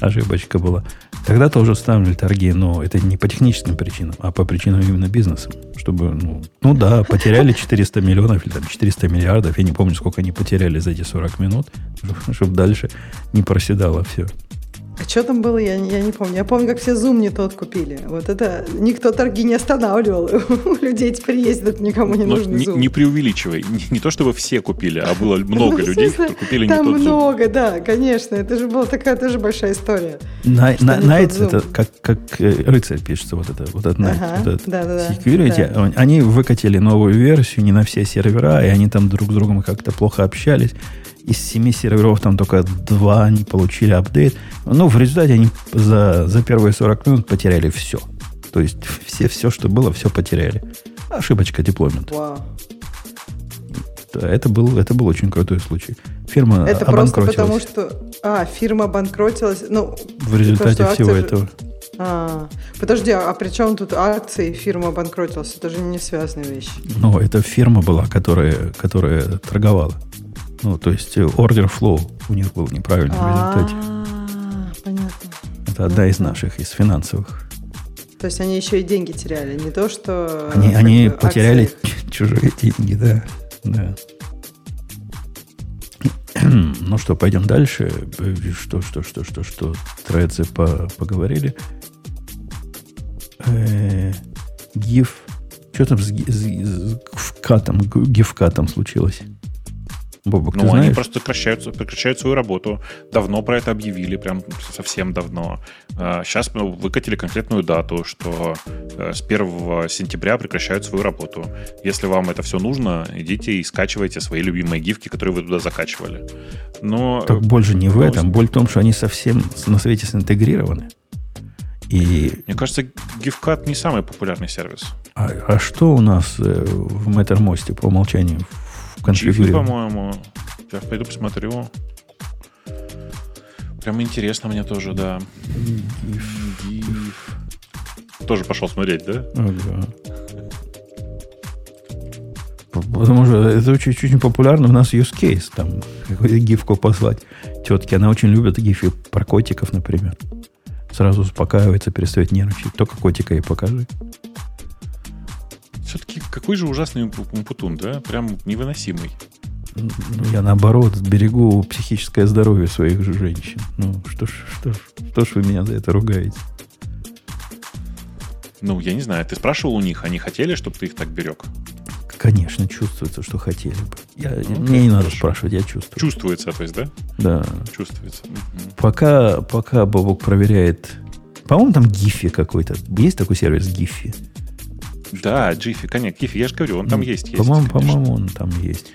ошибочка была. Тогда тоже останавливали торги, но это не по техническим причинам, а по причинам именно бизнеса. Чтобы, ну, ну да, потеряли 400 миллионов или там 400 миллиардов, я не помню, сколько они потеряли за эти 40 минут, чтобы дальше не проседало все. А что там было, я, не- я не помню. Я помню, как все Zoom не тот купили. Вот это никто торги не останавливал. У людей теперь есть этот никому не Но нужный Ну, не, Zoom. не преувеличивай. Не, не то, чтобы все купили, а было много Ну, в людей, которые купили не Там тот Zoom. много, да, конечно. Это же была такая тоже большая история. На, на, это как, как э, рыцарь пишется, вот это, вот этот Knights, Ага, вот этот да-да-да, security. да. Он- Они выкатили новую версию не на все сервера, и они там друг с другом как-то плохо общались. Из семи серверов там только два не получили апдейт. Ну, в результате они за, за первые 40 минут потеряли все. То есть все, все, что было, все потеряли. Ошибочка дипломент. Это, был, это был очень крутой случай. Фирма Это просто потому, что... А, фирма обанкротилась. Ну, в результате что всего же- этого. а, подожди, а при чем тут акции, фирма обанкротилась? Это же не связанные вещи. Ну, это фирма была, которая, которая торговала. Ну, то есть э, order flow у них был неправильный в результате. А, понятно. Это одна из наших, из финансовых. То есть они еще и деньги теряли, не то, что... Они, они бы, потеряли акции. чужие деньги, да. да. Ну что, пойдем дальше. Э, Что, что, что, что, что? Тредзы по, поговорили. Э, GIF. Что там с, с, с гифкатом, г- гифкатом случилось? Бобок, ты Ну, они знаешь? просто прекращают, прекращают свою работу. Давно про это объявили, прям совсем давно. Сейчас выкатили конкретную дату, что э, с 1 сентября прекращают свою работу. Если вам это все нужно, идите и скачивайте свои любимые гифки, которые вы туда закачивали. Но Так боль же не в Ну, этом. Боль в том, что они совсем на свете синтегрированы. И мне кажется, GIFCAT не самый популярный сервис. а, а что у нас э, в Mattermost по умолчанию конфигурировании? по-моему. Сейчас пойду посмотрю. Прям интересно мне тоже, да. GIF. Тоже пошел смотреть, да? Ага. Потому что это очень, очень популярно. У нас use case. Там какую-то гифку послать тетке. Она очень любит гифы про котиков, например. Сразу успокаивается, перестает нервничать. Только котика ей покажи. Все-таки какой же ужасный умпутун, да? Прям невыносимый. Ну, Я наоборот берегу психическое здоровье своих же женщин. Ну, что ж, что ж, что ж вы меня за это ругаете? Ну, я не знаю, ты спрашивал у них, они хотели, чтобы ты их так берег? Конечно, чувствуется, что хотели бы. Я, Ну, мне не надо хорошо. спрашивать, я чувствую. Чувствуется, то есть, да? Да. Чувствуется. Пока, пока Бобок проверяет... По-моему, там Гифи какой-то. Есть такой сервис Гифи? Да, Jiffy, конечно, Jiffy, я же говорю, он там есть. есть По-моему, конечно. по-моему, он там есть.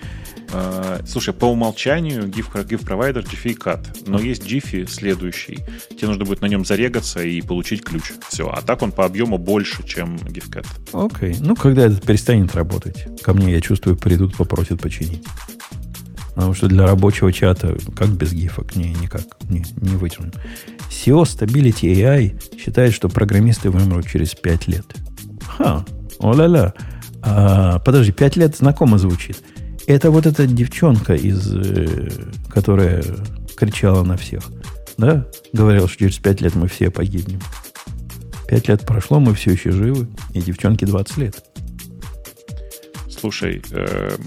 А, Слушай, по умолчанию GIF, GIF провайдер Jiffy Cat. Но есть Jiffy следующий. Тебе нужно будет на нем зарегаться и получить ключ. Все. А так он по объему больше, чем GIFCAT. Окей. Ну, когда этот перестанет работать, ко мне, я чувствую, придут, попросят починить. Потому что для рабочего чата, как без гифок, не, никак не, не вытянем. SEO Stability AI считает, что программисты вымрут через 5 лет. Ха, о-ля-ля. А, подожди, 5 лет знакомо звучит. Это вот эта девчонка, из, э, которая кричала на всех. Да? Говорила, что через пять лет мы все погибнем. Пять лет прошло, мы все еще живы, и девчонке 20 лет. Слушай, э,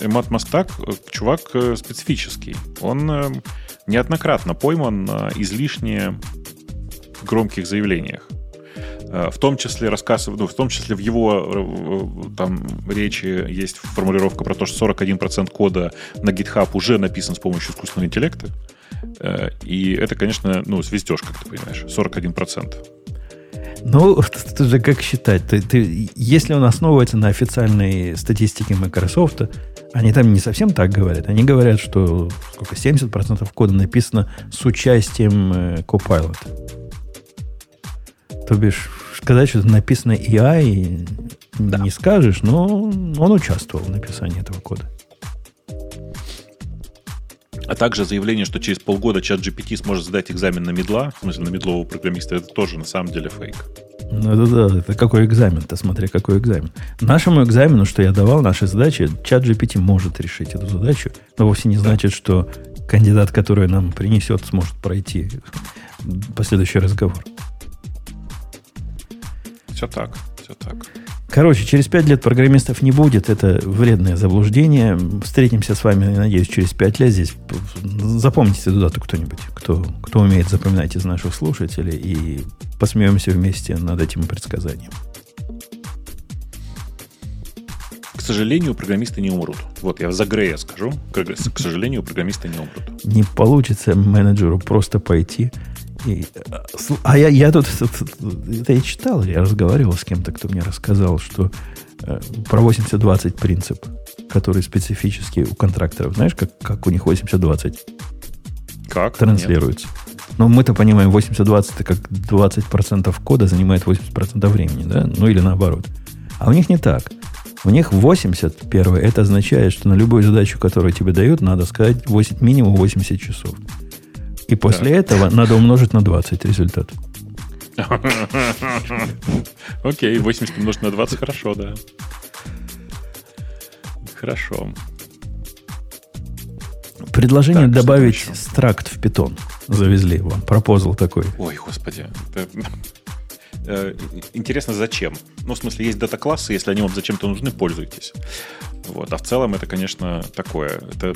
Эмат Мастак, чувак э, специфический. Он неоднократно пойман на излишне громких заявлениях. В том числе рассказ, ну, в том числе в его там речи есть формулировка про то, что 41% кода на GitHub уже написан с помощью искусственного интеллекта. И это, конечно, ну, свистеж, как ты понимаешь, 41%. Ну, это же как считать? Ты, ты, если он основывается на официальной статистике Microsoft, они там не совсем так говорят. Они говорят, что сколько, 70% кода написано с участием э, Copilot. То бишь, сказать, что это написано AI, да. не скажешь, но он участвовал в написании этого кода. А также заявление, что через полгода чат GPT сможет сдать экзамен на медла, в смысле на медлового программиста, это тоже на самом деле фейк. Ну это да, это какой экзамен-то, смотри, какой экзамен. Нашему экзамену, что я давал, нашей задачи, чат GPT может решить эту задачу, но вовсе не значит, что кандидат, который нам принесет, сможет пройти последующий разговор. Все так, все так. Короче, через пять лет программистов не будет. Это вредное заблуждение. Встретимся с вами, надеюсь, через пять лет здесь. Запомните эту дату кто-нибудь, кто, кто умеет запоминать из наших слушателей, и посмеемся вместе над этим предсказанием. К сожалению, программисты не умрут. Вот я за Грея скажу. К сожалению, программисты не умрут. Не получится менеджеру просто пойти и, а я, я тут это я читал, я разговаривал с кем-то, кто мне рассказал, что э, про 80-20 принцип, который специфический у контракторов. Знаешь, как, как у них 80-20 как? транслируется? Нет. Но мы-то понимаем, 80-20 это как 20% кода занимает 80% времени, да? Ну или наоборот. А у них не так. У них 80 первое, это означает, что на любую задачу, которую тебе дают, надо сказать 8, минимум 80 часов. И после да. этого надо умножить на 20 результат. Окей, 80 умножить на 20 хорошо, да. Хорошо. Предложение так, добавить стракт в питон завезли вам. Пропозал такой. Ой, господи. Э, интересно, зачем? Ну, в смысле, есть дата-классы, если они вам зачем-то нужны, пользуйтесь. Вот. А в целом это, конечно, такое. Это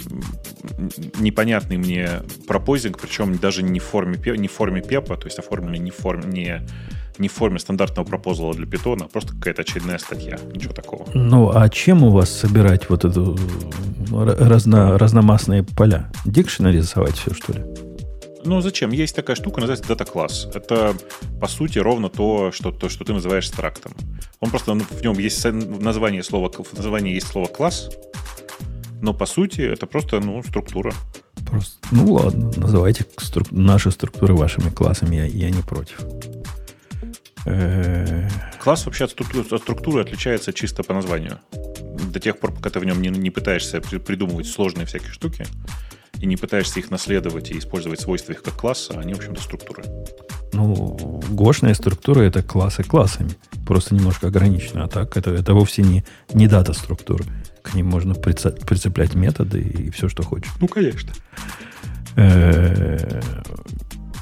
непонятный мне пропозинг, причем даже не в форме, не в форме пепа, то есть оформленный не в форме, не, не в форме стандартного пропозала для питона, а просто какая-то очередная статья. Ничего такого. Ну, а чем у вас собирать вот эту разно, разномастные поля? Дикшенери рисовать все, что ли? Ну, зачем? Есть такая штука, называется дата-класс. Это, по сути, ровно то, что, то, что ты называешь страктом. Он просто, ну, в нем есть название слова, в названии есть слово класс, но, по сути, это просто, ну, структура. Просто, ну, ладно, называйте струк, наши структуры вашими классами, я, я не против. Класс вообще от структуры отличается чисто по названию. До тех пор, пока ты в нем не, не пытаешься придумывать сложные всякие штуки, и не пытаешься их наследовать и использовать свойства их как класса, они, в общем-то, структуры. Ну, гошная структура это классы классами. Просто немножко ограничено. А так это, это вовсе не, не дата структуры. К ним можно прицеплять методы и все, что хочешь. Ну, конечно.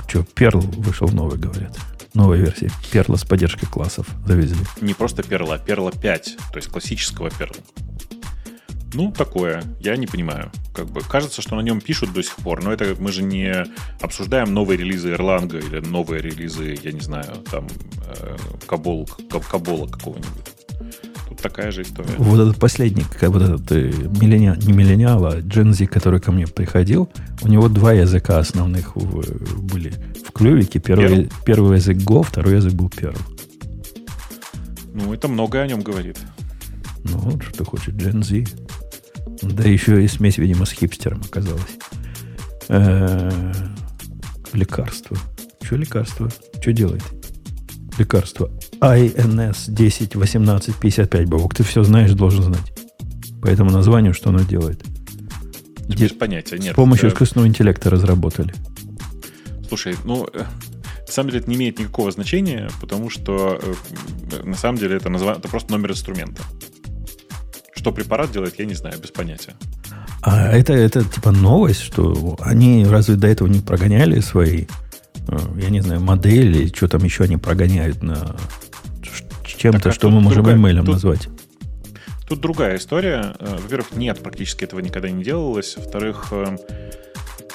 Что, Перл вышел новый, говорят. Новая версия. Перла с поддержкой классов завезли. Не просто Перла, а Перла 5, то есть классического Перла. Ну, такое. Я не понимаю. Как бы кажется, что на нем пишут до сих пор, но это мы же не обсуждаем новые релизы Erlang или новые релизы, я не знаю, там э, Кабол, Кабола какого-нибудь. Тут такая же история. Вот этот последний, вот этот э, миллениал, не миллениал, а Gen Z, который ко мне приходил, у него два языка основных в, были в клювике. Первый, первый язык Go, второй язык был Perl. Ну, это многое о нем говорит. Ну, вот что ты хочешь, Gen Z. Да еще и смесь, видимо, с хипстером оказалась. Лекарство. Что лекарство? Что делает? Лекарство. INS 10 18 55 бабок. Ты все знаешь, должен знать. По этому названию, что оно делает. Без понятия нет. С помощью искусственного интеллекта разработали. Слушай, ну, э, на самом деле это не имеет никакого значения, потому что э, на самом деле это, назва... это просто номер инструмента Что препарат делает, я не знаю, без понятия. А это, это типа новость, что они разве до этого не прогоняли свои, э, я не знаю, модели, что там еще они прогоняют на чем-то, а что мы можем другая, имейлом тут, назвать? Тут другая история. Э, во-первых, нет, практически этого никогда не делалось. Во-вторых, э,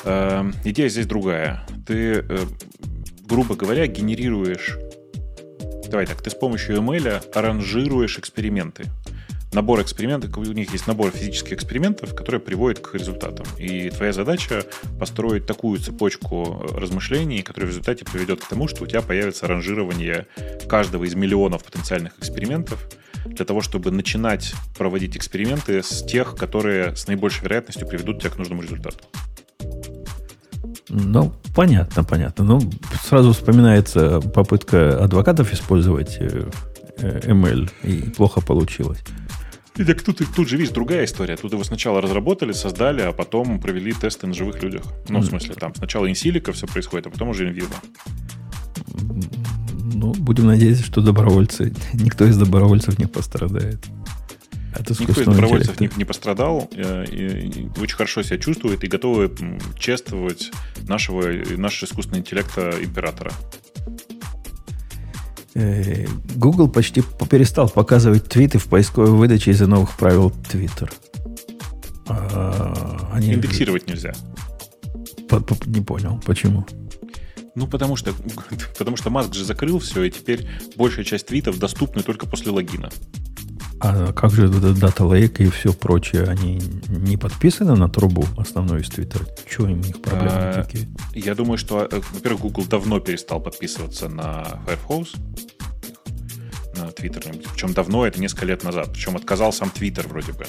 э, идея здесь другая. Ты, грубо говоря, генерируешь... Давай так, ты с помощью email аранжируешь эксперименты набор экспериментов, у них есть набор физических экспериментов, которые приводят к результатам. И твоя задача построить такую цепочку размышлений, которая в результате приведет к тому, что у тебя появится ранжирование каждого из миллионов потенциальных экспериментов, для того, чтобы начинать проводить эксперименты с тех, которые с наибольшей вероятностью приведут тебя к нужному результату. Ну, понятно, понятно. Ну, сразу вспоминается попытка адвокатов использовать э, э, ML, и плохо получилось. И так тут, тут же, видишь, другая история. Тут его сначала разработали, создали, а потом провели тесты на живых людях. Ну, в смысле, там сначала инсилика все происходит, а потом уже инвиво. Ну, будем надеяться, что добровольцы, никто из добровольцев не пострадает. От никто из добровольцев не, не пострадал, э, и, и очень хорошо себя чувствует и готовы чествовать нашего, нашего искусственного интеллекта императора. Э, Google почти перестал показывать твиты в поисковой выдаче из-за новых правил Twitter. А, они... Индексировать нельзя. Не понял, почему? Ну, потому что, потому что Маск же закрыл все, и теперь большая часть твитов доступны только после логина. А как же Data Lake и все прочее, они не подписаны на трубу основной из Твиттера? Чего у них проблемы а, такие? Я думаю, что, э, во-первых, Google давно перестал подписываться на Firefox, на Twitter. Причем давно, это несколько лет назад. Причем отказал сам Twitter вроде бы,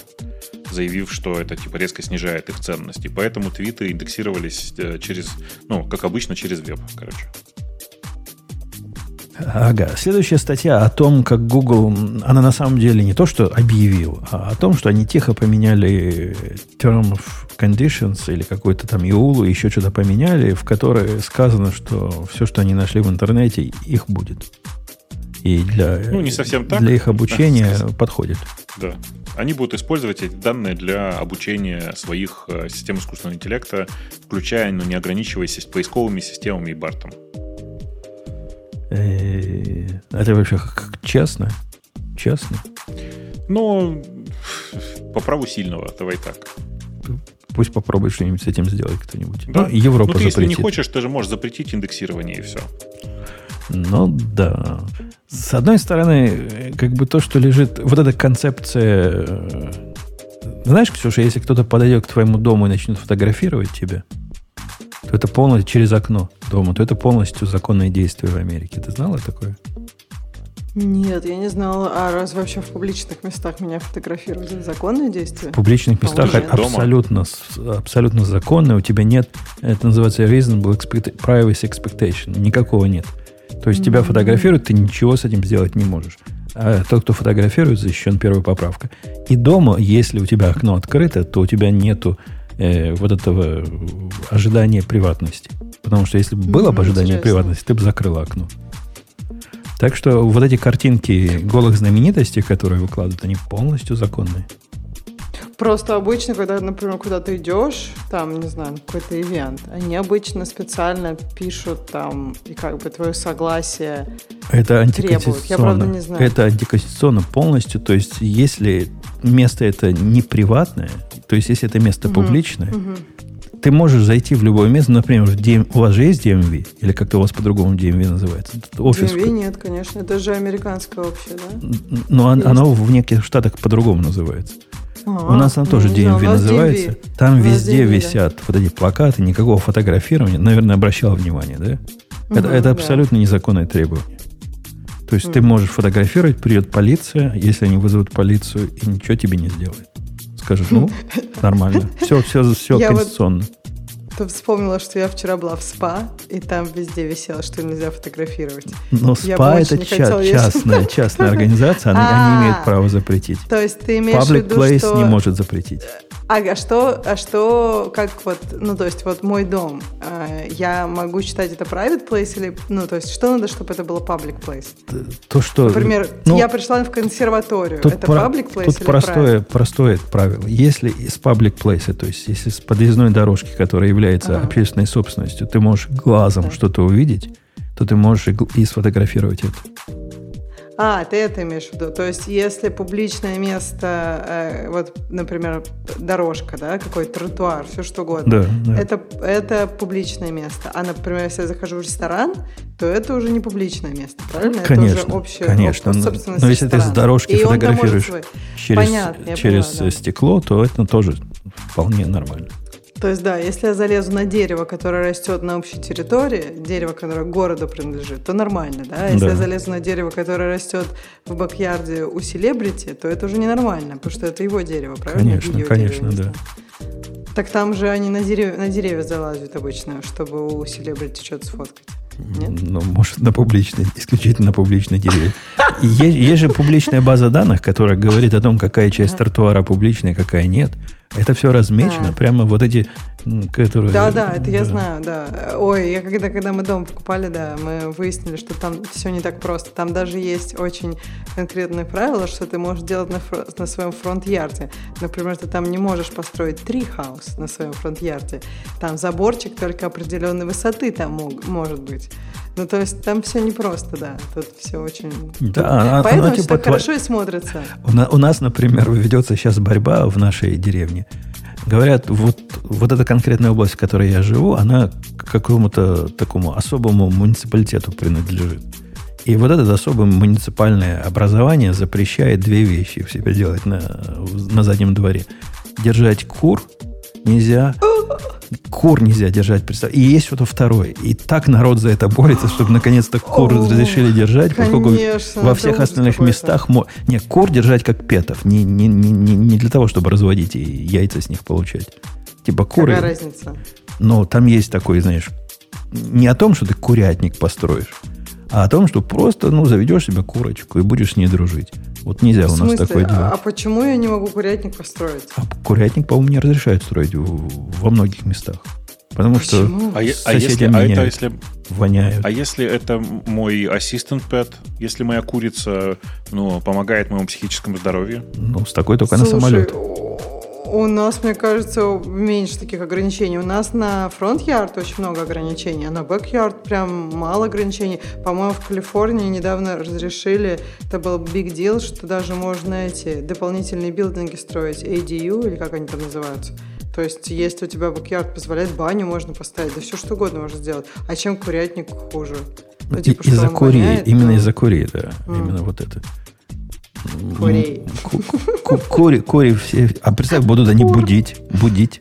заявив, что это типа резко снижает их ценности. Поэтому твиты индексировались э, через, ну, как обычно, через веб, короче. Ага. Следующая статья о том, как Google, она на самом деле не то, что объявил, а о том, что они тихо поменяли term of conditions или какой-то там EULу, еще что-то поменяли, в которой сказано, что все, что они нашли в интернете, их будет. И для, ну, не совсем так. для их обучения подходит. Да. Они будут использовать эти данные для обучения своих э, систем искусственного интеллекта, включая, но не ограничиваясь поисковыми системами и бартом. Э, это вообще как честно? Честно? Ну, по праву сильного, давай так. Пусть попробует что-нибудь с этим сделать кто-нибудь. Да? Ну, Европа ну, ты, запретит. если не хочешь, ты же можешь запретить индексирование и все. Ну да. С одной стороны, как бы то, что лежит... Вот эта концепция... Э, знаешь, Ксюша, если кто-то подойдет к твоему дому и начнет фотографировать тебя, то это полностью через окно дома, то это полностью законное действие в Америке. Ты знала такое? Нет, я не знала. А раз вообще в публичных местах меня фотографируют, это законное действие? В публичных местах это абсолютно, абсолютно законное. У тебя нет, это называется reasonable expect, privacy expectation. Никакого нет. То есть mm-hmm. тебя фотографируют, ты ничего с этим сделать не можешь. А тот, кто фотографирует, защищен первой поправкой. И дома, если у тебя окно открыто, то у тебя нету э, вот этого ожидания приватности. Потому что если бы было бы ожидание Интересно. приватности, ты бы закрыла окно. Так что вот эти картинки голых знаменитостей, которые выкладывают, они полностью законные. Просто обычно, когда, например, куда ты идешь, там, не знаю, какой-то ивент, они обычно специально пишут там и как бы твое согласие Это антиконституционно. Я, правда, не знаю. Это антиконституционно полностью. То есть, если место это не приватное, то есть, если это место угу, публичное, угу. ты можешь зайти в любое место, например, в DM, у вас же есть DMV, или как-то у вас по-другому DMV называется? Офис. DMV нет, конечно, это же американское вообще, да? Но оно, оно в неких штатах по-другому называется. У нас она тоже DMV знаю, называется. DMV. Там везде DMV, висят да. вот эти плакаты, никакого фотографирования. Наверное, обращала внимание, да? Угу, это, это да. абсолютно незаконное требование. То есть угу. ты можешь фотографировать, придет полиция, если они вызовут полицию, и ничего тебе не сделает. Скажешь, ну, нормально. Все, все, все конституционно. Вот то вспомнила, что я вчера была в СПА, и там везде висело, что нельзя фотографировать. Но СПА это ча- частная, частная организация, они, они имеют а, право запретить. То есть ты имеешь Public в виду, place что... не может запретить. А, а что, а что, как вот, ну, то есть вот мой дом, э, я могу считать это private place или, ну, то есть что надо, чтобы это было public place? То, что... Например, ну, я пришла в консерваторию, это про, public place Тут или простое, private? простое правило. Если из public place, то есть если с подъездной дорожки, которая является ага. общественной собственностью, ты можешь глазом да. что-то увидеть, то ты можешь и, и сфотографировать это. А, ты это имеешь в виду. То есть, если публичное место, э, вот, например, дорожка, да, какой-то тротуар, все что угодно, да, да. Это, это публичное место. А, например, если я захожу в ресторан, то это уже не публичное место, правильно? Конечно, это уже общее, конечно. Об, Но если ты с дорожки И фотографируешь через, Понятно, через поняла, да. стекло, то это тоже вполне нормально. То есть, да, если я залезу на дерево, которое растет на общей территории, дерево, которое городу принадлежит, то нормально, да? Если да. я залезу на дерево, которое растет в бэк-ярде у селебрити, то это уже ненормально, потому что это его дерево, правильно? Конечно, Ее конечно, дерево, да. Так там же они на деревья, на деревья залазят обычно, чтобы у селебрити что-то сфоткать. Нет? Ну, может, на публичной, исключительно на публичной деревья. Есть, есть же публичная база данных, которая говорит о том, какая часть тротуара публичная, какая нет. Это все размечено, а. прямо вот эти, которые... Да, да, это да. я знаю, да. Ой, я когда, когда мы дом покупали, да, мы выяснили, что там все не так просто. Там даже есть очень конкретные правила, что ты можешь делать на, фро- на своем фронт-ярде. Например, ты там не можешь построить три хаус на своем фронт-ярде. Там заборчик только определенной высоты там мог, может быть. Ну, то есть там все непросто, да. Тут все очень... Да, Поэтому оно, все типа, так хорошо и смотрится. У, на, у нас, например, ведется сейчас борьба в нашей деревне. Говорят, вот, вот эта конкретная область, в которой я живу, она какому-то такому особому муниципалитету принадлежит. И вот это особое муниципальное образование запрещает две вещи в себе делать на, на заднем дворе. Держать кур нельзя, Кур нельзя держать, представь. И есть что-то второе. И так народ за это борется, чтобы наконец-то кур разрешили держать, поскольку во всех остальных местах... Не, кур держать как петов. Не, не, не, не для того, чтобы разводить и яйца с них получать. Типа куры... Какая разница? Но там есть такой, знаешь, не о том, что ты курятник построишь, а о том, что просто, ну, заведешь себе курочку и будешь с ней дружить. Вот нельзя у нас такое делать. А почему я не могу курятник построить? А курятник, по-моему, не разрешают строить во многих местах. Потому Почему? что а, а если, а это если воняют. А если это мой ассистент pet, если моя курица ну, помогает моему психическому здоровью? Ну, с такой только Слушай, на самолет. У нас, мне кажется, меньше таких ограничений. У нас на фронт-ярд очень много ограничений, а на бэк-ярд прям мало ограничений. По-моему, в Калифорнии недавно разрешили, это был big deal, что даже можно эти дополнительные билдинги строить, ADU или как они там называются. То есть, если у тебя бэк-ярд позволяет, баню можно поставить, да все что угодно можно сделать. А чем курятник хуже? Ну, типа, из-за курей, именно из-за курей, да, mm. именно вот это. Курей. Кури, кури все. А представь, будут они будить, будить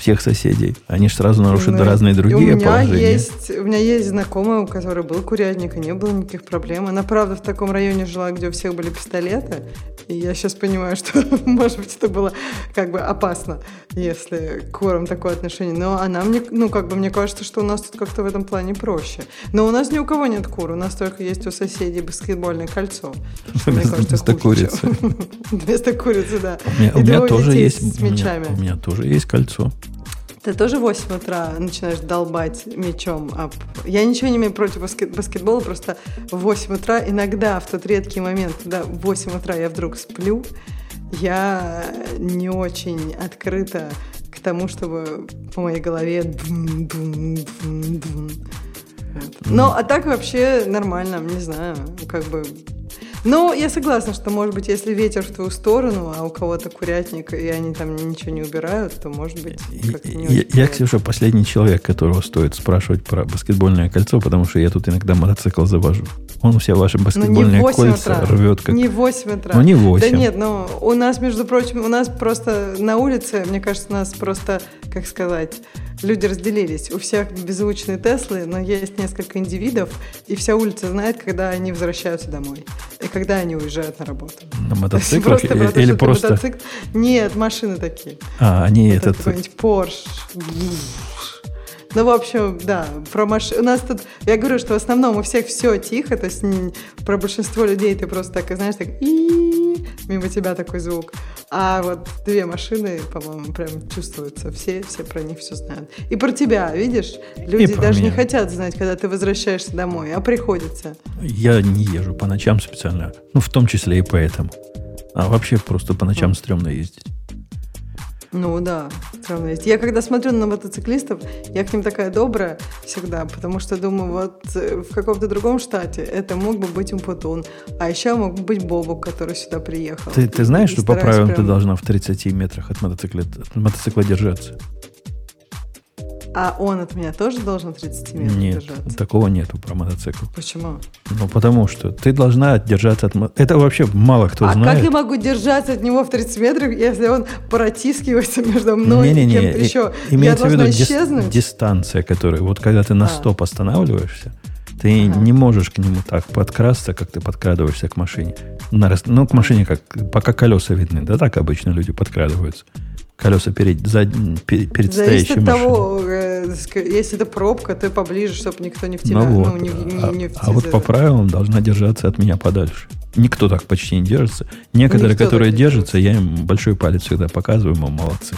всех соседей. Они же сразу нарушат ну, разные другие у меня положения. Есть, у меня есть знакомая, у которой был курятник, и не было никаких проблем. Она, правда, в таком районе жила, где у всех были пистолеты. И я сейчас понимаю, что, может быть, это было как бы опасно, если к курам такое отношение. Но она мне, ну, как бы мне кажется, что у нас тут как-то в этом плане проще. Но у нас ни у кого нет кур, у нас только есть у соседей баскетбольное кольцо. Вместо курицы. Вместо курицы, да. У меня тоже есть. У меня тоже есть кольцо. Ты тоже в 8 утра начинаешь долбать мячом об... Я ничего не имею против баскет... баскетбола, просто в 8 утра иногда, в тот редкий момент, когда в 8 утра я вдруг сплю, я не очень открыта к тому, чтобы по моей голове дум, дум, дум, дум. Ну, а так вообще нормально, не знаю, как бы ну, я согласна, что, может быть, если ветер в твою сторону, а у кого-то курятник, и они там ничего не убирают, то, может быть, как-то не Я, я Ксюша, последний человек, которого стоит спрашивать про баскетбольное кольцо, потому что я тут иногда мотоцикл завожу. Он все ваши ну, баскетбольные кольца утра. рвет как... Не в 8 утра. Ну, не 8. Да нет, ну, у нас, между прочим, у нас просто на улице, мне кажется, у нас просто, как сказать, люди разделились. У всех беззвучные Теслы, но есть несколько индивидов, и вся улица знает, когда они возвращаются домой. И когда они уезжают на работу. На мотоциклах просто, или, или просто... Мотоцикл... Нет, машины такие. А, они вот этот... Какой-нибудь Porsche. Ну, в общем, да, про маш... У нас тут, я говорю, что в основном у всех все тихо, то есть про большинство людей ты просто так, знаешь, так и мимо тебя такой звук. А вот две машины, по-моему, прям чувствуются. Все, все про них все знают. И про тебя, видишь? Люди даже меня. не хотят знать, когда ты возвращаешься домой, а приходится. Я не езжу по ночам специально. Ну, в том числе и поэтому. А вообще просто по ночам стрёмно ездить. Ну да, стрёмно есть. Я когда смотрю на мотоциклистов, я к ним такая добрая всегда, потому что думаю, вот э, в каком-то другом штате это мог бы быть Умпутун, а еще мог бы быть Бобук, который сюда приехал. Ты, ты знаешь, и что по правилам прям... ты должна в 30 метрах от мотоцикла, от мотоцикла держаться? А он от меня тоже должен 30 метров нет, держаться? такого нету про мотоцикл. Почему? Ну, потому что ты должна держаться от... Это вообще мало кто а знает. А как я могу держаться от него в 30 метров, если он протискивается между мной не, не, не, и кем-то еще? Имеется я в виду исчезнуть? Дис, дистанция, которая... Вот когда ты на а. стоп останавливаешься, ты ага. не можешь к нему так подкрасться, как ты подкрадываешься к машине. На, ну, к машине как... Пока колеса видны, да, так обычно люди подкрадываются колеса перед, зад, перед, перед Зависит стоящей от того, э, если это пробка, то поближе, чтобы никто не в тебя, ну, вот. ну не, не, а, не в А вот по правилам должна держаться от меня подальше. Никто так почти не держится. Некоторые, Никто которые держатся, я им большой палец всегда показываю, мол, молодцы.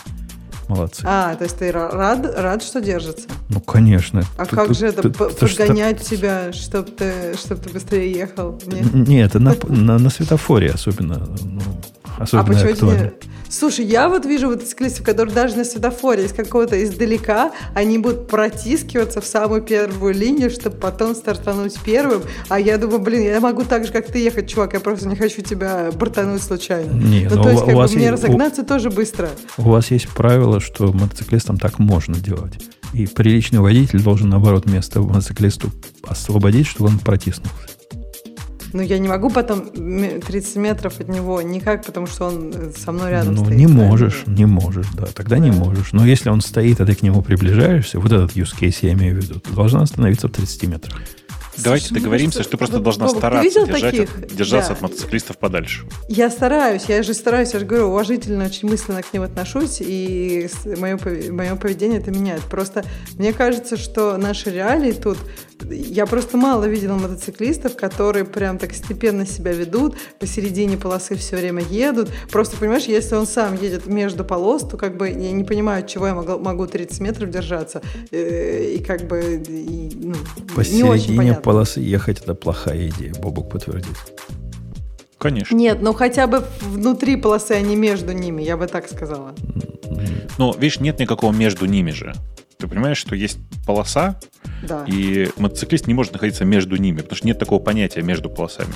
Молодцы. А, то есть ты рад, рад что держится? Ну, конечно. А ты, как ты, же это, ты, подгонять ты, тебя, чтобы ты, чтоб ты быстрее ехал? Нет, Нет это на, на, на светофоре особенно, ну, особенно а почему актуально. Не... Слушай, я вот вижу вот циклистов, которые даже на светофоре из какого-то издалека, они будут протискиваться в самую первую линию, чтобы потом стартануть первым. А я думаю, блин, я могу так же, как ты ехать, чувак, я просто не хочу тебя бортануть случайно. Не, ну, то есть, как бы, мне разогнаться у, тоже быстро. У вас есть правило, что мотоциклистам так можно делать. И приличный водитель должен, наоборот, место мотоциклисту освободить, чтобы он протиснулся. Ну, я не могу потом 30 метров от него никак, потому что он э, со мной рядом ну, стоит. не можешь, не можешь, да, тогда да. не можешь. Но если он стоит, а ты к нему приближаешься, вот этот use case я имею в виду, ты должна остановиться в 30 метрах. Давайте Слушай, договоримся, кажется, что ты просто вот, должна Бог, стараться держать от, держаться да. от мотоциклистов подальше. Я стараюсь, я же стараюсь, я же говорю, уважительно, очень мысленно к ним отношусь, и мое, мое поведение это меняет. Просто мне кажется, что наши реалии тут я просто мало видела мотоциклистов, которые прям так степенно себя ведут, посередине полосы все время едут. Просто, понимаешь, если он сам едет между полос, то как бы я не понимаю, от чего я могу, могу 30 метров держаться. Э, и как бы и, ну, посередине не очень понятно. полосы ехать это плохая идея, Бобок подтвердит. Конечно. Нет, ну хотя бы внутри полосы, а не между ними, я бы так сказала. Ну, видишь, нет никакого между ними же. Ты понимаешь, что есть полоса, да. и мотоциклист не может находиться между ними, потому что нет такого понятия между полосами.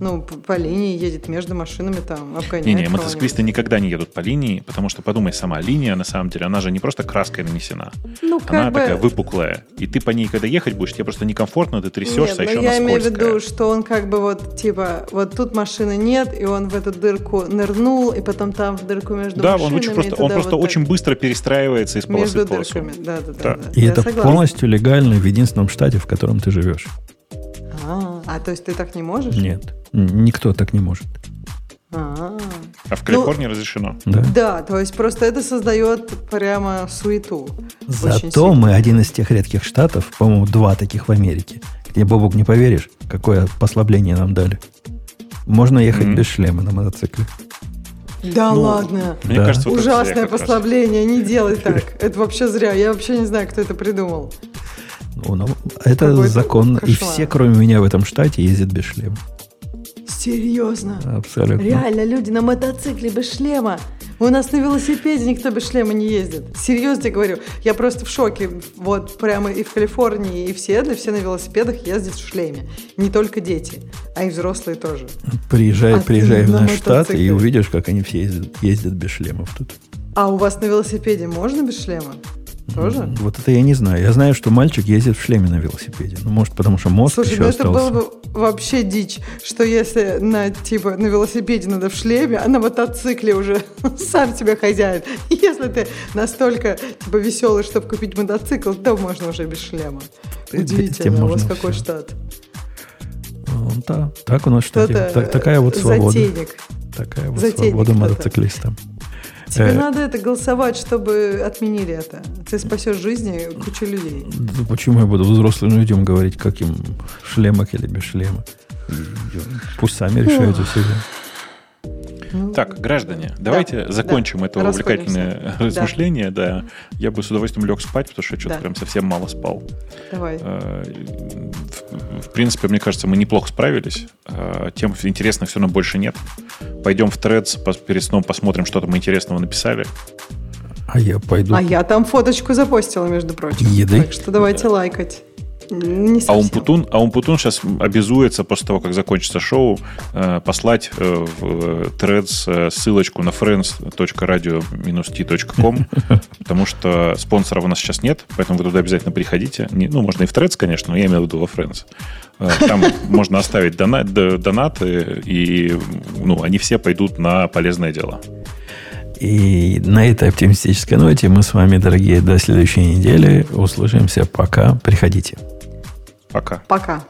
Ну, по линии едет между машинами там, обгоняет. Не-не, мотоциклисты никогда не едут по линии, потому что, подумай, сама линия, на самом деле, она же не просто краской нанесена. Ну, как она бы... такая выпуклая. И ты по ней, когда ехать будешь, тебе просто некомфортно, ты трясешься, нет, а еще я она имею в виду, что он как бы вот, типа, вот тут машины нет, и он в эту дырку нырнул, и потом там в дырку между да, машинами. Да, он, очень просто, он просто вот очень быстро перестраивается из полосы между в полосу. дырками, да, да, да. да. И я это согласна. полностью легально в единственном штате, в котором ты живешь. А, а то есть ты так не можешь? Нет, никто так не может. А, а в Калифорнии ну, разрешено. Да. да, то есть просто это создает прямо суету. Зато мы один из тех редких штатов, по-моему, два таких в Америке, где, Бобок, не поверишь, какое послабление нам дали. Можно ехать mm-hmm. без шлема на мотоцикле. Да ну, ладно. Мне да. кажется, вот Ужасное послабление, не делай так. Это вообще зря. Я вообще не знаю, кто это придумал. Ну, это Какой закон, и все, кроме меня в этом штате, ездят без шлема. Серьезно? Абсолютно. Реально, люди на мотоцикле без шлема. У нас на велосипеде никто без шлема не ездит. Серьезно тебе говорю. Я просто в шоке. Вот прямо и в Калифорнии, и в Сиэтле все на велосипедах ездят в шлеме. Не только дети, а и взрослые тоже. Приезжай, а приезжай в наш штат и увидишь, как они все ездят, ездят без шлемов тут. А у вас на велосипеде можно без шлема? Тоже? Вот это я не знаю. Я знаю, что мальчик ездит в шлеме на велосипеде. Ну, может, потому что мозг Слушай, еще ну остался. это было бы вообще дичь, что если на, типа, на велосипеде надо в шлеме, а на мотоцикле уже сам себе хозяин. Если ты настолько, типа, веселый, чтобы купить мотоцикл, то можно уже без шлема. Удивительно. У вас какой все. штат? Ну, да, так у нас штат. Так, такая вот свобода. Затейник. Такая вот Затейник свобода мотоциклистам. Тебе э, надо это голосовать, чтобы отменили это. Ты спасешь жизни кучу людей. Ну, почему я буду взрослым людям говорить, как им в шлемах или без шлема? Пусть сами решают за себя. Ну, так, граждане, давайте да, закончим да, это увлекательное размышление. Да. Я бы с удовольствием лег спать, потому что я что-то да. прям совсем мало спал. Давай. Э, в принципе, мне кажется, мы неплохо справились. Э, тем интересных все равно больше нет. Пойдем в Threads перед сном посмотрим, что там интересного написали. А я пойду. А я там фоточку запостила, между прочим. Еды? Так что давайте лайкать. Не а Умпутун, а Умпутун сейчас обязуется после того, как закончится шоу, э, послать э, в Threads ссылочку на friends.radio-t.com, потому что спонсоров у нас сейчас нет, поэтому вы туда обязательно приходите. Ну, можно и в Threads, конечно, но я имею в виду во Friends. Э, там можно оставить донаты, и ну, они все пойдут на полезное дело. И на этой оптимистической ноте мы с вами, дорогие, до следующей недели услышимся. Пока. Приходите. Пока. Пока.